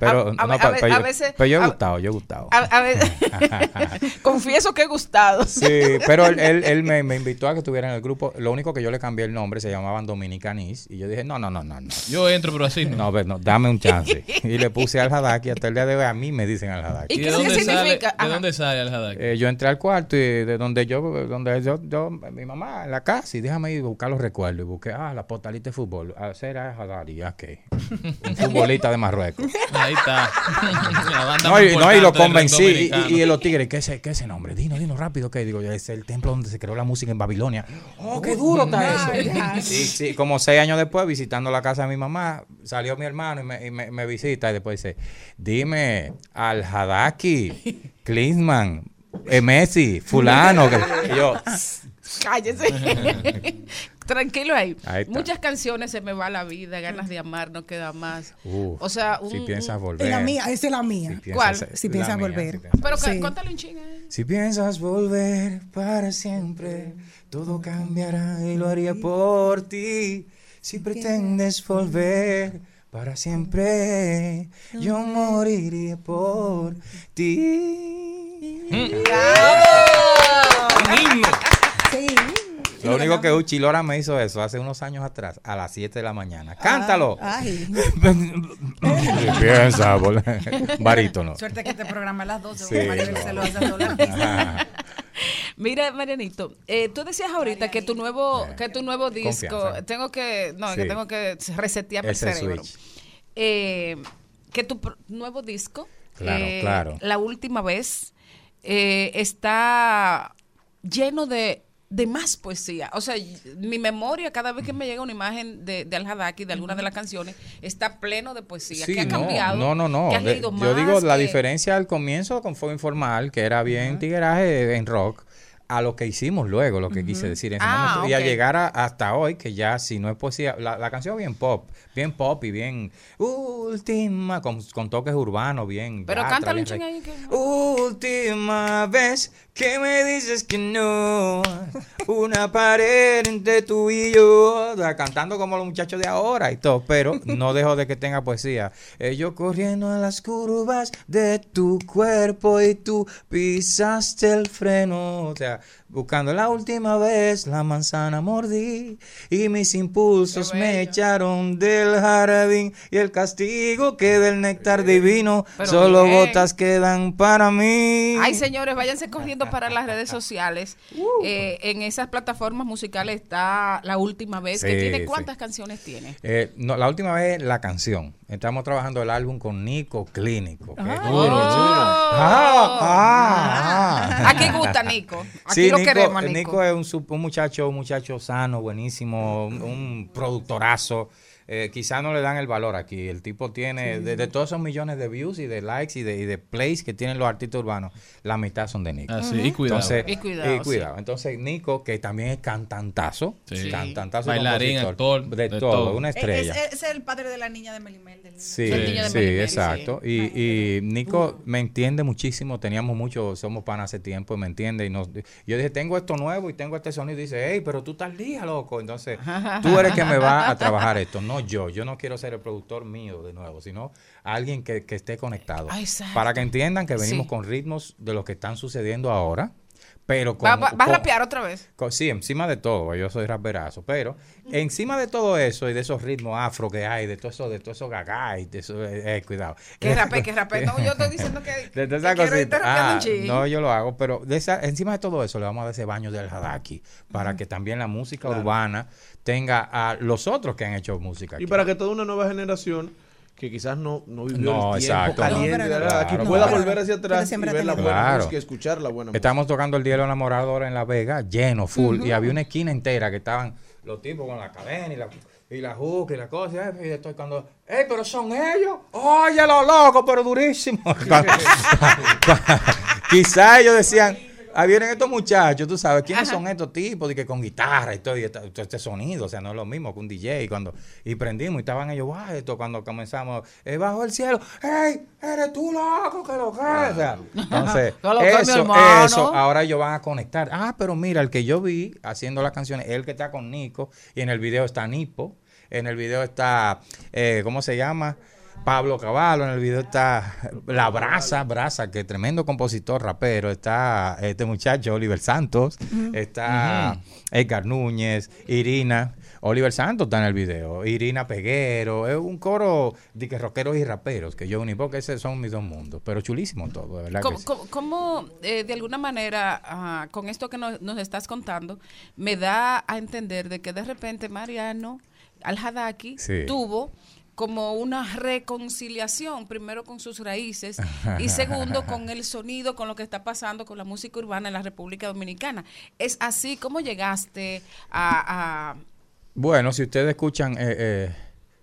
pero, A- no, a pero a yo- veces- pero yo he a- gustado, yo he gustado. A, a ver, confieso que he gustado. Sí, pero él, él- él me, me invitó a que estuviera en el grupo. Lo único que yo le cambié el nombre, se llamaban Dominicanis. Y yo dije, no, no, no, no. no. Yo entro, pero así no. No, pero no, dame un chance. Y le puse al Hadaki. Hasta el día de hoy a mí me dicen al Hadaki. ¿Y, de dónde sale, ¿De dónde sale el Hadaki? Eh, yo entré al cuarto y de donde yo, donde yo, yo, mi mamá en la casa, y déjame ir a buscar los recuerdos. Y busqué, ah, la postalita de fútbol. Ah, será Hadari, ah, ¿qué? Un futbolista de Marruecos. Ahí está. La banda No, y, no, y lo convencí. Y, y, y los tigres, ¿qué es, ese- qué es ese nombre? Dino, dino rápido. que Digo, es el templo donde se creó la música en Babilonia. ¡Oh, qué duro está eso! Sí, sí, como seis años después, visitando la casa de mi mamá, salió mi hermano y me, y me- me visita y después dice, dime, al Hadaki, Klinsmann, eh, Messi, fulano. que- y yo, Cállese. Tranquilo ahí. Muchas canciones se me va la vida, ganas de amar, no queda más. uh, O sea, un, si piensas volver. Es la mía, esa es la mía. piensas- ¿Cuál? Si la piensas mía, volver. si piensas- Pero Sí. cuéntale un chingo. Si piensas volver para siempre, todo cambiará y lo haría por ti. Si pretendes volver para siempre, yo moriría por ti. Sí. Lo único que Uchilora me hizo eso hace unos años atrás, a las 7 de la mañana. ¡Cántalo! Ay. Volver. Barítono. Suerte que te programa a las 12. Sí, no. se lo hace a todas las Ajá. Mira, Marianito, eh, tú decías ahorita que tu nuevo, que tu nuevo disco, Confianza. tengo que, no, Sí. que tengo que resetear el cerebro. switch. Eh, que tu nuevo disco, Claro, eh, claro. la última vez, eh, está lleno de, de más poesía. O sea, mi memoria, cada vez que me llega una imagen de, de Al Hadaki, de alguna de las canciones, está pleno de poesía. Sí, que ha no, cambiado? No, no, no. De- leído yo digo más, la diferencia al comienzo con Fuego Informal, que era bien tigueraje en rock, a lo que hicimos luego, lo que quise decir en ese Ah, momento. Y a llegar a- hasta hoy, que ya si no es poesía, la, la canción bien pop, bien pop y bien última, con, con toques urbanos, bien. Pero yatra, cántale un ahí. Que... Última vez que me dices que no, una pared entre tú y yo, cantando como los muchachos de ahora y todo, pero no dejo de que tenga poesía. Yo corriendo a las curvas de tu cuerpo y tú pisaste el freno, o sea, buscando la última vez la manzana mordí y mis impulsos me echaron del jardín y el castigo que del néctar divino Pero solo bien. gotas quedan para mí. Ay, señores, váyanse corriendo para las redes sociales. Eh, en esas plataformas musicales está la última vez. que tiene sí. ¿Cuántas canciones tiene? Eh, no, la última vez la canción. Estamos trabajando el álbum con Nico Clínico. que es Ah. duro, Oh. duro. Ah, ah. Aquí gusta Nico. Aquí Sí, lo Nico, queremos, Nico. Nico. es un, un muchacho, un muchacho sano, buenísimo, un, un productorazo. Eh, quizás no le dan el valor aquí. El tipo tiene, Sí. de, de todos esos millones de views y de likes y de, y de plays que tienen los artistas urbanos, la mitad son de Nico. Ah, sí, y cuidado. Entonces, Y cuidado, y cuidado. sí. Entonces, Nico, que también es cantantazo, Sí. cantantazo, Bailarín, actor, de, de todo, todo. una Es, estrella. es- es el padre de la niña de Melimel. del- Sí, del niño de sí, Melimel, exacto. Y, y Nico me entiende muchísimo. Teníamos mucho, somos pan hace tiempo, y me entiende. Y nos, yo dije, tengo esto nuevo y tengo este sonido. Y dice, hey, pero tú estás lija, loco. Entonces, tú eres que me va a trabajar esto, no yo. Yo no quiero ser el productor mío de nuevo, sino alguien que, que esté conectado. Ah. Para que entiendan que venimos Sí. con ritmos de lo que están sucediendo ahora. Pero con, ¿Va, va- va a con- rapear otra vez? Sí, encima de todo, yo soy raperazo, pero encima de todo eso y de esos ritmos afro que hay, de todo eso, de todo eso gaga y de eso, eh, eh, cuidado. Que rape, que rape. No, yo estoy diciendo que, De toda que esa quiero Ah, un no, yo lo hago, pero de esa, encima de todo eso le vamos a dar ese baño del hadaki para que también la música Claro. urbana tenga a los otros que han hecho música. Y aquí. para que toda una nueva generación que quizás no, no vivió No, el tiempo exacto. caliente No, de pero Claro, pueda claro. volver hacia atrás y ver la buena Claro. música, escuchar la buena música. Estamos tocando el Diario Enamorado ahora en La Vega, lleno, full, y había una esquina entera que estaban los tipos con la cadena y la, y la juca y la cosa, y estoy cuando, ¡ey, pero son ellos! ¡Oye, los locos, pero durísimos! Quizás ellos decían, ah, vienen estos muchachos, tú sabes, ¿quiénes son estos tipos? Y que con guitarra y todo, y todo este sonido, o sea, no es lo mismo que un DJ. Cuando, y prendimos y estaban ellos, guau, esto cuando comenzamos, eh, bajo el cielo, ¡ey, eres tú loco, que lo que! O sea, entonces, eso, eso, ahora ellos van a conectar. Ah, pero mira, el que yo vi haciendo las canciones, el que está con Nico, y en el video está Nipo, en el video está, eh, ¿cómo se llama? Pablo Caballo, en el video está La Brasa, Brasa, que tremendo compositor, rapero, está este muchacho Oliver Santos, está Edgar Núñez, Irina, Oliver Santos está en el video, Irina Peguero, es un coro de que rockeros y raperos, que yo uní, porque esos son mis dos mundos, pero chulísimo todo, de verdad que ¿Cómo, sí. cómo- cómo, eh, de alguna manera, ah, con esto que nos, nos estás contando, me da a entender de que de repente Mariano Al-Hadaki Sí. tuvo como una reconciliación, primero con sus raíces y segundo con el sonido, con lo que está pasando con la música urbana en la República Dominicana. ¿Es así como llegaste a... a- Bueno, si ustedes escuchan eh, eh,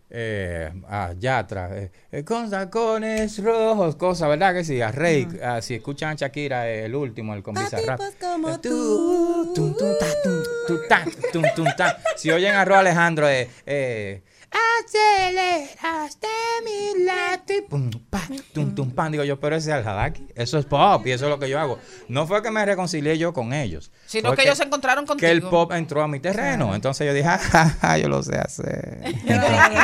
eh, a Yatra, eh, eh, con tacones rojos, cosas, ¿verdad que sí? A Rey, ah, si escuchan a Shakira, eh, el último, el con Bizarrap. como tú. Tum, tum, ta, tum, tum, ta, tum, tum, ta. Si oyen a Ro Alejandro, eh, eh, aceleraste mi late, pum, pa, tum, tum, pan. Digo yo, pero ese es el Hadaki. Eso es pop y eso es lo que yo hago. No fue que me reconcilié yo con ellos. Sino que ellos se encontraron Que el contigo. pop entró a mi terreno. Entonces yo dije, "Ja, ja, ja, yo lo sé hacer.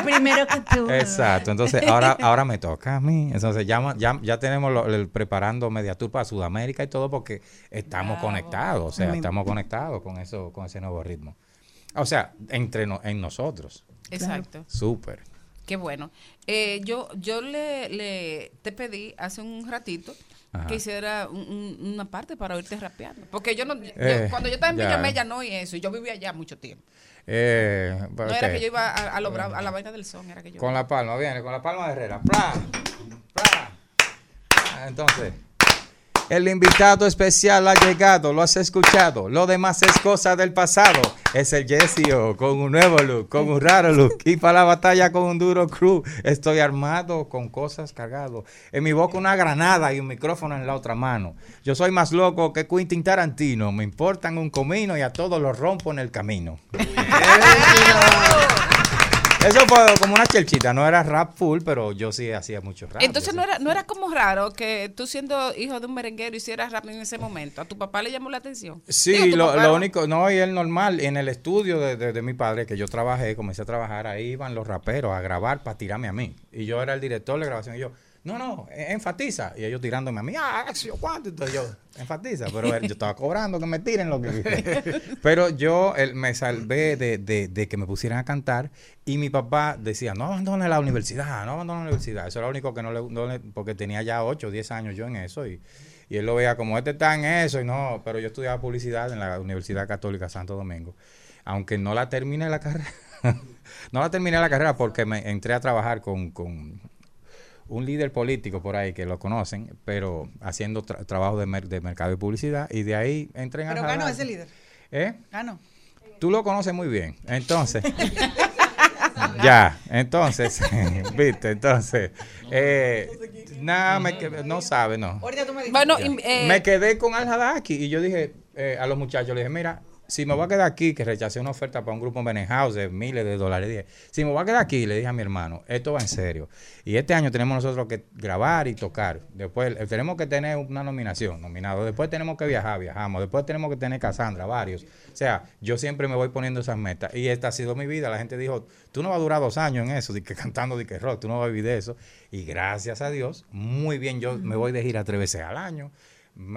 primero que tú. Exacto, entonces ahora, ahora me toca a mí. Entonces ya, ya, ya tenemos lo- el- preparando Mediatour para Sudamérica y todo porque estamos conectados, o sea, estamos conectados con eso, con ese nuevo ritmo. O sea, entre no- en nosotros. Exacto. Súper. Qué bueno. Eh, yo yo le, le te pedí hace un ratito Ajá. que hiciera un- un- una parte para oírte rapeando. Porque yo no, yo- Eh, cuando yo estaba en ya. Villamella no y eso, yo vivía allá mucho tiempo. Eh, No era que yo iba a, a, lo bravo- a la vaina del son, era que yo. Con la palma, viene, con la palma de Herrera. ¡Pla! ¡Pla! Ah, Entonces, el invitado especial ha llegado, lo has escuchado. Lo demás es cosa del pasado. Es el Jessio con un nuevo look, con un raro look. Y para la batalla con un duro crew. Estoy armado con cosas cargado. En mi boca una granada y un micrófono en la otra mano. Yo soy más loco que Quentin Tarantino. Me importan un comino y a todos los rompo en el camino. Eso fue como una chelchita, no era rap full, pero yo sí hacía mucho rap. Entonces no era, no era como raro que tú siendo hijo de un merenguero hicieras rap en ese momento. ¿A tu papá le llamó la atención? Sí, Digo, lo, lo único, no, y el normal, en el estudio de, de- de mi padre, que yo trabajé, comencé a trabajar, ahí iban los raperos a grabar para tirarme a mí. Y yo era el director de grabación, y yo, no, no, e- enfatiza. Y ellos tirándome a mí, ah, yo cuánto. Entonces yo, enfatiza. Pero él- yo estaba cobrando que me tiren lo que Pero yo él, me salvé de, de- de que me pusieran a cantar y mi papá decía, no abandone la universidad, no abandone la universidad. Eso era lo único que no le, no le- porque tenía ya 8 o 10 años yo en eso y, y él lo veía como este está en eso y no, pero yo estudiaba publicidad en la Universidad Católica Santo Domingo. Aunque no la terminé la carrera. no la terminé la carrera porque me entré a trabajar con, con un líder político por ahí que lo conocen, pero haciendo tra- trabajo de, mer- de mercado y publicidad y de ahí entré en Pero Al ganó Hadaki. ese líder. ¿Eh? Ganó. Tú lo conoces muy bien. Entonces, Ya, entonces, viste, entonces, eh, nada, no sabe, no. Bueno, eh, me quedé con Al Hadaki y yo dije eh, a los muchachos, le dije, mira, si me voy a quedar aquí, que rechacé una oferta para un grupo en Benenhouse de miles de dólares, si me voy a quedar aquí, le dije a mi hermano, esto va en serio. Y este año tenemos nosotros que grabar y tocar. Después eh, tenemos que tener una nominación, nominado. Después tenemos que viajar, viajamos. Después tenemos que tener Cassandra, varios. O sea, yo siempre me voy poniendo esas metas. Y esta ha sido mi vida. La gente dijo, tú no vas a durar dos años en eso, de que cantando de que rock, tú no vas a vivir de eso. Y gracias a Dios, muy bien, yo me voy de gira tres veces al año.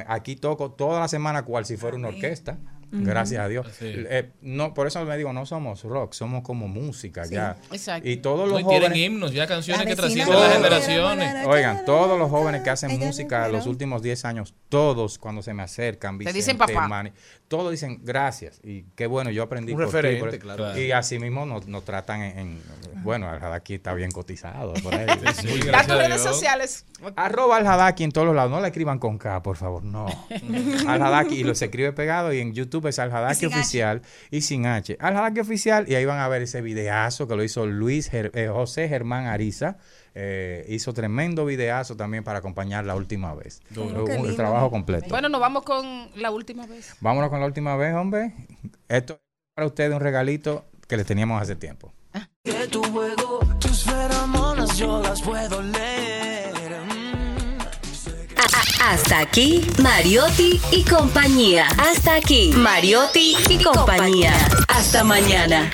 Aquí toco toda la semana cual si fuera una orquesta. Gracias a Dios. Eh, no, por eso me digo, no somos rock, somos como música ya. exacto. Y todos No, los y tienen jóvenes. himnos, ya canciones La que trascienden las generaciones. Oigan, todos los jóvenes que hacen música los últimos 10 años, todos cuando se me acercan, Te dicen Vicente, papá. Manny, todos dicen gracias. Y qué bueno, yo aprendí Un por ti, referente, por claro. Y así mismo nos, nos tratan en, en- bueno, el Hadaki está bien cotizado por ahí. Sí, Da tus redes sociales. Arroba al Hadaki en todos los lados. No la escriban con K, por favor. No. al Hadaki. Y lo se escribe pegado. Y en YouTube es al Hadaki H. oficial y sin H. Al Hadaki oficial. Y ahí van a ver ese videazo que lo hizo Luis Ger- eh, José Germán Ariza. Eh, hizo tremendo videazo también para acompañar la última vez. Duro. El trabajo completo. Bueno, nos vamos con la última vez. Vámonos con la última vez, hombre. Esto es para ustedes un regalito que les teníamos hace tiempo. Que tu juego, tus feromonas yo las puedo leer. Hasta aquí, Mariotti y compañía. Hasta aquí, Mariotti y compañía. Hasta mañana.